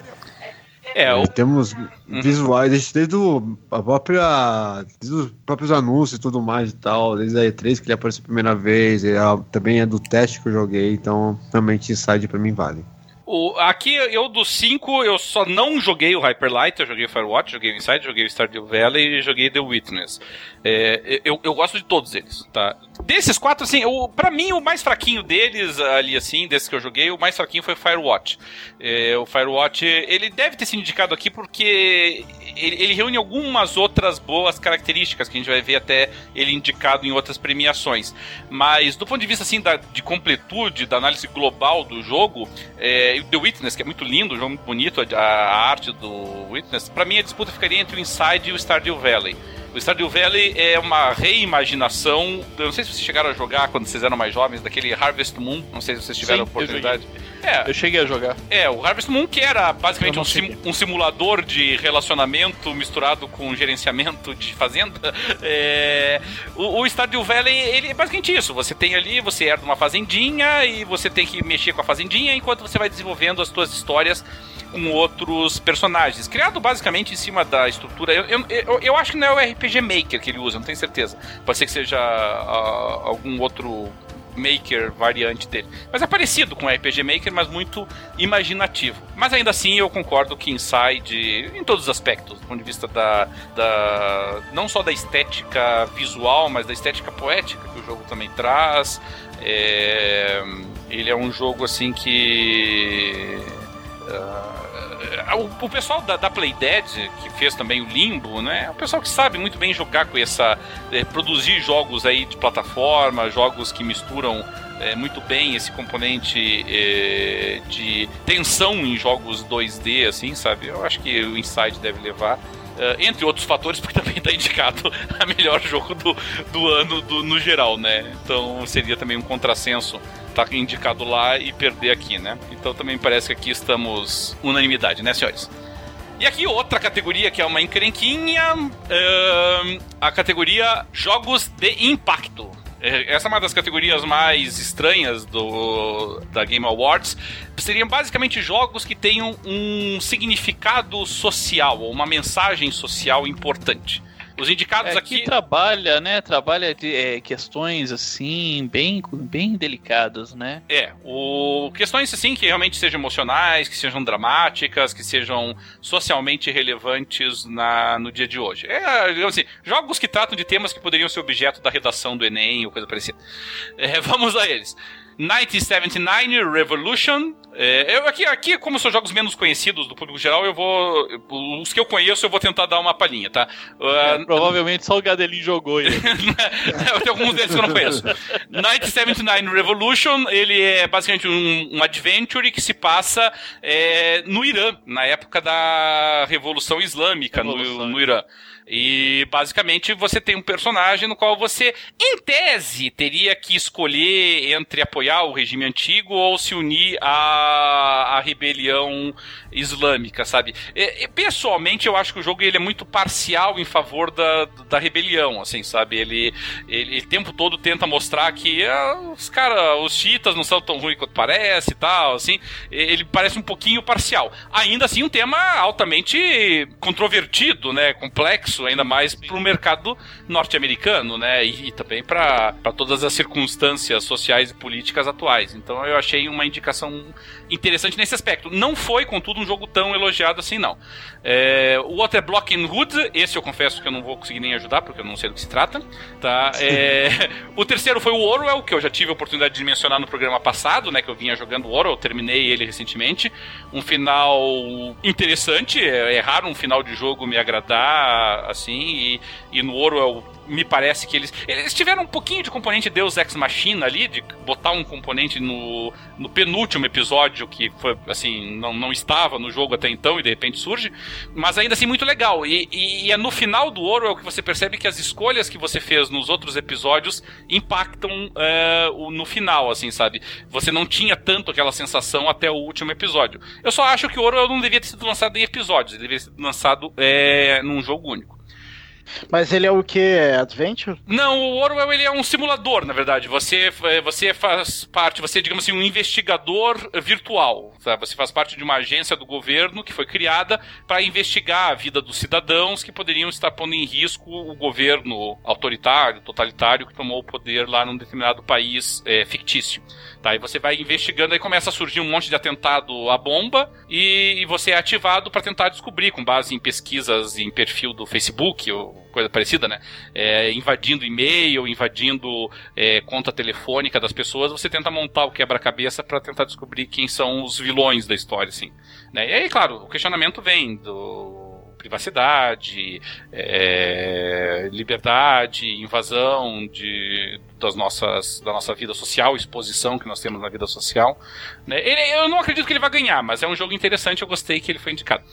É, o... Temos uhum. visuais desde, desde o, a própria, desde os próprios anúncios e tudo mais e tal, desde a E3 que ele apareceu a primeira vez, é, também é do teste que eu joguei, então realmente Inside pra mim vale. O, aqui, eu dos cinco, eu só não joguei o Hyper Light, eu joguei Firewatch, joguei o Inside, joguei o Stardew Valley e joguei The Witness. É, eu, eu gosto de todos eles, tá? Desses quatro, assim, o, pra mim o mais fraquinho deles, ali assim, desses que eu joguei, o mais fraquinho foi o Firewatch. É, o Firewatch, ele deve ter sido indicado aqui porque ele, ele, reúne algumas outras boas características que a gente vai ver até ele indicado em outras premiações. Mas do ponto de vista, assim, da, de completude, da análise global do jogo, é, o The Witness, que é muito lindo, um jogo muito bonito, a, a arte do Witness, para mim a disputa ficaria entre o Inside e o Stardew Valley. O Stardew Valley é uma reimaginação. Eu não sei se vocês chegaram a jogar quando vocês eram mais jovens, daquele Harvest Moon. Não sei se vocês tiveram Sim, oportunidade. Eu é, eu cheguei a jogar. É, o Harvest Moon, que era basicamente um, sim, um, simulador de relacionamento misturado com gerenciamento de fazenda. (laughs) É, o, o Stardew Valley, ele é basicamente isso. Você tem ali, você herda uma fazendinha e você tem que mexer com a fazendinha enquanto você vai desenvolvendo as suas histórias com outros personagens. Criado basicamente em cima da estrutura. Eu, eu, eu, eu, acho que não é o RPG Maker que ele usa, não tenho certeza. Pode ser que seja uh, algum outro Maker variante dele. Mas é parecido com o RPG Maker, mas muito imaginativo. Mas ainda assim eu concordo que Inside, em todos os aspectos, do ponto de vista da, da. não só da estética visual, mas da estética poética que o jogo também traz. É, ele é um jogo assim que. Uh, o, o pessoal da, da Playdead, que fez também o Limbo, né? É o pessoal que sabe muito bem jogar com essa. É, produzir jogos aí de plataforma, jogos que misturam é, muito bem esse componente é, de tensão em jogos 2D, assim, sabe? Eu acho que o Inside deve levar. Uh, entre outros fatores, porque (laughs) também está indicado a melhor jogo do, do ano do, no geral, né? Então seria também um contrassenso estar tá indicado lá e perder aqui, né? Então também parece que aqui estamos unanimidade, né, senhores? E aqui outra categoria que é uma encrenquinha, uh, a categoria Jogos de Impacto. É, essa é uma das categorias mais estranhas do, da Game Awards. Seriam basicamente jogos que tenham um significado social, uma mensagem social importante. Os indicados é, aqui. Que trabalha, né? Trabalha de, é, questões assim, bem, bem delicadas, né? É. O... Questões assim que realmente sejam emocionais, que sejam dramáticas, que sejam socialmente relevantes na, no dia de hoje. É, digamos assim, jogos que tratam de temas que poderiam ser objeto da redação do Enem ou coisa parecida. É, (laughs) vamos a eles. 1979 Revolution. É, eu, aqui, aqui, como são jogos menos conhecidos do público geral, eu vou. Os que eu conheço, eu vou tentar dar uma palhinha, tá? É, provavelmente só o Gadelin jogou ele. (laughs) eu tenho alguns deles que eu não conheço. 1979 Revolution, ele é basicamente um, um adventure que se passa é, no Irã, na época da Revolução Islâmica Revolução. No, no Irã. E basicamente você tem um personagem no qual você, em tese, teria que escolher entre apoiar o regime antigo ou se unir à, à rebelião islâmica, sabe? E, e, pessoalmente, eu acho que o jogo ele é muito parcial em favor da, da rebelião, assim, sabe? Ele, ele, o tempo todo tenta mostrar que ah, os caras, os chiitas não são tão ruins quanto parece e tal, assim. Ele parece um pouquinho parcial. Ainda assim, um tema altamente controvertido, né? Complexo isso, ainda mais para o mercado norte-americano, né? E, e também para todas as circunstâncias sociais e políticas atuais. Então eu achei uma indicação interessante nesse aspecto. Não foi, contudo, um jogo tão elogiado assim, não. É, é Blocking Hood, esse eu confesso que eu não vou conseguir nem ajudar, porque eu não sei do que se trata. Tá? É, (laughs) o terceiro foi o Orwell, que eu já tive a oportunidade de mencionar no programa passado, né? Que eu vinha jogando Orwell, terminei ele recentemente. Um final interessante, é, é raro um final de jogo me agradar assim, e, e no Orwell me parece que eles. Eles tiveram um pouquinho de componente Deus Ex Machina ali, de botar um componente no, no penúltimo episódio que foi, assim, não, não estava no jogo até então e de repente surge, mas ainda assim muito legal. E, e, e é no final do Orwell que você percebe que as escolhas que você fez nos outros episódios impactam uh, no final, assim, sabe? Você não tinha tanto aquela sensação até o último episódio. Eu só acho que o Orwell não devia ter sido lançado em episódios, ele devia ter sido lançado é, num jogo único. Mas ele é o que? É Adventure? Não, o Orwell ele é um simulador, na verdade. Você, é, você faz parte, você é, digamos assim, um investigador virtual. Sabe? Você faz parte de uma agência do governo que foi criada para investigar a vida dos cidadãos que poderiam estar pondo em risco o governo autoritário, totalitário que tomou o poder lá num determinado país é, fictício. E você vai investigando, aí começa a surgir um monte de atentado à bomba e, e você é ativado para tentar descobrir, com base em pesquisas em perfil do Facebook ou coisa parecida, né? É, invadindo e-mail, invadindo é, conta telefônica das pessoas, você tenta montar o quebra-cabeça para tentar descobrir quem são os vilões da história, assim. Né? E aí, claro, o questionamento vem do privacidade, é, liberdade, invasão de, das nossas, da nossa vida social, exposição que nós temos na vida social. Né? Ele, eu não acredito que ele vai ganhar, mas é um jogo interessante, eu gostei que ele foi indicado.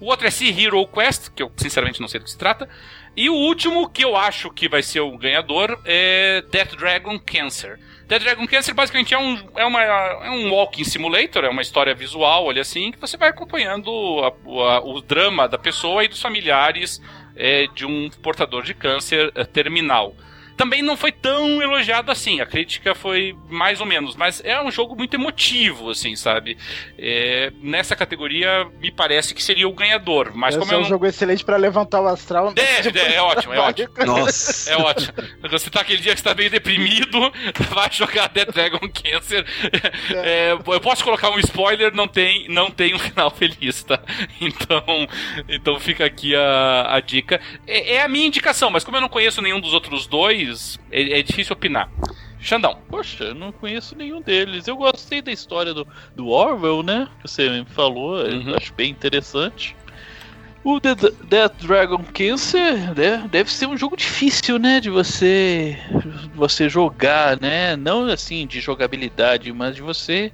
O outro é Sea Hero Quest, que eu sinceramente não sei do que se trata. E o último, que eu acho que vai ser o ganhador, é Death Dragon Cancer. Death Dragon Cancer basicamente é um, é, uma, é um walking simulator, é uma história visual, olha assim, que você vai acompanhando a, a, o drama da pessoa e dos familiares é, de um portador de câncer é, terminal também não foi tão elogiado assim. A crítica foi mais ou menos, mas é um jogo muito emotivo, assim, sabe? É, nessa categoria, me parece que seria o ganhador. Mas Esse como é um não... jogo excelente para levantar o astral. É, é, é ótimo, é ótimo. (laughs) Nossa. É ótimo. Você tá aquele dia que você tá meio deprimido, (laughs) vai jogar Dead Dragon Cancer. É. eu posso colocar um spoiler, não tem, não tem um final feliz, tá? Então, então fica aqui a, a dica. É, é a minha indicação, mas como eu não conheço nenhum dos outros dois, deles é, é difícil opinar. Xandão. Poxa, eu não conheço nenhum deles. Eu gostei da história do, do Orwell, né? Que você me falou, uhum. acho bem interessante. O Death Dragon Cancer né, deve ser um jogo difícil, né? De você você jogar, né? Não assim de jogabilidade, mas de você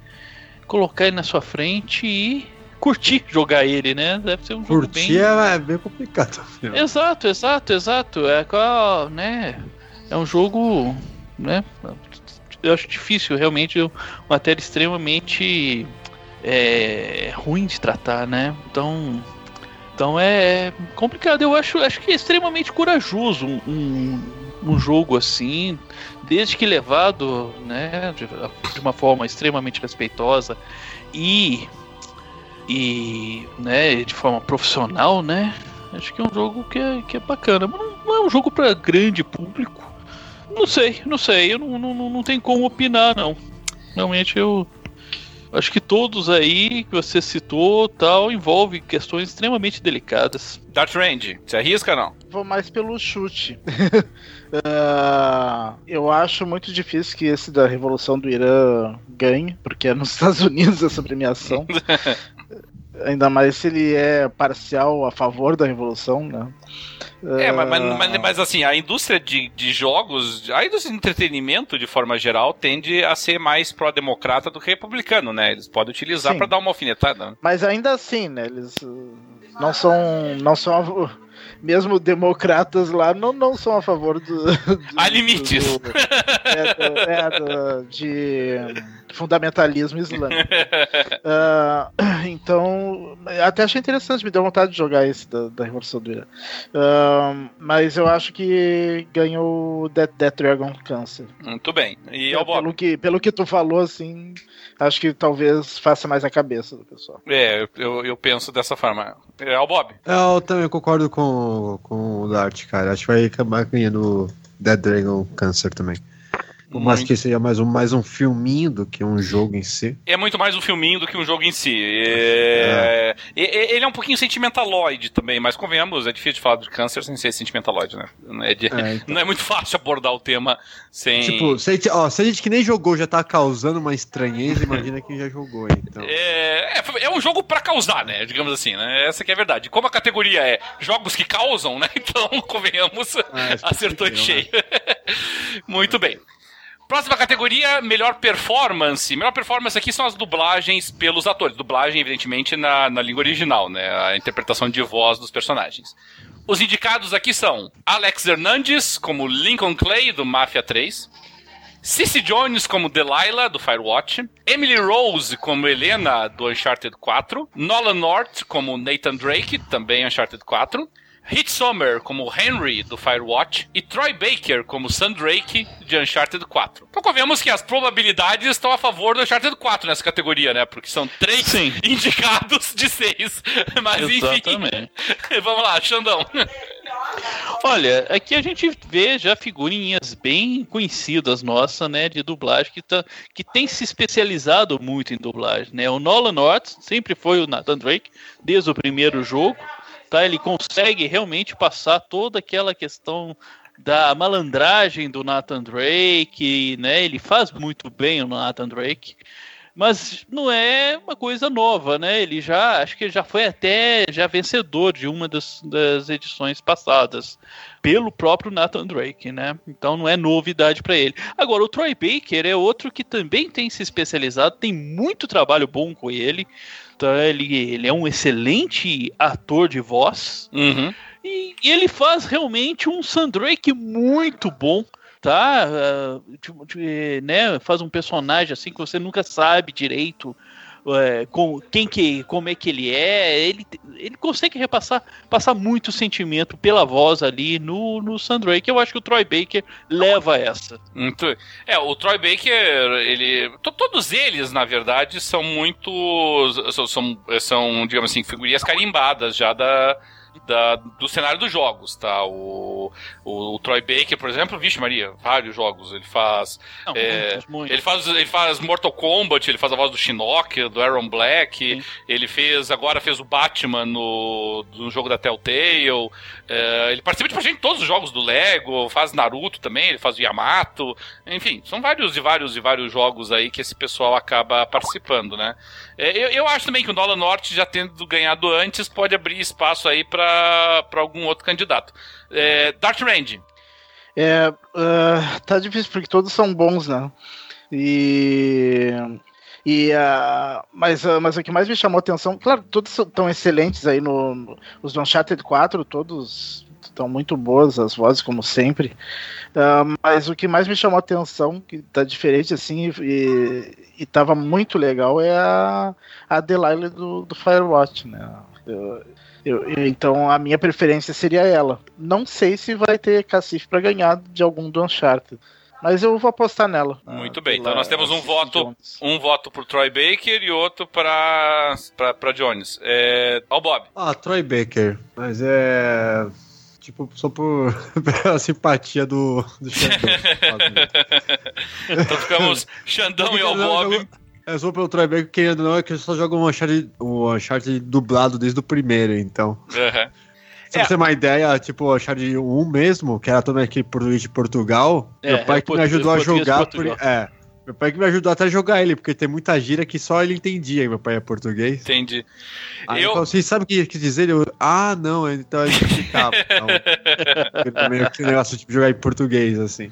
colocar ele na sua frente e curtir jogar ele, né? Deve ser um jogo curtir bem... é bem complicado. Exato, exato, exato. É qual, né? É um jogo, né? Eu acho difícil, realmente, uma matéria extremamente é, ruim de tratar, né? Então, então é complicado. Eu acho, acho que é extremamente corajoso um, um, um jogo assim, desde que levado, né, de, de uma forma extremamente respeitosa e e né, de forma profissional, né? Acho que é um jogo que é, que é bacana. Não, não é um jogo para grande público, não sei, não sei. Eu não, não, não tenho como opinar, não. Realmente eu. Acho que todos aí que você citou tal envolve questões extremamente delicadas. Dart Range, você arrisca não? vou mais pelo chute. uh, (laughs) eu acho muito difícil que esse da Revolução do Irã ganhe, porque é nos Estados Unidos essa premiação. (laughs) Ainda mais se ele é parcial a favor da revolução, né? É, mas, mas, mas, assim, a indústria de, de jogos, a indústria de entretenimento, de forma geral, tende a ser mais pró-democrata do que republicano, né? Eles podem utilizar para dar uma alfinetada. Mas ainda assim, né? Eles não são. Não são mesmo democratas lá não, não são a favor do. do Há limites. Do, é, do, é, de fundamentalismo islâmico. uh, (laughs) então, até achei interessante, me deu vontade de jogar esse da, da Revolução do Irã. Uh, mas eu acho que ganhou Death, Death Dragon Cancer. Muito bem. E é, pelo, que, pelo que tu falou, assim, acho que talvez faça mais a cabeça do pessoal. É, eu, eu penso dessa forma. É o Bob. Eu também concordo com, com o Dart, cara. Acho que vai acabar ganhando Dead Dragon Cancer também. Por mais que seja mais um, mais um filminho do que um jogo em si. É muito mais um filminho do que um jogo em si. É... É. Ele é um pouquinho sentimentaloide também, mas convenhamos, é difícil de falar de câncer sem ser sentimentaloide, né? Não é, de... é então. (laughs) não é muito fácil abordar o tema sem. Tipo, se a, gente, ó, se a gente que nem jogou já tá causando uma estranheza, imagina quem já jogou. Então. É, é, é um jogo para causar, né? Digamos assim, né? Essa que é a verdade. Como a categoria é jogos que causam, né? (laughs) Então, convenhamos, ah, acertou em cheio. Né? (laughs) muito bem. Próxima categoria, melhor performance. Melhor performance aqui são as dublagens pelos atores. Dublagem, evidentemente, na, na língua original, né? A interpretação de voz dos personagens. Os indicados aqui são Alex Hernandes, como Lincoln Clay, do Mafia 3. Cici Jones como Delilah, do Firewatch. Emily Rose como Helena, do Uncharted 4. Nolan North como Nathan Drake, também Uncharted 4. Hit Sommer como Henry do Firewatch e Troy Baker como Sam Drake de Uncharted 4. Então convenhamos que as probabilidades estão a favor do Uncharted 4 nessa categoria, né? Porque são três Sim. (laughs) indicados de seis. (laughs) Mas Exatamente. enfim. (laughs) Vamos lá, Xandão. Olha, aqui a gente vê já figurinhas bem conhecidas nossa, né, de dublagem que, tá, que tem se especializado muito em dublagem, né? O Nolan North sempre foi o Nathan Drake desde o primeiro jogo tá? Ele consegue realmente passar toda aquela questão da malandragem do Nathan Drake, né? Ele faz muito bem o Nathan Drake, mas não é uma coisa nova, né? Ele já, acho que já foi até já vencedor de uma das, das edições passadas pelo próprio Nathan Drake, né? Então não é novidade para ele. Agora o Troy Baker é outro que também tem se especializado, tem muito trabalho bom com ele. Ele, é um excelente ator de voz. Uhum. E, e, ele faz realmente um Sandrake muito bom. Tá? Uh, né? Faz um personagem assim que você nunca sabe direito é, com quem que, como é que ele é, ele, ele consegue repassar passar muito sentimento pela voz ali no, no Sandrake. Eu acho que o Troy Baker leva essa. Muito. É, o Troy Baker, ele. Todos eles, na verdade, são muito. São, são digamos assim, figurinhas carimbadas já da da, do cenário dos jogos, tá? O, o, o, Troy Baker, por exemplo, vixe Maria, vários jogos. Ele faz. Não, é, muitos, muitos. Ele faz ele faz Mortal Kombat, ele faz a voz do Shinnok, do Aaron Black. Sim. Ele fez. Agora fez o Batman no, no jogo da Telltale. É, ele participa de praticamente todos os jogos do Lego, faz Naruto também, ele faz o Yamato. Enfim, são vários e vários e vários jogos aí que esse pessoal acaba participando, né? É, eu, eu acho também que o Nolan Norte, já tendo ganhado antes, pode abrir espaço aí para algum outro candidato. É, Dart Range. É, uh, tá difícil porque todos são bons, né? E e, uh, mas, uh, mas o que mais me chamou atenção, claro, todos estão excelentes aí no, no os Uncharted 4, todos estão muito boas as vozes, como sempre. Uh, mas o que mais me chamou a atenção, que tá diferente assim, e, e tava muito legal, é a, a Delilah do, do Firewatch, né? Eu, eu, então a minha preferência seria ela. Não sei se vai ter cacife para ganhar de algum do Uncharted. Mas eu vou apostar nela. Muito bem. Então nós temos um voto, Jones. um voto pro Troy Baker e outro para para Jones. É, ao Bob. Ah, Troy Baker. Mas é tipo só por (laughs) a simpatia do, do Xandão. então ficamos Xandão e ao Bob. É só pelo Troy Baker, querendo não, é que eu só jogo um Uncharted, um Uncharted dublado desde o primeiro, então. Uhum. Só pra você ter uma ideia, tipo, a Charge 1 mesmo, que era toda aqui português de Portugal, É, meu pai é que me ajudou a jogar. Por, é. Meu pai que me ajudou até a jogar ele, porque tem muita gíria que só ele entendia, e meu pai é português. Entendi. Aí Eu- eu falou assim, sabe o que quis dizer? Eu, ah, não, então (laughs) ele explicava. Então, meio que negócio de jogar em português, assim.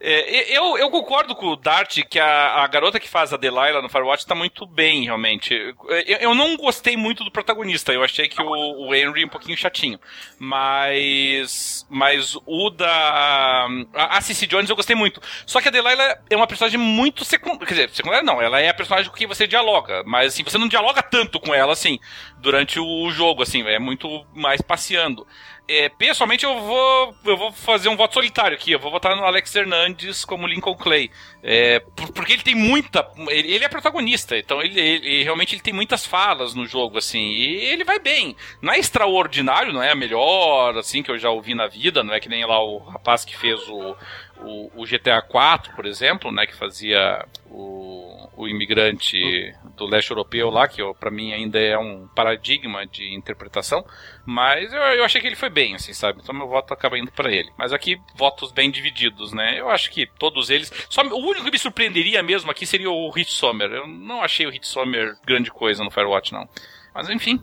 É, eu, eu concordo com o Dart que a, a garota que faz a Delilah no Firewatch tá muito bem, realmente. Eu, eu não gostei muito do protagonista, eu achei que o, o Henry um pouquinho chatinho. Mas. Mas o da. A, a Cici Jones eu gostei muito. Só que a Delilah é uma personagem muito secundária. Quer dizer, secundária não, ela é a personagem com quem você dialoga. Mas assim, você não dialoga tanto com ela, assim, durante o jogo, assim, é muito mais passeando. É, pessoalmente eu vou eu vou fazer um voto solitário aqui. Eu vou votar no Alex Hernandes como Lincoln Clay. É, por- porque ele tem muita. Ele, ele é protagonista, então ele, ele- realmente ele tem muitas falas no jogo, assim. E ele vai bem. Não é extraordinário, não é a melhor, assim, que eu já ouvi na vida. Não é que nem lá o rapaz que fez o, o, o GTA 4, por exemplo, né? Que fazia o, o imigrante do leste europeu lá, que para mim ainda é um paradigma de interpretação. Mas eu, eu achei que ele foi bem, assim, sabe? Então meu voto acaba indo pra ele. Mas aqui, votos bem divididos, né? Eu acho que todos eles. Só, o único que me surpreenderia mesmo aqui seria o Hit Sommer. Eu não achei o Hit Sommer grande coisa no Firewatch, não. Mas enfim.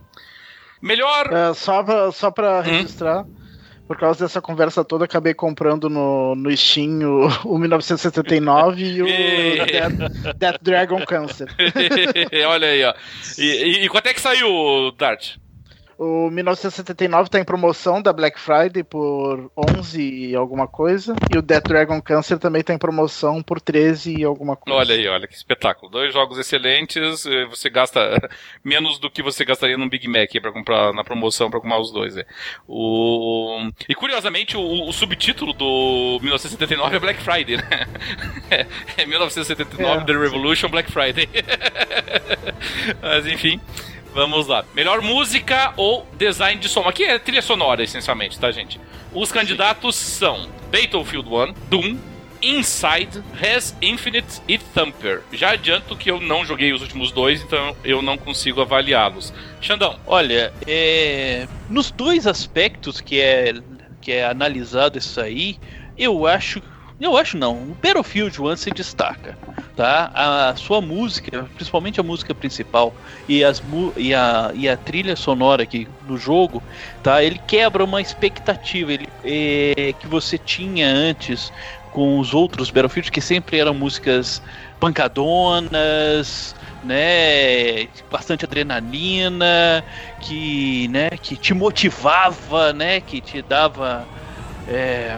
Melhor. É, só pra, só pra Hum? registrar, por causa dessa conversa toda, acabei comprando no, no Steam o, o 1979 e o (laughs) Death, Death Dragon Cancer. (laughs) Olha aí, ó. E, e- e quanto é que saiu, Dart? O 1979 tá em promoção da Black Friday por 11 e alguma coisa. E o Death Dragon Cancer também tá em promoção por 13 e alguma coisa. Olha aí, olha que espetáculo. Dois jogos excelentes, eh, você gasta (laughs) menos do que você gastaria num Big Mac para comprar na promoção para comprar os dois. é. O... E curiosamente, o, o subtítulo do 1979 é Black Friday, né? (laughs) É, é 1979 É, The Revolution Black Friday. (laughs) Mas enfim. Vamos lá. Melhor música ou design de som. Aqui é trilha sonora, essencialmente, tá, gente? Os candidatos são Battlefield 1, Doom, Inside, Res Infinite e Thumper. Já adianto que eu não joguei os últimos dois, então eu não consigo avaliá-los. Xandão, Olha, é, nos dois aspectos que é, que é analisado isso aí, eu acho. Eu acho não. O Battlefield 1 se destaca. Tá? A sua música, principalmente a música principal e, as, e, a, e a trilha sonora aqui do jogo, tá? ele quebra uma expectativa ele, é, que você tinha antes com os outros Battlefield, que sempre eram músicas pancadonas, né, bastante adrenalina, que, né, que te motivava, né, que te dava é,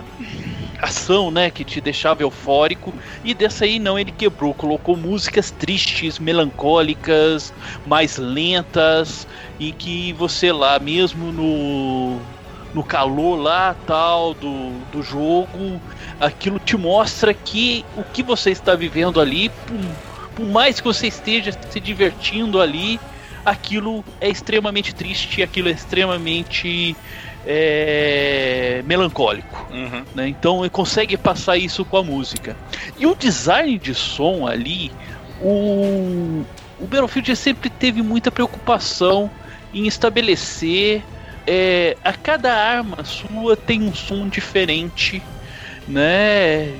ação, né, que te deixava eufórico. E dessa aí não, ele quebrou, colocou músicas tristes, melancólicas, mais lentas e que você lá mesmo no no calor lá tal do, do jogo, aquilo te mostra que o que você está vivendo ali, por, por mais que você esteja se divertindo ali, aquilo é extremamente triste, aquilo é extremamente é, melancólico. uhum. né? Então ele consegue passar isso com a música. E o design de som ali, o, o Battlefield sempre teve muita preocupação em estabelecer é, a cada arma sua tem um som diferente, né?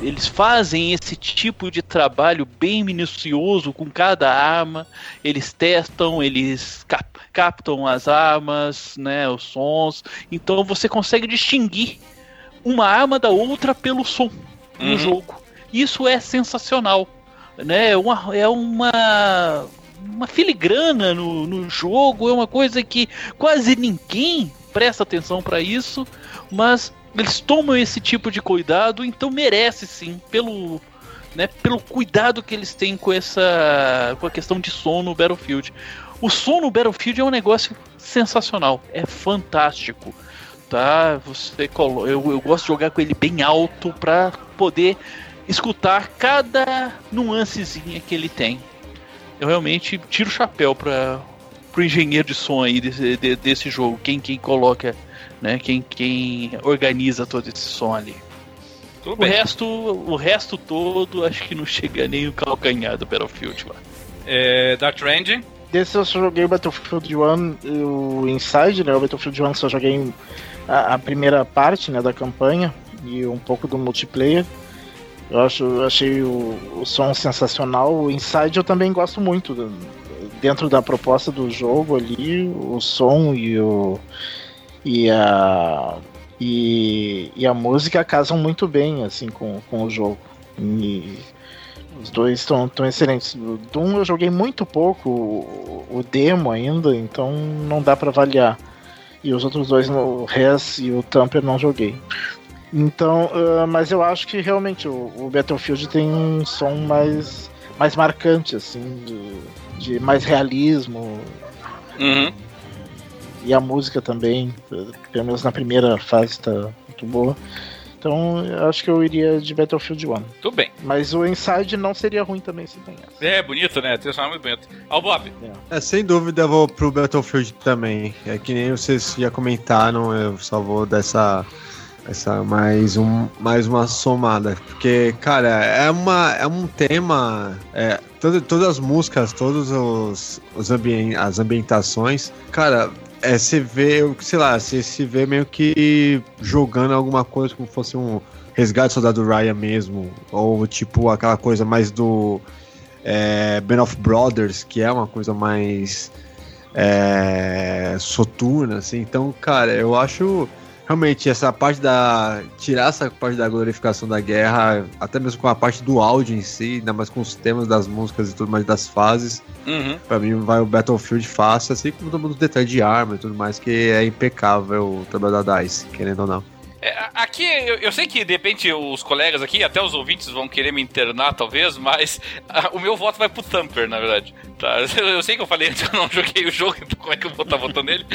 Eles fazem esse tipo de trabalho bem minucioso com cada arma. Eles testam, eles cap- captam as armas, né, os sons. Então você consegue distinguir uma arma da outra pelo som no Uhum. jogo. Isso é sensacional, né? Uma, é uma uma filigrana no, no jogo, é uma coisa que quase ninguém presta atenção para isso, mas eles tomam esse tipo de cuidado, então merece sim, pelo né, pelo cuidado que eles têm com essa com a questão de som no Battlefield. O som no Battlefield é um negócio sensacional, é fantástico, tá? Você colo eu, eu gosto de jogar com ele bem alto para poder escutar cada nuancezinha que ele tem. Eu realmente tiro o chapéu para pro engenheiro de som aí desse, de- desse jogo, quem quem coloca, né, quem quem organiza todo esse som ali. Tudo O bem. resto, o resto todo, acho que não chega nem o calcanhar do Battlefield lá. É, Dart Range, Desse eu só joguei o Battlefield 1 e o Inside, né? O Battlefield 1 só joguei a, a, primeira parte né, da campanha e um pouco do multiplayer. Eu acho, achei o, o som sensacional. O Inside eu também gosto muito. Do, dentro da proposta do jogo ali, o som e o. E a. E, e a música casam muito bem assim com, com o jogo. E os dois estão tão excelentes. O Doom eu joguei muito pouco, o, o demo ainda, então não dá para avaliar. E os outros dois, o Res e o Tamper, não joguei. Então, uh, mas eu acho que realmente o, o, Battlefield tem um som mais, mais marcante, assim, de, de mais realismo. Uhum. E a música também, pelo menos na primeira fase, está muito boa. Então, eu acho que eu iria de Battlefield 1. Tudo bem. Mas o Inside não seria ruim também se ganhasse. É, bonito, né? Tem muito bonito. Ao Bob. É. é. sem dúvida eu vou pro Battlefield também. É que nem vocês já comentaram, eu só vou dessa essa mais um mais uma somada porque cara é uma é um tema é, todo, todas as músicas todos os, os ambien as ambientações cara é, você vê, sei lá, você se vê meio que jogando alguma coisa como fosse um resgate soldado Ryan mesmo, ou tipo aquela coisa mais do é, of Brothers, que é uma coisa mais é, soturna, assim. Então, cara, eu acho realmente essa parte da. tirar essa parte da glorificação da guerra, até mesmo com a parte do áudio em si, ainda mais com os temas das músicas e tudo mais das fases. Uhum. Pra mim vai o Battlefield fácil, assim como todo mundo detalhe de arma e tudo mais, que é impecável o trabalho da DICE, querendo ou não. É, aqui, eu, eu, sei que de repente os colegas aqui, até os ouvintes vão querer me internar, talvez, mas (laughs) a, o meu voto vai pro Thumper, na verdade. Tá? Eu, (laughs) eu sei que eu falei antes, (laughs) eu não joguei o jogo, então como é que eu vou estar tá votando nele?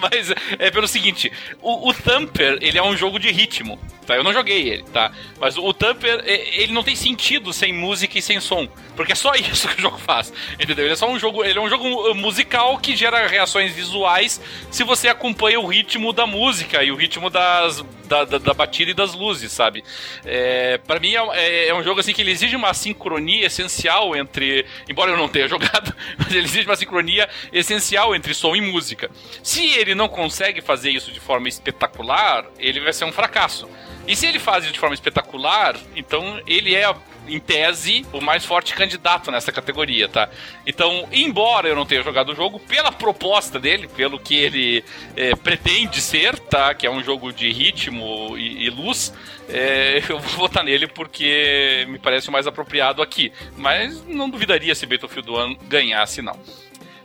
Mas é pelo seguinte: o, o Thumper, ele é um jogo de ritmo, tá? Eu não joguei ele, tá? Mas o, o Thumper, ele não tem sentido sem música e sem som. Porque é só isso que o jogo faz. Entendeu? Ele é só um jogo. Ele é um jogo musical que gera reações visuais se você acompanha o ritmo da música e o ritmo das, da, da, da batida e das luzes, sabe? É, para mim é, é, é, um jogo assim que ele exige uma sincronia essencial entre. Embora eu não tenha (laughs) jogado, mas ele exige uma sincronia essencial entre som e música. Se ele não consegue fazer isso de forma espetacular, ele vai ser um fracasso. E se ele faz isso de forma espetacular, então ele é em tese, o mais forte candidato nessa categoria, tá? Então, embora eu não tenha jogado o jogo, pela proposta dele, pelo que ele é, pretende ser, tá? Que é um jogo de ritmo e, e luz, é, (laughs) eu vou votar nele porque me parece o mais apropriado aqui. Mas não duvidaria se Battlefield 1 ganhasse, não.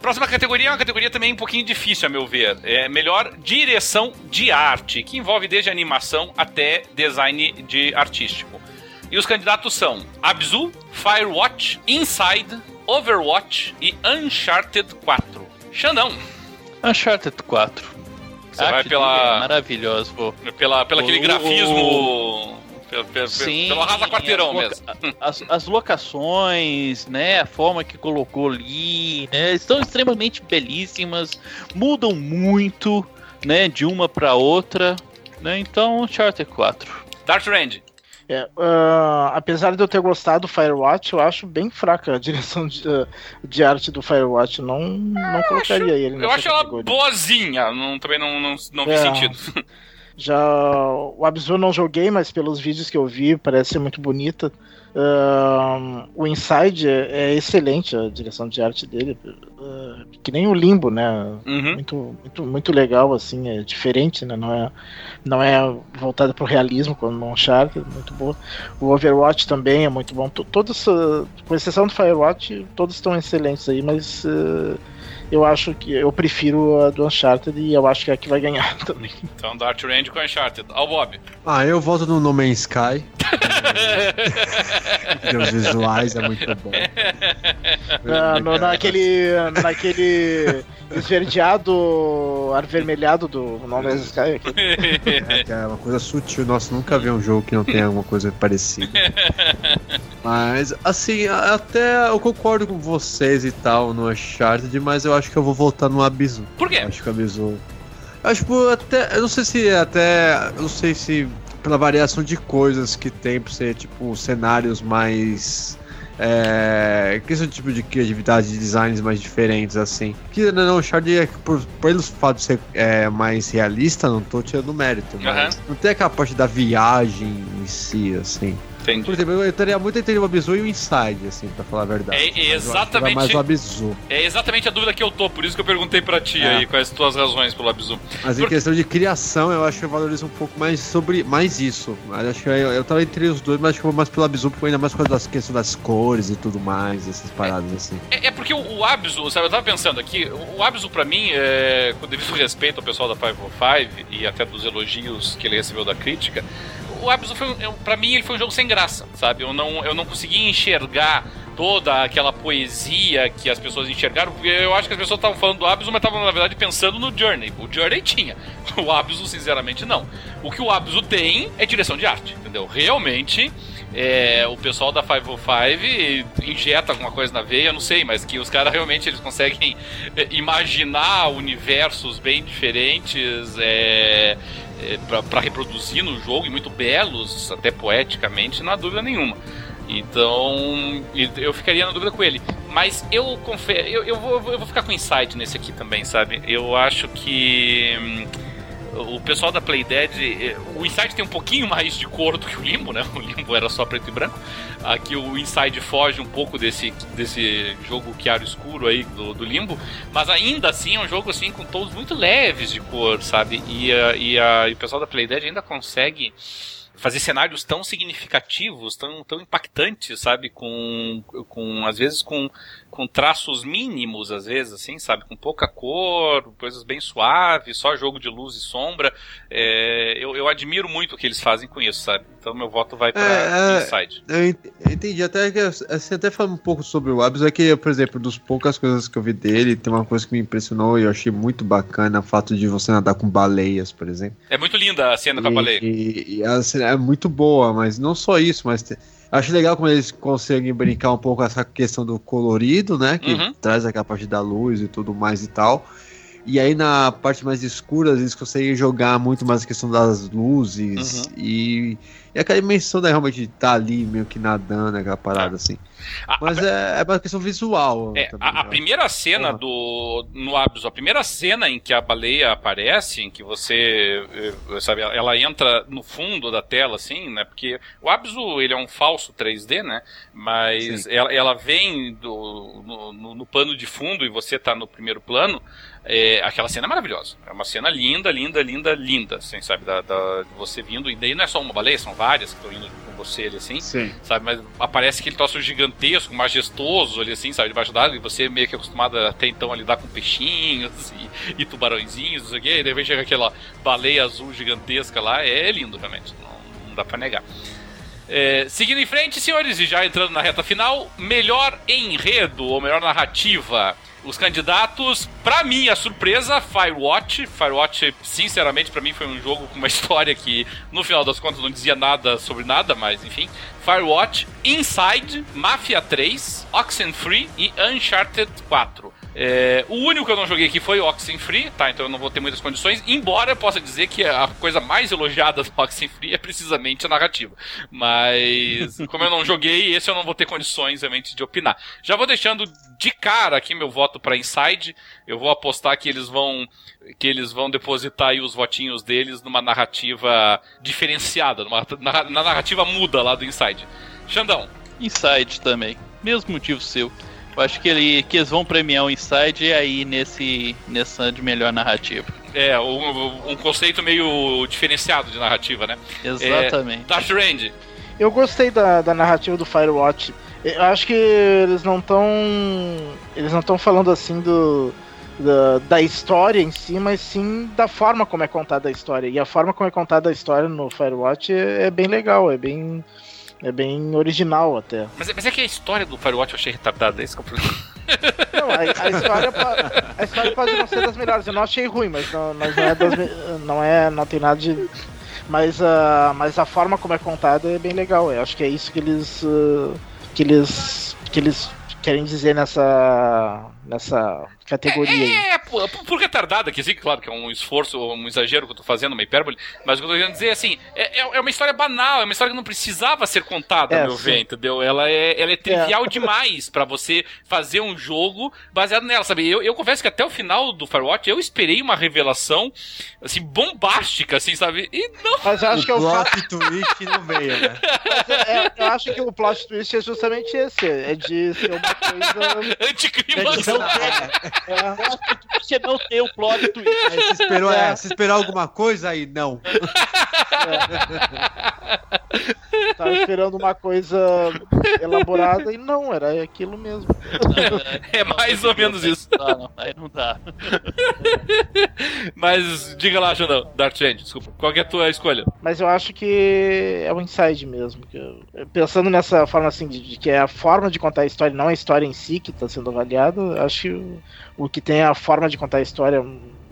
Próxima categoria é uma categoria também um pouquinho difícil, a meu ver. É melhor direção de arte, que envolve desde animação até design de artístico. E os candidatos são Abzu, Firewatch, Inside, Overwatch e Uncharted 4. Xandão. Uncharted 4. Você vai pela. É maravilhoso, pô. Pela, pela aquele grafismo. Pela, pela, Sim, pela raça quarteirão as mesmo. As, as, locações, né? A forma que colocou ali, né? Estão extremamente belíssimas, mudam muito, né? De uma para outra, né? Então, Charter 4. Dark Range. É, uh, apesar de eu ter gostado do Firewatch, eu acho bem fraca a (laughs) direção de, uh, de arte do Firewatch. Não, não colocaria acho, ele Eu acho categoria. ela boazinha, não, também não, não, não é, sentido. (laughs) Já o Abzu não joguei, mas pelos vídeos que eu vi, parece ser muito bonita. Uh, o Inside é, é, excelente, a direção de arte dele. Uh, que nem o Limbo, né? Uhum. Muito, muito, muito legal, assim, é diferente, né? Não é, não é voltado para o realismo, como o Uncharted, muito boa. O Overwatch também é muito bom. Todos, com exceção do Firewatch, todos estão excelentes aí, mas. Eu acho que eu prefiro a do Uncharted e eu acho que é a que vai ganhar (laughs) também. Então, Dark Range com Uncharted. Ao Bob. Ah, eu volto no No Man's Sky. (laughs) Os visuais é muito bom. Ah, no, naquele. naquele esverdeado, avermelhado do No Man's Sky. É, é uma coisa sutil. Nossa, nunca vi um jogo que não tenha alguma coisa parecida. (laughs) Mas, assim, até eu concordo com vocês e tal no Uncharted, mas eu acho que eu vou voltar no Abzu. Por quê? Eu acho que o Abzu. Eu acho que até. Eu não sei se até. Eu não sei se pela variação de coisas que tem pra ser, tipo, cenários mais É, questão de tipo de criatividade, de designs mais diferentes, assim. Que não, o Shard é por, por ele fato de ser é, mais realista, não tô tirando mérito, mas não tem aquela parte da viagem em si, assim. Entendi. Por exemplo, eu teria muito entre o Abzu e o Inside, assim, pra falar a verdade. É exatamente. mais o Abzu. É exatamente a dúvida que eu tô, por isso que eu perguntei pra ti é. aí quais as tuas razões pelo Abzu. Mas por... em questão de criação, eu acho que eu valorizo um pouco mais sobre mais isso. Mas acho que eu, eu tava entre os dois, mas acho que eu vou mais pelo Abzu, porque ainda mais por causa das questões das cores e tudo mais, essas paradas é, assim. É, é, porque o, o Abzu, sabe, eu tava pensando aqui, o Abzu pra mim, é, com devido respeito ao pessoal da 505 e até dos elogios que ele recebeu da crítica, o Abzu foi, para mim, ele foi um jogo sem graça, sabe? Eu não, eu não consegui enxergar toda aquela poesia que as pessoas enxergaram, porque eu acho que as pessoas estavam falando do Abzu, mas estavam, na verdade, pensando no Journey. O Journey tinha, (laughs) o Abzu, sinceramente, não. O que o Abzu tem é direção de arte, entendeu? Realmente, é, o pessoal da 505 injeta alguma coisa na veia, não sei, mas que os caras realmente eles conseguem é, imaginar universos bem diferentes, é, é, para reproduzir no jogo e muito belos, até poeticamente, não há dúvida nenhuma. Então, eu ficaria na dúvida com ele. Mas eu confesso, eu, eu, vou, eu vou ficar com insight nesse aqui também, sabe? Eu acho que hum, o pessoal da Playdead, eh, o Inside tem um pouquinho mais de cor do que o Limbo, né? (laughs) O Limbo era só preto e branco. Aqui o Inside foge um pouco desse, desse jogo chiaro escuro aí do, do Limbo, mas ainda assim é um jogo assim com tons muito leves de cor, sabe? E, a, e, a, e o pessoal da Playdead ainda consegue fazer cenários tão significativos, tão, tão impactantes, sabe? Com, com às vezes com com traços mínimos, às vezes, assim, sabe? Com pouca cor, coisas bem suaves, só jogo de luz e sombra. É, eu, eu admiro muito o que eles fazem com isso, sabe? Então meu voto vai para é, é, Inside. Eu entendi, até que assim, até falando um pouco sobre o Abs, é que, por exemplo, dos poucas coisas que eu vi dele, tem uma coisa que me impressionou e eu achei muito bacana, o fato de você nadar com baleias, por exemplo. É muito linda a cena com a baleia. E, e a cena é muito boa, mas não só isso, mas Acho legal como eles conseguem brincar um pouco com essa questão do colorido, né? Que uhum. traz aquela parte da luz e tudo mais e tal. E aí na parte mais escura, eles conseguem jogar muito mais a questão das luzes uhum. e, e aquela dimensão da realmente estar tá ali meio que nadando, aquela parada é. assim. Mas a, é, é uma questão visual. É, também, a, a primeira cena uhum. do no Abus, a primeira cena em que a baleia aparece, em que você eh, sabe, ela entra no fundo da tela assim, né? Porque o Abzu ele é um falso 3D, né? Mas ela, ela vem do, no, no, no pano de fundo e você está no primeiro plano. É, aquela cena é maravilhosa. É uma cena linda, linda, linda, linda, assim, sabe? Da, da, de você vindo. E daí não é só uma baleia, são várias que estão indo com você ali, assim. Sim. Sabe? Mas aparece aquele troço gigantesco, majestoso ali, assim, sabe? Debaixo d'água. E você meio que acostumado até então a lidar com peixinhos (laughs) e, e tubarõezinhos, não sei o quê. E de repente chega aquela baleia azul gigantesca lá. É lindo, realmente. Não, não dá pra negar. É, seguindo em frente, senhores, e já entrando na reta final, melhor enredo ou melhor narrativa os candidatos, para mim, a surpresa, Firewatch. Firewatch, sinceramente, para mim foi um jogo com uma (laughs) história que, no final das contas, não dizia nada sobre nada, mas enfim. Firewatch, Inside, Mafia 3, Oxenfree e Uncharted 4. É, o único que eu não joguei aqui foi o Oxenfree, tá? Então eu não vou ter muitas condições. Embora eu possa dizer que a coisa mais elogiada do Oxenfree é precisamente a narrativa. Mas, (laughs) como eu não joguei, esse eu não vou ter condições realmente de opinar. Já vou deixando de cara aqui meu voto para Inside. Eu vou apostar que eles vão que eles vão depositar aí os votinhos deles numa narrativa diferenciada, numa, na, na narrativa muda lá do Inside. Xandão. Inside também. Mesmo motivo seu. Eu acho que, ele, que eles vão premiar o Inside aí nesse, nessa de melhor narrativa. É, um, um conceito meio diferenciado de narrativa, né? Exatamente. É, Dash Rand. Eu gostei da, da narrativa do Firewatch. Eu acho que eles não estão. Eles não estão falando assim do. Da, da, história em si, mas sim da forma como é contada a história. E a forma como é contada a história no Firewatch é, é bem legal, é bem é bem original até. Mas, mas é que a história do Firewatch eu achei retardada, é isso que eu Não, a, a, história a história pode não ser das melhores. Eu não achei ruim, mas não, mas não é das, não é não tem nada de mas a mas a forma como é contada é bem legal. Eu acho que é isso que eles uh, que eles que eles querem dizer nessa nessa categoria aí. É, por, por retardado aqui, sim, claro que é um esforço, um exagero que eu tô fazendo, uma hipérbole, mas o que eu tô querendo dizer é assim, é, é uma história banal, é uma história que não precisava ser contada, É, a meu sim. ver, entendeu? Ela é, ela é trivial (laughs) demais pra você fazer um jogo baseado nela, sabe? Eu, eu confesso que até o final do Firewatch eu esperei uma revelação, assim, bombástica, assim, sabe? E não. Mas eu acho que é o plot twist não veio, né? é- eu acho que o plot twist é justamente esse: é de ser uma coisa. (laughs) Anticlimax. Não tem, É, você não tem o plot twist. Aí você esperou, é, esperou alguma coisa aí? Não. tava esperando uma coisa elaborada e não, era aquilo mesmo. É mais ou menos isso. Não, não, aí não dá. Mas diga lá, Xandão, Dark Change, desculpa. Qual que é a tua escolha? Mas eu acho que é o inside mesmo. que eu- pensando nessa forma assim, de, de que é a forma de contar a história, não a história em si que está sendo avaliada, acho que o, o que tem a forma de contar a história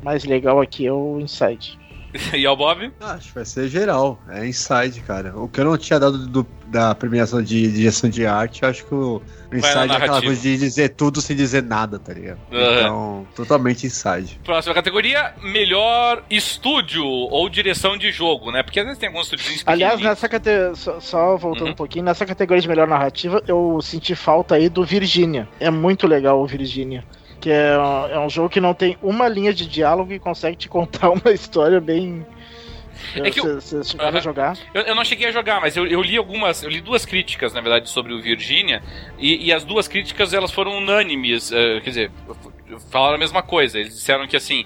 mais legal aqui é o inside. (laughs) E ao Bob? Acho que vai ser geral. É inside, cara. O que eu não tinha dado do- da premiação de direção de arte, eu acho que o inside é aquela coisa de dizer tudo sem dizer nada, tá ligado? Aham. Então, totalmente inside. Próxima categoria, melhor estúdio ou direção de jogo, né? Porque às vezes tem alguns estúdios Aliás, nessa categoria, só, só voltando Uhum. um pouquinho, nessa categoria de melhor narrativa, eu senti falta aí do Virginia. É muito legal o Virginia. Que é, um- é um jogo que não tem uma linha de diálogo e consegue te contar (laughs) uma história bem. É que eu- Você chegaram Aham. a jogar? Eu, eu não cheguei a jogar, mas eu, eu li algumas, eu li duas críticas, na verdade, sobre o Virginia, e, e as duas críticas elas foram unânimes, eh, quer dizer, falaram a mesma coisa. Eles disseram que assim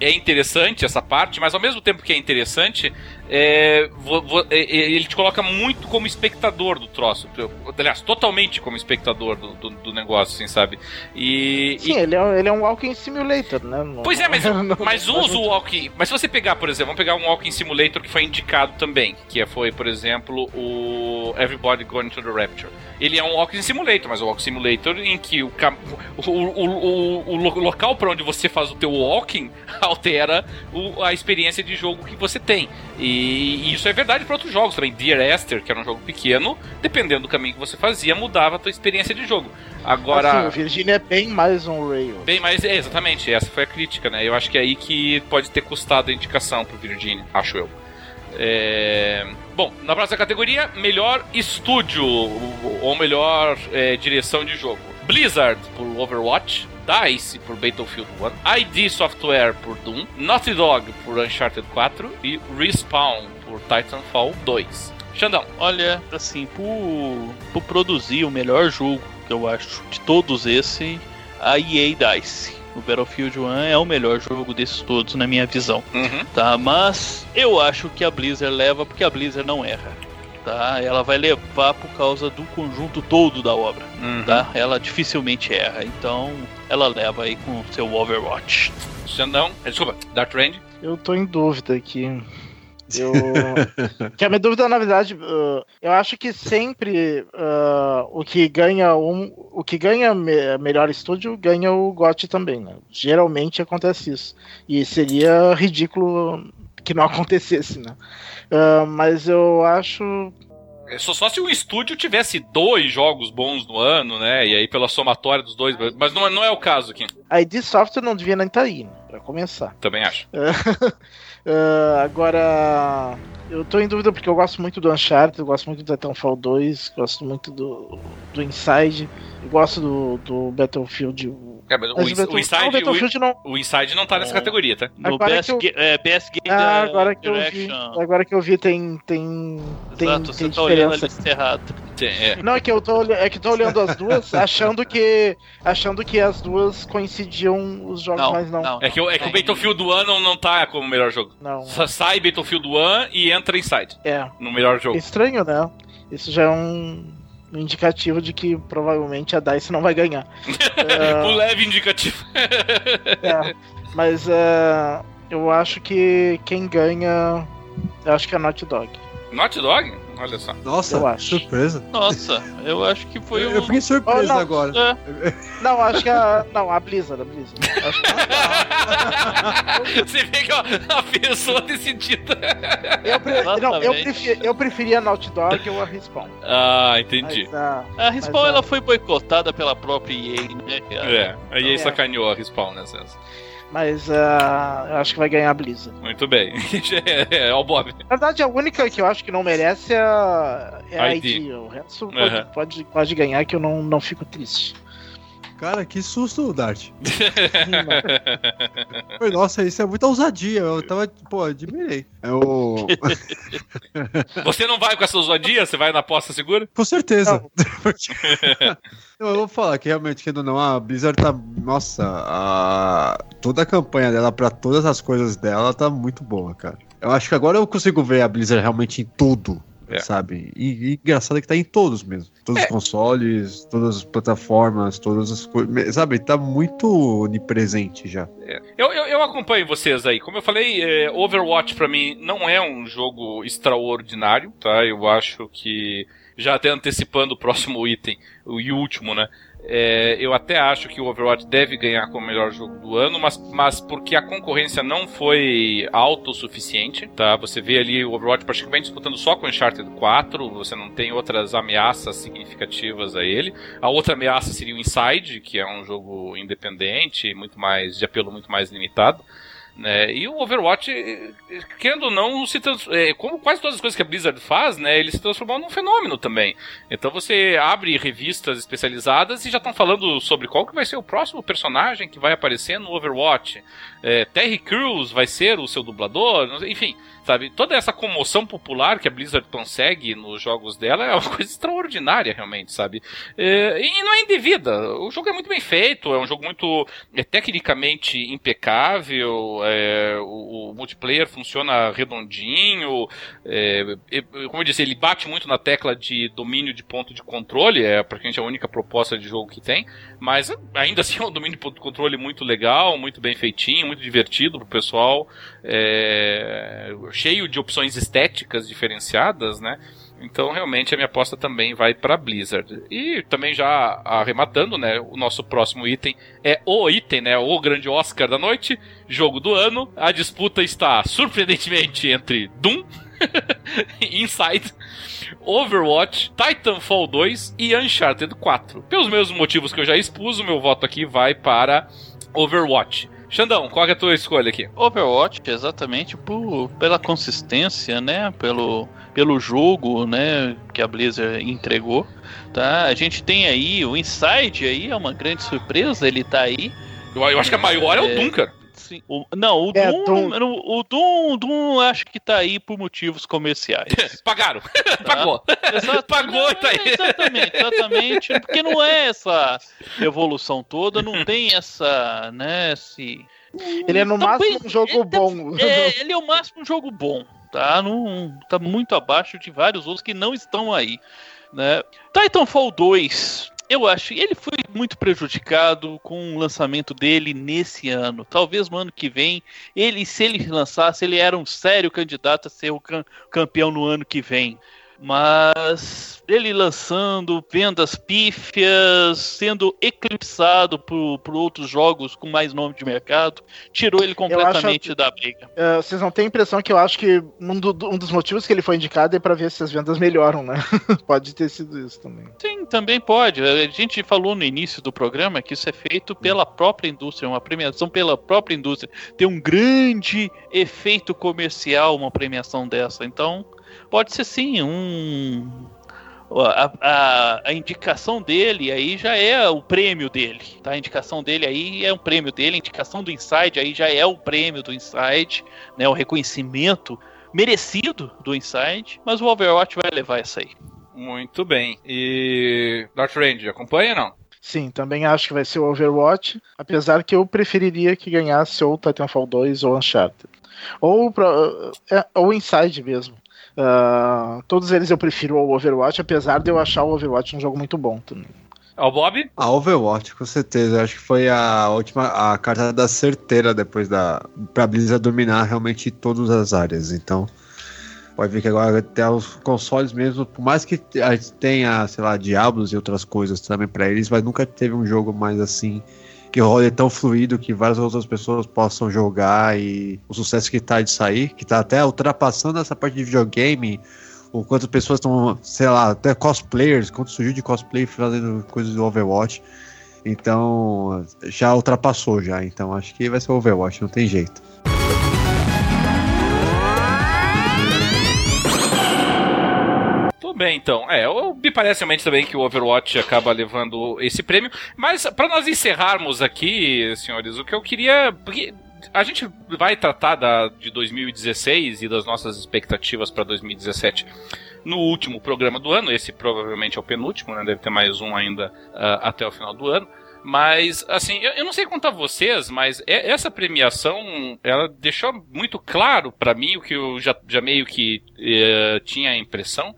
é interessante essa parte, mas ao mesmo tempo que é interessante, é, vo- vo- é, é, ele te coloca muito como espectador do troço, aliás, totalmente como espectador do, do, do negócio, assim, sabe? E, Sim, ele é, ele é um walking simulator, né? Não- Pois é, mas, (laughs) não- mas usa o Walking. Mas se você pegar, por exemplo, vamos pegar um Walking Simulator que foi indicado também, que é- foi, por exemplo, o Everybody Going to the Rapture. Ele é um Walking Simulator, mas o Walking Simulator em que o, o, o, o, o lo- local para onde você faz o teu walking (laughs) altera o- a experiência de jogo que você tem. E, e isso é verdade para outros jogos também. Dear Esther, que era um jogo pequeno, dependendo do caminho que você fazia, mudava a tua experiência de jogo. Agora. Assim, o Virginia é bem mais um Rails. Bem, mas é, exatamente, essa foi a crítica, né? Eu acho que é aí que pode ter custado a indicação pro Virginia, acho eu. É, Bom, na próxima categoria, melhor estúdio, ou melhor é, direção de jogo. Blizzard por Overwatch, DICE por Battlefield 1, ID Software por Doom, Naughty Dog por Uncharted 4 e Respawn por Titanfall 2. Xandão, Olha, assim, por, por produzir o melhor jogo que eu acho de todos esses, a EA DICE. O Battlefield 1 é o melhor jogo desses todos, na minha visão. uhum. Tá, mas eu acho que a Blizzard leva porque a Blizzard não erra. Tá? Ela vai levar por causa do conjunto todo da obra, Uhum. tá? Ela dificilmente erra, então ela leva aí com o seu Overwatch. Xandão, eh, desculpa, Dark Range. Eu tô em dúvida aqui. Eu... (laughs) que a minha dúvida, na verdade, uh, eu acho que sempre uh, o que ganha um, o que ganha me- melhor estúdio ganha o GOT também, né? Geralmente acontece isso. E seria ridículo que não (laughs) acontecesse, né? Uh, mas eu acho É Só, só se o estúdio tivesse dois jogos bons no ano, né? E aí pela somatória dos dois. Mas não, é- não é o caso aqui. a ID Software não devia nem estar aí, né? Pra começar. Também acho. (laughs) Ah, agora, eu tô em dúvida porque eu gosto muito do Uncharted, eu gosto muito do Titanfall 2, gosto muito do, do Inside, gosto do, do Battlefield. É, mas o, Mas Battle- o Inside, Ah, o Battlefield não. o, o Inside não tá nessa É. categoria, tá? No Agora Best, que eu- é, Best Game Ah, da agora que eu vi. Agora que eu vi tem. tem, tem, Exato, você tem tá olhando a lista errada. É. Não, é que eu tô, é que tô olhando as duas, achando que. achando que as duas coincidiam os jogos, Não, mas não. não. É que, o- é que o Battlefield 1 não, não tá como melhor jogo. Não. Só sai Battlefield 1 e entra Inside É. no melhor jogo. Estranho, né? Isso já é um, um indicativo de que provavelmente a DICE não vai ganhar. (laughs) o leve indicativo. É, mas é, eu acho que quem ganha. Eu acho que é a Naughty Dog. Naughty Dog? Olha só. Nossa, Eu acho. surpresa. Nossa, eu acho que foi Eu, um. eu fiquei surpreso Oh, não. agora. É, (laughs) Não, acho que a. Não, a Blizzard, a Blizzard. Acho que (laughs) Você vê que a pessoa decidida. eu, pre... não, eu, eu preferia a Naughty Dog ou a Respawn. Ah, entendi. Mas, ah, a Respawn Mas, ela foi boicotada pela própria EA, né? É, aí É. sacaneou a respawn, né, César? Mas ah, eu acho que vai ganhar a Blizzard. Muito bem. é, (laughs) é, o Bob. Na verdade, a única que eu acho que não merece é a, é a ID. ID. O resto pode, Aham. pode, pode ganhar, que eu não, não fico triste. Cara, que susto, Dart. (laughs) Foi, Nossa, isso é muita ousadia. Eu tava, pô, admirei. Eu. Você não vai com essa ousadia? Você vai na aposta segura? Com certeza. (laughs) Eu vou falar que realmente, querendo ou não, a Blizzard tá. Nossa, a... toda a campanha dela pra todas as coisas dela tá muito boa, cara. Eu acho que agora eu consigo ver a Blizzard realmente em tudo. É. Sabe? E, e engraçado é que tá em todos mesmo. Todos os consoles, todas as plataformas, todas as coisas. Sabe? Tá muito onipresente já. Eu, eu, eu acompanho vocês aí. Como eu falei, é, Overwatch pra mim não é um jogo extraordinário, tá? Eu acho que, já até antecipando o próximo item, o e último, né? É, eu até acho que o Overwatch deve ganhar como melhor jogo do ano, mas, mas porque a concorrência não foi autossuficiente, tá? Você vê ali o Overwatch praticamente disputando só com o Uncharted 4, você não tem outras ameaças significativas a ele. A outra ameaça seria o Inside, que é um jogo independente, muito mais de apelo muito mais limitado. Né? E o Overwatch, eh, eh, querendo ou não, se trans... eh, como quase todas as coisas que a Blizzard faz, né, ele se transformou num fenômeno também. Então você abre revistas especializadas e já estão falando sobre qual que vai ser o próximo personagem que vai aparecer no Overwatch. Eh, Terry Crews vai ser o seu dublador, enfim, sabe? Toda essa comoção popular que a Blizzard consegue nos jogos dela é uma (laughs) coisa extraordinária, realmente, sabe? Eh, e não é indevida. O jogo é muito bem feito, é um jogo muito é, tecnicamente impecável, é, o, o multiplayer funciona redondinho, é, como eu disse, ele bate muito na tecla de domínio de ponto de controle, é praticamente a única proposta de jogo que tem, mas ainda (laughs) assim é um domínio de ponto de controle muito legal, muito bem feitinho, muito divertido pro pessoal, é, cheio de opções estéticas diferenciadas, né? Então, realmente, a minha aposta também vai para Blizzard. E também já arrematando, né? O nosso próximo item é o item, né? O grande Oscar da noite, jogo do ano. A disputa está surpreendentemente entre Doom, (laughs) Inside, Overwatch, Titanfall 2 e Uncharted 4. Pelos mesmos motivos que eu já expus, o meu voto aqui vai para Overwatch. Xandão, qual é a tua escolha aqui? Overwatch, exatamente por, pela consistência, né? Pelo, pelo jogo, né? Que a Blizzard entregou, tá? A gente tem aí o Inside aí, é uma grande surpresa, ele tá aí. Eu, eu acho que a maior é, o É. Doom, cara. Sim, o- não, o É, Doom, Doom. o Doom, Doom acho que tá aí por motivos comerciais. (laughs) Pagaram. (laughs) Pagou. Exato. Pagou e tá aí. Exatamente, exatamente. Porque não é essa evolução toda, não tem essa, né, esse... Ele é no Talvez- máximo um jogo ele- bom. É, ele é o máximo um jogo bom, tá? Não, tá muito abaixo de vários outros que não estão aí, né? Titanfall 2, eu acho, ele foi muito prejudicado com o lançamento dele nesse ano. Talvez no ano que vem, ele, se ele lançasse, ele era um sério candidato a ser o cam- campeão no ano que vem. Mas ele lançando vendas pífias, sendo eclipsado por, por outros jogos com mais nome de mercado, tirou ele completamente da briga. Eh, vocês não têm a impressão que eu acho que um, do- um dos motivos que ele foi indicado é pra ver se as vendas melhoram, né? (laughs) Pode ter sido isso também. Sim, também pode. A gente falou no início do programa que isso é feito pela própria indústria, uma premiação pela própria indústria. Tem um grande efeito comercial uma premiação dessa. Então, pode ser sim um. A, a- a indicação dele aí já é o prêmio dele, tá? A indicação dele aí é um prêmio dele, a indicação do Inside aí já é o prêmio do Inside, né? O reconhecimento merecido do Inside, mas o Overwatch vai levar essa aí. Muito bem. E. Dark Range, acompanha ou não? Sim, também acho que vai ser o Overwatch, apesar que eu preferiria que ganhasse ou Titanfall 2 ou Uncharted. Ou pra- é, ou Inside mesmo. Ah, todos eles eu prefiro ao Overwatch, apesar de eu achar o Overwatch um jogo muito bom também. Ó, o Bob? A Overwatch, com certeza. Acho que foi a última, a carta da certeira depois da. pra Blizzard dominar realmente todas as áreas. Então, Pode ver que agora até os consoles mesmo, por mais que a gente tenha, sei lá, Diablos e outras coisas também para eles, mas nunca teve um jogo mais assim que role tão fluido que várias outras pessoas possam jogar e o sucesso que tá de sair, que tá até ultrapassando essa parte de videogame, o quanto pessoas estão, sei lá, até cosplayers, quanto surgiu de cosplay fazendo coisas do Overwatch. Então, já ultrapassou já, então acho que vai ser o Overwatch, não tem jeito. Bem, então. É, me parece realmente também que o Overwatch acaba levando esse prêmio. Mas para nós encerrarmos aqui, senhores, o que eu queria. Porque a gente vai tratar da, de 2016 e das nossas expectativas para 2017 no último programa do ano. Esse provavelmente é o penúltimo, né? Deve ter mais um ainda uh, até o final do ano. Mas, assim, eu, eu, não sei contar vocês, mas essa premiação, ela deixou muito claro para mim o que eu já, já meio que uh, tinha a impressão,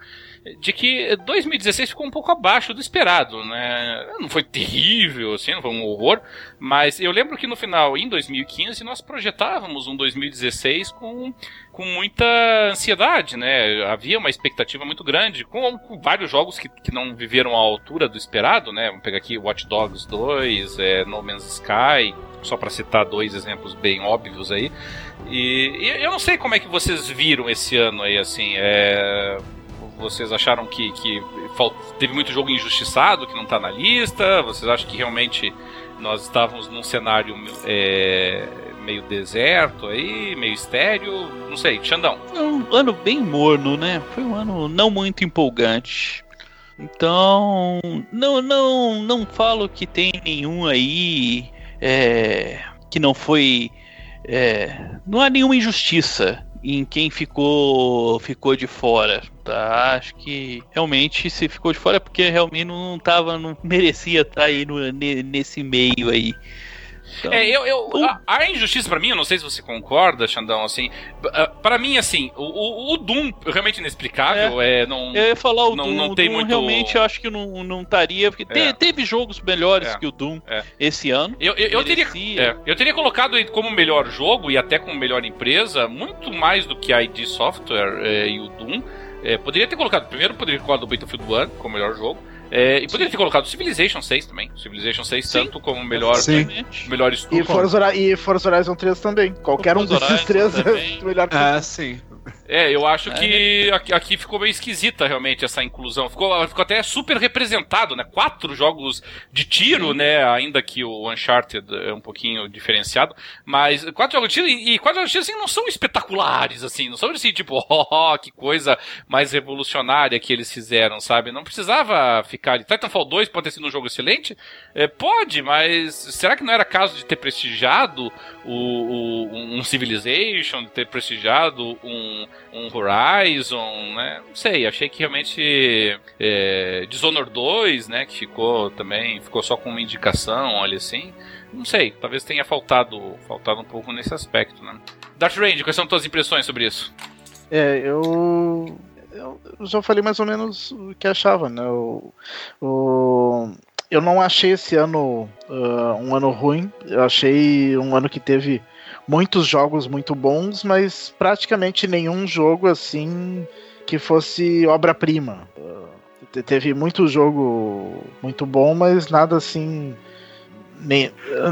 de que 2016 ficou um pouco abaixo do esperado, né? Não foi terrível, assim, não foi um horror, mas eu lembro que no final, em 2015, nós projetávamos um 2016 com, com muita ansiedade, né? Havia uma expectativa muito grande, com, com vários jogos que, que não viveram à altura do esperado, né? Vamos pegar aqui Watch Dogs 2, é, No Man's Sky, só para citar dois exemplos bem óbvios aí. E, e, eu não sei como é que vocês viram esse ano aí, assim, é vocês acharam que, que teve muito jogo injustiçado que não está na lista? Vocês acham que realmente nós estávamos num cenário é, meio deserto aí, meio estéreo? Não sei, Xandão. Um ano bem morno, né? Foi um ano não muito empolgante. Então, não, não, não falo que tem nenhum aí é, que não foi. É, não há nenhuma injustiça em quem ficou ficou de fora, tá? Acho que realmente se ficou de fora é porque realmente não tava, não merecia estar tá aí no, nesse meio aí. Então, é, eu, eu a, a, injustiça para mim, eu não sei se você concorda, Xandão, assim, para mim, assim, o, o, o, Doom realmente inexplicável, é, é não... Eu ia falar o não, Doom, não tem Doom muito... realmente eu acho que não, não estaria, porque é. te, teve jogos melhores é. que o Doom é. esse ano. Eu, eu, eu teria, é, eu teria colocado como melhor jogo e até como melhor empresa, muito mais do que a ID Software e o Doom, poderia ter colocado, primeiro poderia ter colocado o Battlefield 1 como melhor jogo, é, e poderia ter colocado Civilization 6 também. Civilization 6 Sim. tanto como melhor, melhor estudo. E Forza, e Forza Horizon 3 também. Qualquer um desses três é melhor que Ah, sim. É, eu acho que aqui, aqui, ficou meio esquisita realmente essa inclusão. Ficou, ficou até super representado, né? Quatro jogos de tiro, Sim. né? Ainda que o Uncharted é um pouquinho diferenciado. Mas quatro jogos de tiro, e, e quatro jogos de tiro assim, não são espetaculares, assim. Não são assim, tipo, (laughs) oh, que coisa mais revolucionária que eles fizeram, sabe? Não precisava ficar. Titanfall 2 pode ter sido um jogo excelente? É, pode, mas será que não era caso de ter prestigiado o, o um Civilization, de ter prestigiado um um, Horizon, né? Não sei, achei que realmente é, Dishonored 2, né? Que ficou também, ficou só com uma indicação, olha assim. Não sei, talvez tenha faltado, faltado um pouco nesse aspecto, né? Darth Range, quais são as tuas impressões sobre isso? É, eu eu já falei mais ou menos o que achava, né? O, o, eu não achei esse ano uh, um ano ruim. Eu achei um ano que teve muitos jogos muito bons, mas praticamente nenhum jogo assim que fosse obra-prima. Uh, teve muito jogo muito bom, mas nada assim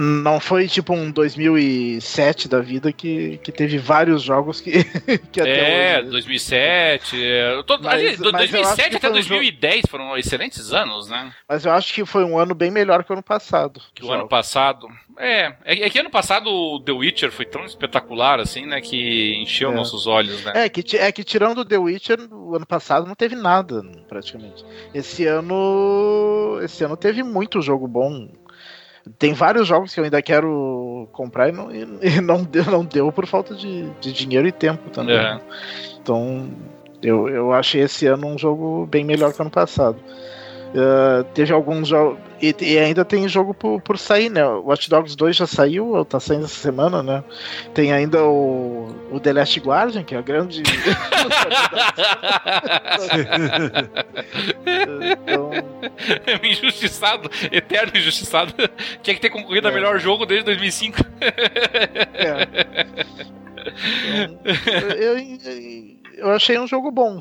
não foi tipo um 2007 da vida que, que teve vários jogos que, (laughs) que até É, hoje... 2007. É, tô, mas, ali, 2007 até 2010 um foram excelentes anos, né? Mas eu acho que foi um ano bem melhor que o ano passado. Que o ano passado. É, é, é, que ano passado o The Witcher foi tão espetacular assim, né? Que encheu é. nossos olhos, né? É que, é que tirando o The Witcher, o ano passado não teve nada, praticamente. Esse ano. Esse ano teve muito jogo bom tem vários jogos que eu ainda quero comprar e não, (laughs) e não, deu, não deu por falta de, de dinheiro e tempo também. É. Então, eu, eu achei esse ano um jogo bem melhor que ano passado. Uh, teve alguns jogos. E, e, ainda tem jogo por, por sair, né? O Watch Dogs 2 já saiu, ou tá saindo essa semana, né? Tem ainda o, o The Last Guardian, que é a grande. então... (laughs) É injustiçado, eterno injustiçado. Tinha que ter concorrido é. a melhor jogo desde 2005. é. Então, eu, eu eu achei um jogo bom.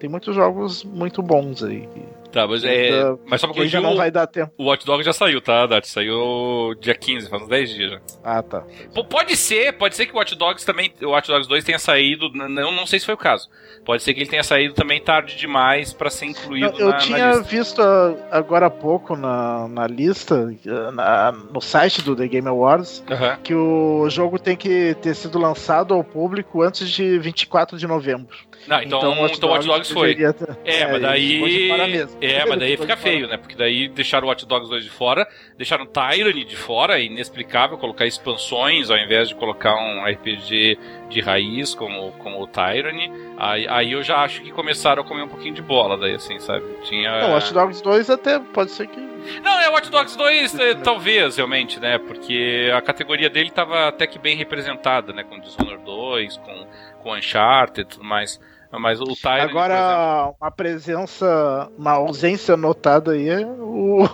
Tem muitos jogos muito bons aí. Tá, mas é. Ainda- Mas só pra corrigir, não o, vai dar tempo. o Watch Dogs já saiu, tá, Dart? Saiu dia 15, faz uns 10 dias já. Ah, tá. P- Pode ser, pode ser que o Watch Dogs também, o Watch Dogs 2 tenha saído, não, não sei se foi o caso. Pode ser que ele tenha saído também tarde demais pra ser incluído Não, eu na, tinha visto ah, agora há pouco na, na lista, ah, na- no site do The Game Awards, Aham. que o jogo tem que ter sido lançado ao público antes de 24 de novembro. Não, então, então, o Watch Dogs foi. ter- É, mas ficou de daí. É, mas daí (laughs) fica feio, né? Porque daí deixaram o Watch Dogs 2 de fora, deixaram Tyranny de fora, é inexplicável colocar expansões ao invés de colocar um RPG de raiz como, como o Tyranny. Aí, aí eu já acho que começaram a comer um pouquinho de bola, daí assim, sabe? Tinha. Não, Watch Dogs 2 até pode ser que. Não, é Watch Dogs 2, é, talvez, realmente, né? Porque a categoria dele tava até que bem representada, né? Com Dishonored 2, com, com Uncharted e tudo mais. Mas o Tyranny, por exemplo, Agora, uma presença, uma ausência notada aí é o,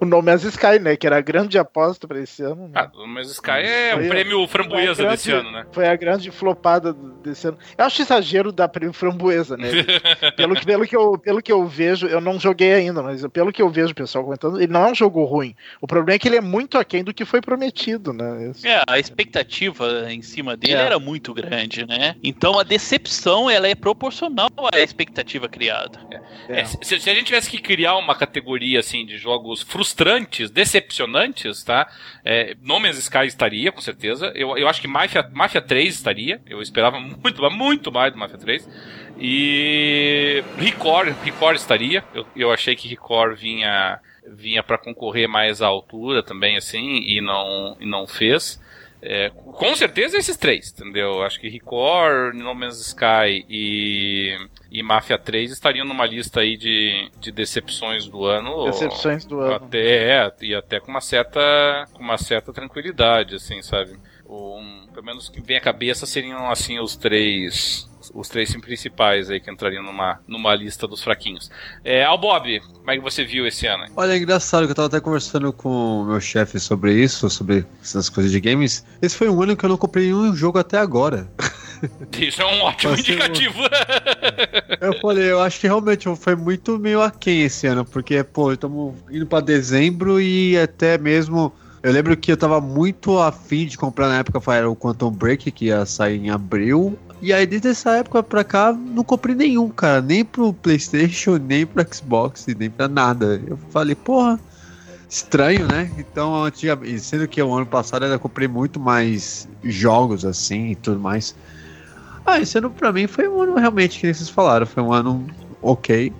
o nome as Sky, né? Que era a grande aposta pra esse ano. Né? Ah, mas Sky é o a- prêmio framboesa a desse grande- ano, né? Foi a grande flopada desse ano. Eu acho exagero dar prêmio framboesa, né? (laughs) pelo, que, pelo, que eu, pelo que eu vejo, eu não joguei ainda, mas pelo que eu vejo o pessoal comentando, ele não é um jogo ruim. O problema é que ele é muito aquém do que foi prometido, né? Esse- É, a expectativa em cima dele É. era muito grande, né? Então a decepção ela é proporcional à expectativa criada. É, se, se a gente tivesse que criar uma categoria assim de jogos frustrantes, decepcionantes, tá? É, No Man's Sky estaria, com certeza. Eu, eu acho que Mafia, Mafia 3 estaria. Eu esperava (laughs) muito, muito mais do Mafia 3. E Record, Record estaria. Eu, eu achei que Record vinha vinha para concorrer mais à altura também assim e não e não fez. É, com certeza esses três, entendeu? Acho que Record, No Man's Sky e, e Mafia 3 estariam numa lista aí de, de decepções do ano. Decepções do ano. Até, é, e até com uma certa, com uma certa tranquilidade, assim, sabe? Um, pelo menos que vem à cabeça seriam, assim, os três os três principais aí que entrariam numa, numa lista dos fraquinhos. É, Al Bob, como é que você viu esse ano? Olha, é engraçado que eu tava até conversando com o meu chefe sobre isso, sobre essas coisas de games. Esse foi um ano que eu não comprei nenhum jogo até agora. (laughs) Isso é um ótimo um- indicativo. (laughs) Eu falei, eu acho que realmente foi muito meio aquém esse ano, porque, pô, estamos indo pra dezembro e até mesmo. Eu lembro que eu tava muito afim de comprar na época, foi era o Quantum Break, que ia sair em abril. E aí, desde essa época pra cá, não comprei nenhum, cara. Nem pro PlayStation, nem pro Xbox, nem pra nada. Eu falei, porra, estranho, né? Então, antigamente, sendo que o ano passado eu comprei muito mais jogos assim e tudo mais. Ah, esse ano pra mim foi um ano realmente, que nem vocês falaram, foi um ano ok,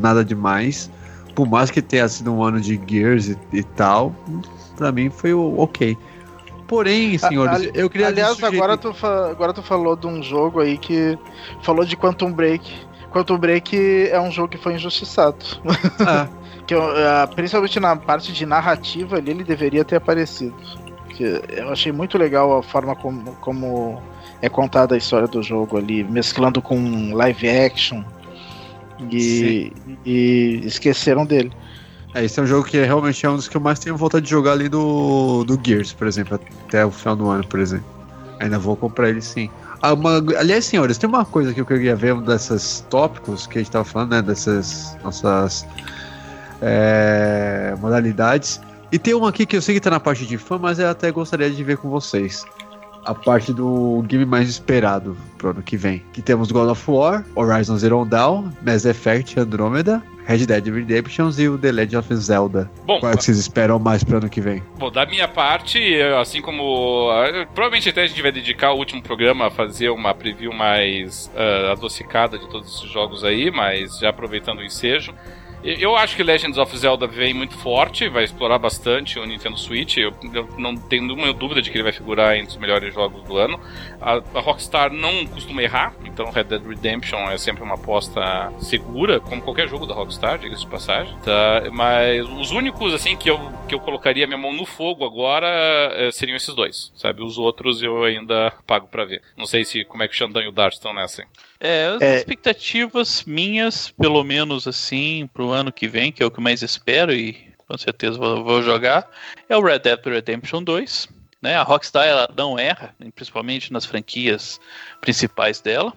nada demais. Por mais que tenha sido um ano de Gears e, e tal, pra mim foi ok. Porém, senhores, Ali- eu queria Aliás, sugerir- agora tu, agora tu falou de um jogo aí que falou de Quantum Break. Quantum Break é um jogo que foi injustiçado. Ah, (laughs) Que eu, ah, principalmente na parte de narrativa ali, ele deveria ter aparecido. Que eu achei muito legal a forma como, como é contada a história do jogo ali, mesclando com live action. E, e esqueceram dele. É, esse é um jogo que realmente é um dos que eu mais tenho vontade de jogar ali do, do Gears, por exemplo, até o final do ano, por exemplo. Ainda vou comprar ele sim. Ah, uma- aliás, senhores, tem uma coisa que eu queria ver, um desses tópicos que a gente tava falando, né? Dessas nossas é, modalidades. E tem uma aqui que eu sei que tá na parte de fã, mas eu até gostaria de ver com vocês. A parte do game mais esperado pro ano que vem. Que temos God of War, Horizon Zero Dawn, Mass Effect Andromeda, Red Dead Redemption e o The Legend of Zelda. Bom, Qual é que vocês esperam mais pro ano que vem? Bom, da minha parte, assim como. ah, Provavelmente até a gente vai dedicar o último programa a fazer uma preview mais ah, adocicada de todos esses jogos aí, mas já aproveitando o ensejo. Eu acho que Legends of Zelda vem muito forte, vai explorar bastante o Nintendo Switch. Eu, eu não tenho nenhuma dúvida de que ele vai figurar entre os melhores jogos do ano. A, a Rockstar não costuma errar, então Red Dead Redemption é sempre uma aposta segura, como qualquer jogo da Rockstar, diga-se de passagem. Tá? Mas os únicos assim que eu, que eu colocaria minha mão no fogo agora eh, seriam esses dois, sabe? Os outros eu ainda pago pra ver. Não sei se como é que o Xandan e o Dart estão nessa. hein? É, as É. expectativas minhas, pelo menos assim, pro ano que vem, que é o que eu mais espero e com certeza vou, vou jogar, é o Red Dead Redemption 2. Né? A Rockstar ela não erra, principalmente nas franquias principais dela.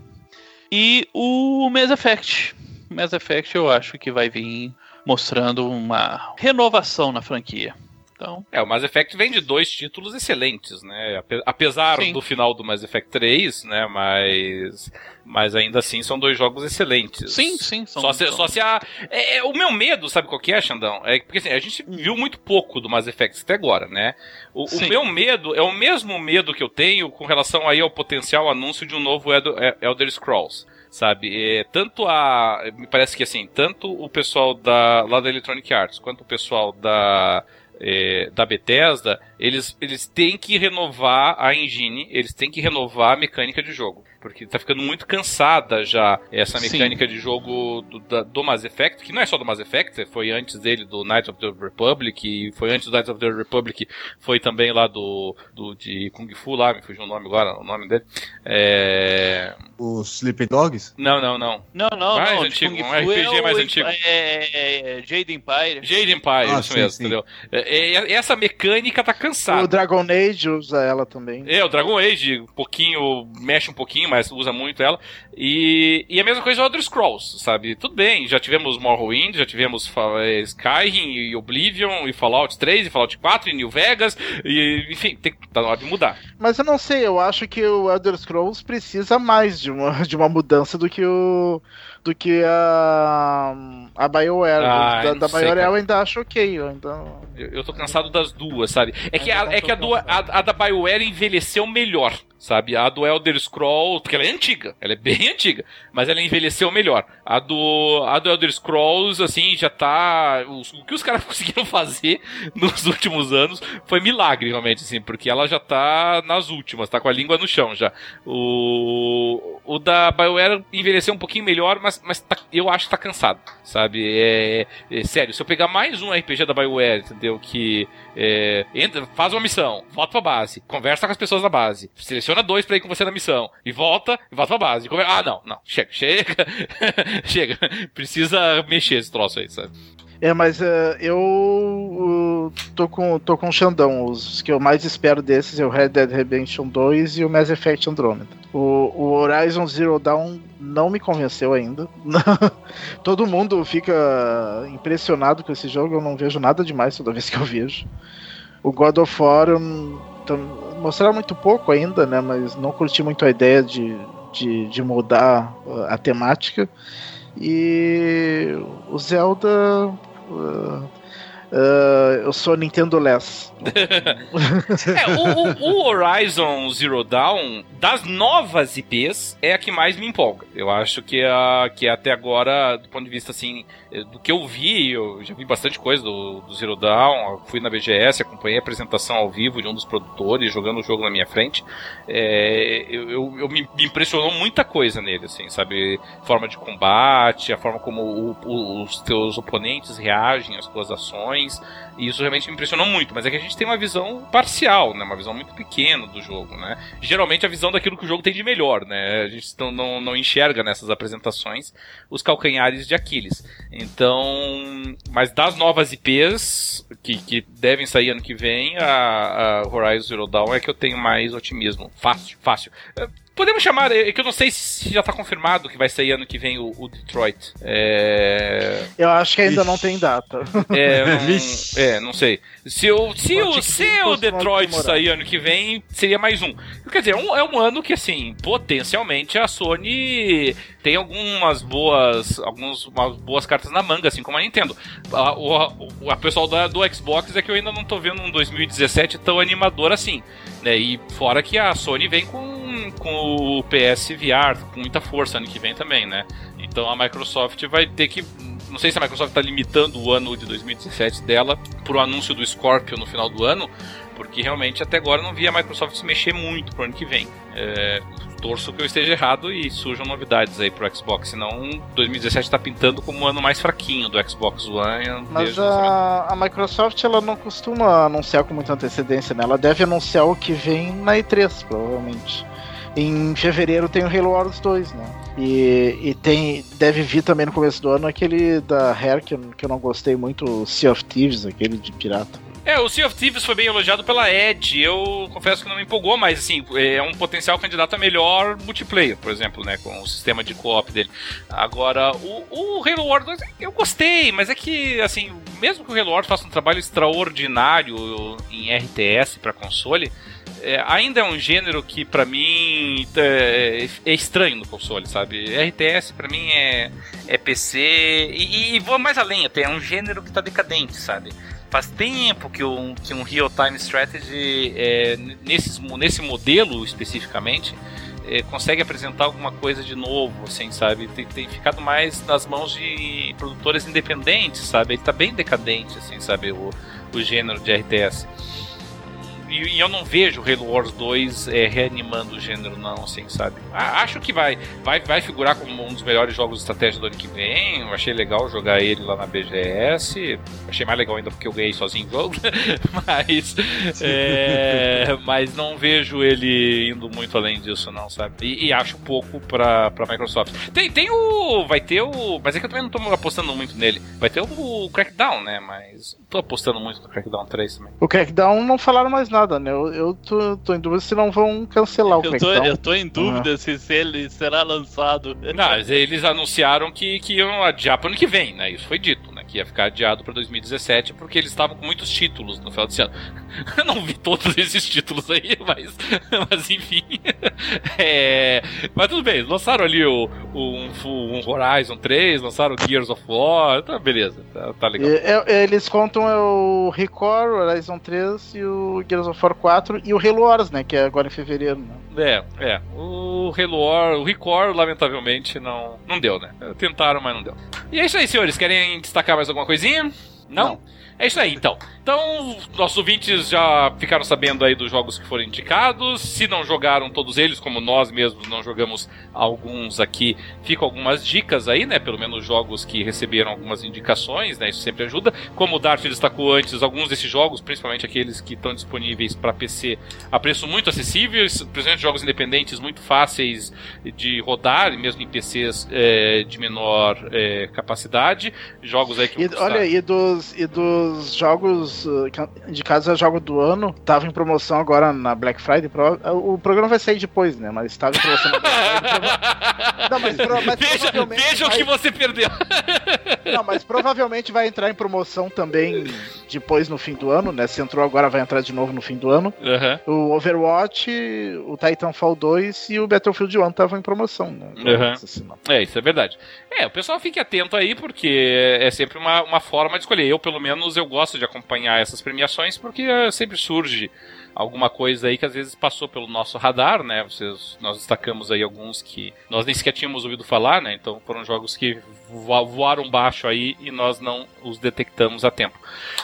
E o Mass Effect. Mass Effect eu acho que vai vir mostrando uma renovação na franquia. Então, É, o Mass Effect vem de dois títulos excelentes, né? Ape- Apesar Sim. do final do Mass Effect 3, né? Mas, mas ainda assim são dois jogos excelentes. sim, sim. São, Só se, são- só se a. é, é, o meu medo, sabe qual que é, Xandão? É porque assim, a gente viu muito pouco do Mass Effect até agora, né? O, o meu medo é o mesmo medo que eu tenho com relação aí ao potencial anúncio de um novo Elder, Elder Scrolls. Sabe, é, tanto a. Me parece que assim, tanto o pessoal da, lá da Electronic Arts quanto o pessoal da. É, da Bethesda, eles, eles têm que renovar a engine, eles têm que renovar a mecânica de jogo. Porque tá ficando muito cansada já essa Sim. mecânica de jogo do, da- do Mass Effect, que não é só do Mass Effect, foi antes dele do Knights of the Republic, e foi antes do Knights of the Republic, foi também lá do, do de Kung Fu lá, me fugiu o nome agora, o nome dele. É... Os Sleeping Dogs? Não, não, não. Não, não, Mais não. antigo, Kung um Fu RPG é o- mais antigo. É, é, é Jade Empire. Jade Empire, Ah, isso sim, mesmo, sim. entendeu? É, é, essa mecânica tá cansada. O Dragon Age usa ela também. É, o Dragon Age, um pouquinho, mexe um pouquinho, mas usa muito ela. E, e a mesma coisa o Elder Scrolls, sabe? Tudo bem, já tivemos Morrowind, já tivemos eh, Skyrim e Oblivion e Fallout 3 e Fallout 4 e New Vegas, e enfim, tem, tá na hora de mudar. Mas eu não sei, eu acho que o Elder Scrolls precisa mais de uma, (laughs) de uma mudança do que o. do que a. a BioWare. Ah, da da sei, BioWare eu ainda acho ok. Eu ainda... Eu, eu tô cansado das duas, sabe? É que, a, é que a, do, a, a da BioWare envelheceu melhor, sabe? A do Elder Scrolls, porque ela é antiga, ela é bem (laughs) antiga, mas ela envelheceu melhor. A do, a do Elder Scrolls, assim, já tá. os- o que os caras (laughs) conseguiram fazer nos últimos anos foi milagre, realmente, assim, porque ela já tá nas últimas, tá com a língua no chão já. O, o da BioWare envelheceu um pouquinho melhor, mas, mas tá- eu acho que tá cansado, sabe? É, é sério, se eu pegar mais um RPG da BioWare, entendeu? Que é, entra, faz uma missão, volta pra base, conversa com as pessoas da base, seleciona dois pra ir com você na missão, e volta, e volta pra base. e conver- Ah, não, não, chega, (laughs) chega, chega. Precisa mexer esse troço aí, sabe? É, mas é, eu uh, tô com, tô com o Xandão. Os que eu mais espero desses é o Red Dead Redemption 2 e o Mass Effect Andromeda. O, o Horizon Zero Dawn não me convenceu ainda. (laughs) Todo mundo fica impressionado com esse jogo, eu não vejo nada demais toda vez que eu vejo. O God of War tam- mostraram muito pouco ainda, né? Mas não curti muito a ideia de, de, de mudar uh, a temática. E o Zelda. Uh, uh, eu sou Nintendo Less. (laughs) É, o, o- o Horizon Zero Dawn, das novas IPs, é a que mais me empolga. Eu acho que, a, que até agora, do ponto de vista assim, eh, do que eu vi, eu já vi bastante coisa do, do Zero Dawn, fui na BGS, acompanhei a apresentação ao vivo de um dos produtores jogando o jogo na minha frente. É, eu, eu- eu me, me impressionou muita coisa nele, assim, sabe? Forma de combate, a forma como o- o- os teus oponentes reagem às tuas ações. E isso realmente me impressionou muito, mas é que a gente tem uma visão parcial, né? Uma visão muito pequena do jogo, né? Geralmente a visão daquilo que o jogo tem de melhor, né? A gente não, não, não enxerga nessas apresentações os calcanhares de Aquiles. Então, mas das novas IPs que, que devem sair ano que vem, a, a Horizon Zero Dawn é que eu tenho mais otimismo. Fácil, fácil. Podemos chamar, é que eu não sei se já tá confirmado que vai sair ano que vem o, o Detroit. É. Eu acho que ainda Ixi. não tem data. (laughs) É, (laughs) não, é, não sei. Se o, se o, se o Detroit demorar. sair ano que vem, seria mais um. Quer dizer, é um, é um ano que, assim, potencialmente a Sony tem algumas boas algumas umas boas cartas na manga, assim como a Nintendo. A, o, o a pessoal da, do Xbox é que eu ainda não tô vendo um 2017 tão animador assim. Né? E fora que a Sony vem com, com o PS VR com muita força ano que vem também, né? Então a Microsoft vai ter que. Não sei se a Microsoft está limitando o ano de 2017 dela por o anúncio do Scorpio no final do ano, porque realmente até agora não vi a Microsoft se mexer muito pro ano que vem. É, torço que eu esteja errado e surjam novidades aí pro Xbox, senão 2017 está pintando como o ano mais fraquinho do Xbox One. Mas o a, a Microsoft ela não costuma anunciar com muita antecedência, né? Ela deve anunciar o que vem na E3, provavelmente. Em fevereiro tem o Halo Wars 2, né? E, e tem, deve vir também no começo do ano aquele da Rare que eu, que eu não gostei muito, o Sea of Thieves, aquele de pirata. É, o Sea of Thieves foi bem elogiado pela Ed. Eu confesso que não me empolgou, mas assim, é um potencial candidato a melhor multiplayer, por exemplo, né? Com o sistema de co-op dele. Agora, o, o Halo Wars 2 eu gostei, mas é que, assim, mesmo que o Halo Wars faça um trabalho extraordinário em RTS para console, é, ainda é um gênero que para mim é, é, estranho no console, sabe? RTS para mim é, é PC e, e vou mais além até, é um gênero que tá decadente, sabe? Faz tempo que um, que um real-time strategy, é, nesse, nesse modelo especificamente, é, consegue apresentar alguma coisa de novo, assim, sabe? Tem, tem, ficado mais nas mãos de produtores independentes, sabe? Ele tá bem decadente, assim, sabe? O, o gênero de RTS e, e, eu não vejo Halo Wars 2 é, reanimando o gênero, não, assim, sabe? acho que vai, vai, vai figurar como um dos melhores jogos de estratégia do ano que vem. Eu achei legal jogar ele lá na BGS. Achei mais legal ainda porque eu ganhei sozinho o jogo. (laughs) mas, é, mas não vejo ele indo muito além disso, não, sabe? E, e, acho pouco pra, pra Microsoft. Tem, tem o. Vai ter o. Mas é que eu também não tô apostando muito nele. Vai ter o Crackdown, né? Mas tô apostando muito no Crackdown 3 também. O Crackdown não falaram mais nada nada, né? Eu, eu tô, tô, em dúvida se não vão cancelar o eu tô, eu tô em dúvida uhum. se, ele será lançado. Não, eles anunciaram que, que iam adiar pro ano que vem, né? Isso foi dito? Que ia ficar adiado pra 2017 porque eles estavam com muitos títulos no final desse ano. (laughs) Eu não vi todos esses títulos aí, (laughs) mas, mas enfim. (laughs) É, mas tudo bem, lançaram ali o, o um, um, Horizon 3, lançaram o Gears of War, tá beleza, tá, tá legal. É, é, eles contam é o Record, o Horizon 3 e o Gears of War 4 e o Halo Wars, né? Que é agora em fevereiro, né? É, é. O Halo War, o Record, lamentavelmente, não, não deu, né? Tentaram, mas não deu. E é isso aí, senhores. Querem destacar mais alguma coisinha? Não? não. É isso aí, então. Então, nossos ouvintes já ficaram sabendo aí dos jogos que foram indicados. Se não jogaram todos eles, como nós mesmos não jogamos alguns aqui, ficam algumas dicas aí, né? Pelo menos jogos que receberam algumas indicações, né? Isso sempre ajuda. Como o Dart destacou antes, alguns desses jogos, principalmente aqueles que estão disponíveis para PC, a preço muito acessível, principalmente jogos independentes muito fáceis de rodar, mesmo em PCs é, de menor é, capacidade. Jogos aí que. E, olha, e dos, e dos os jogos indicados a jogo do ano tava em promoção agora na Black Friday. O programa vai sair depois, né? Mas estava em promoção na Black Friday. (laughs) Não, mas, mas veja, veja o que você perdeu. (laughs) Não, mas provavelmente vai entrar em promoção também depois no fim do ano, né? Se entrou agora, vai entrar de novo no fim do ano. Uhum. O Overwatch, o Titanfall 2 e o Battlefield 1 estavam em promoção, né? Uhum. Assim, é, isso é verdade. É, o pessoal fique atento aí, porque é sempre uma, uma forma de escolher. Eu, pelo menos, eu gosto de acompanhar essas premiações, porque sempre surge alguma coisa aí que às vezes passou pelo nosso radar, né? Vocês, nós destacamos aí alguns que nós nem sequer tínhamos ouvido falar, né? Então foram jogos que voaram baixo aí e nós não os detectamos a tempo.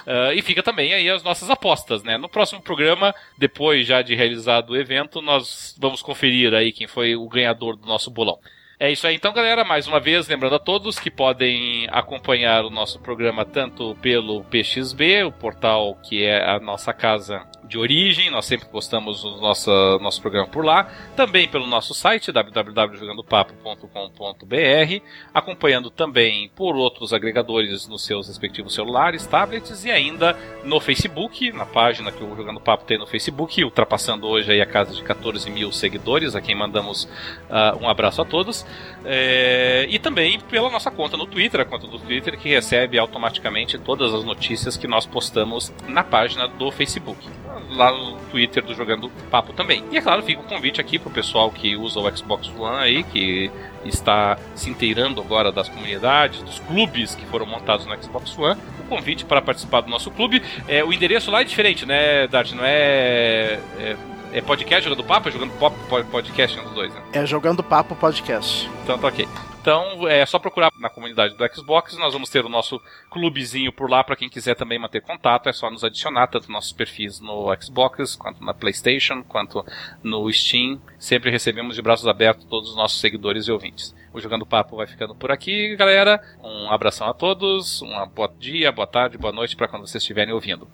Uh, e fica também aí as nossas apostas, né? No próximo programa, depois já de realizado o evento, nós vamos conferir aí quem foi o ganhador do nosso bolão. É isso aí então, galera. Mais uma vez, lembrando a todos que podem acompanhar o nosso programa tanto pelo PXB, o portal que é a nossa casa de origem, nós sempre postamos o nosso, nosso programa por lá, também pelo nosso site www.jogandopapo.com.br, acompanhando também por outros agregadores nos seus respectivos celulares, tablets e ainda no Facebook, na página que o Jogando Papo tem no Facebook, ultrapassando hoje a casa de 14 mil seguidores, a quem mandamos uh, um abraço a todos, é, e também pela nossa conta no Twitter, a conta do Twitter que recebe automaticamente todas as notícias que nós postamos na página do Facebook lá no Twitter do Jogando Papo também. E é claro, fica o convite aqui pro pessoal que usa o Xbox One aí, que está se inteirando agora das comunidades, dos clubes que foram montados no Xbox One. O convite para participar do nosso clube. É, o endereço lá é diferente, né, Dart? Não é, é é podcast jogando papo? É jogando pop, podcast um dos dois, né? É jogando papo podcast. Então tá ok. Então é só procurar na comunidade do Xbox. Nós vamos ter o nosso clubezinho por lá para quem quiser também manter contato. É só nos adicionar tanto nossos perfis no Xbox quanto na PlayStation quanto no Steam. Sempre recebemos de braços abertos todos os nossos seguidores e ouvintes. O Jogando Papo vai ficando por aqui, galera. Um abração a todos, um bom dia, boa tarde, boa noite para quando vocês estiverem ouvindo.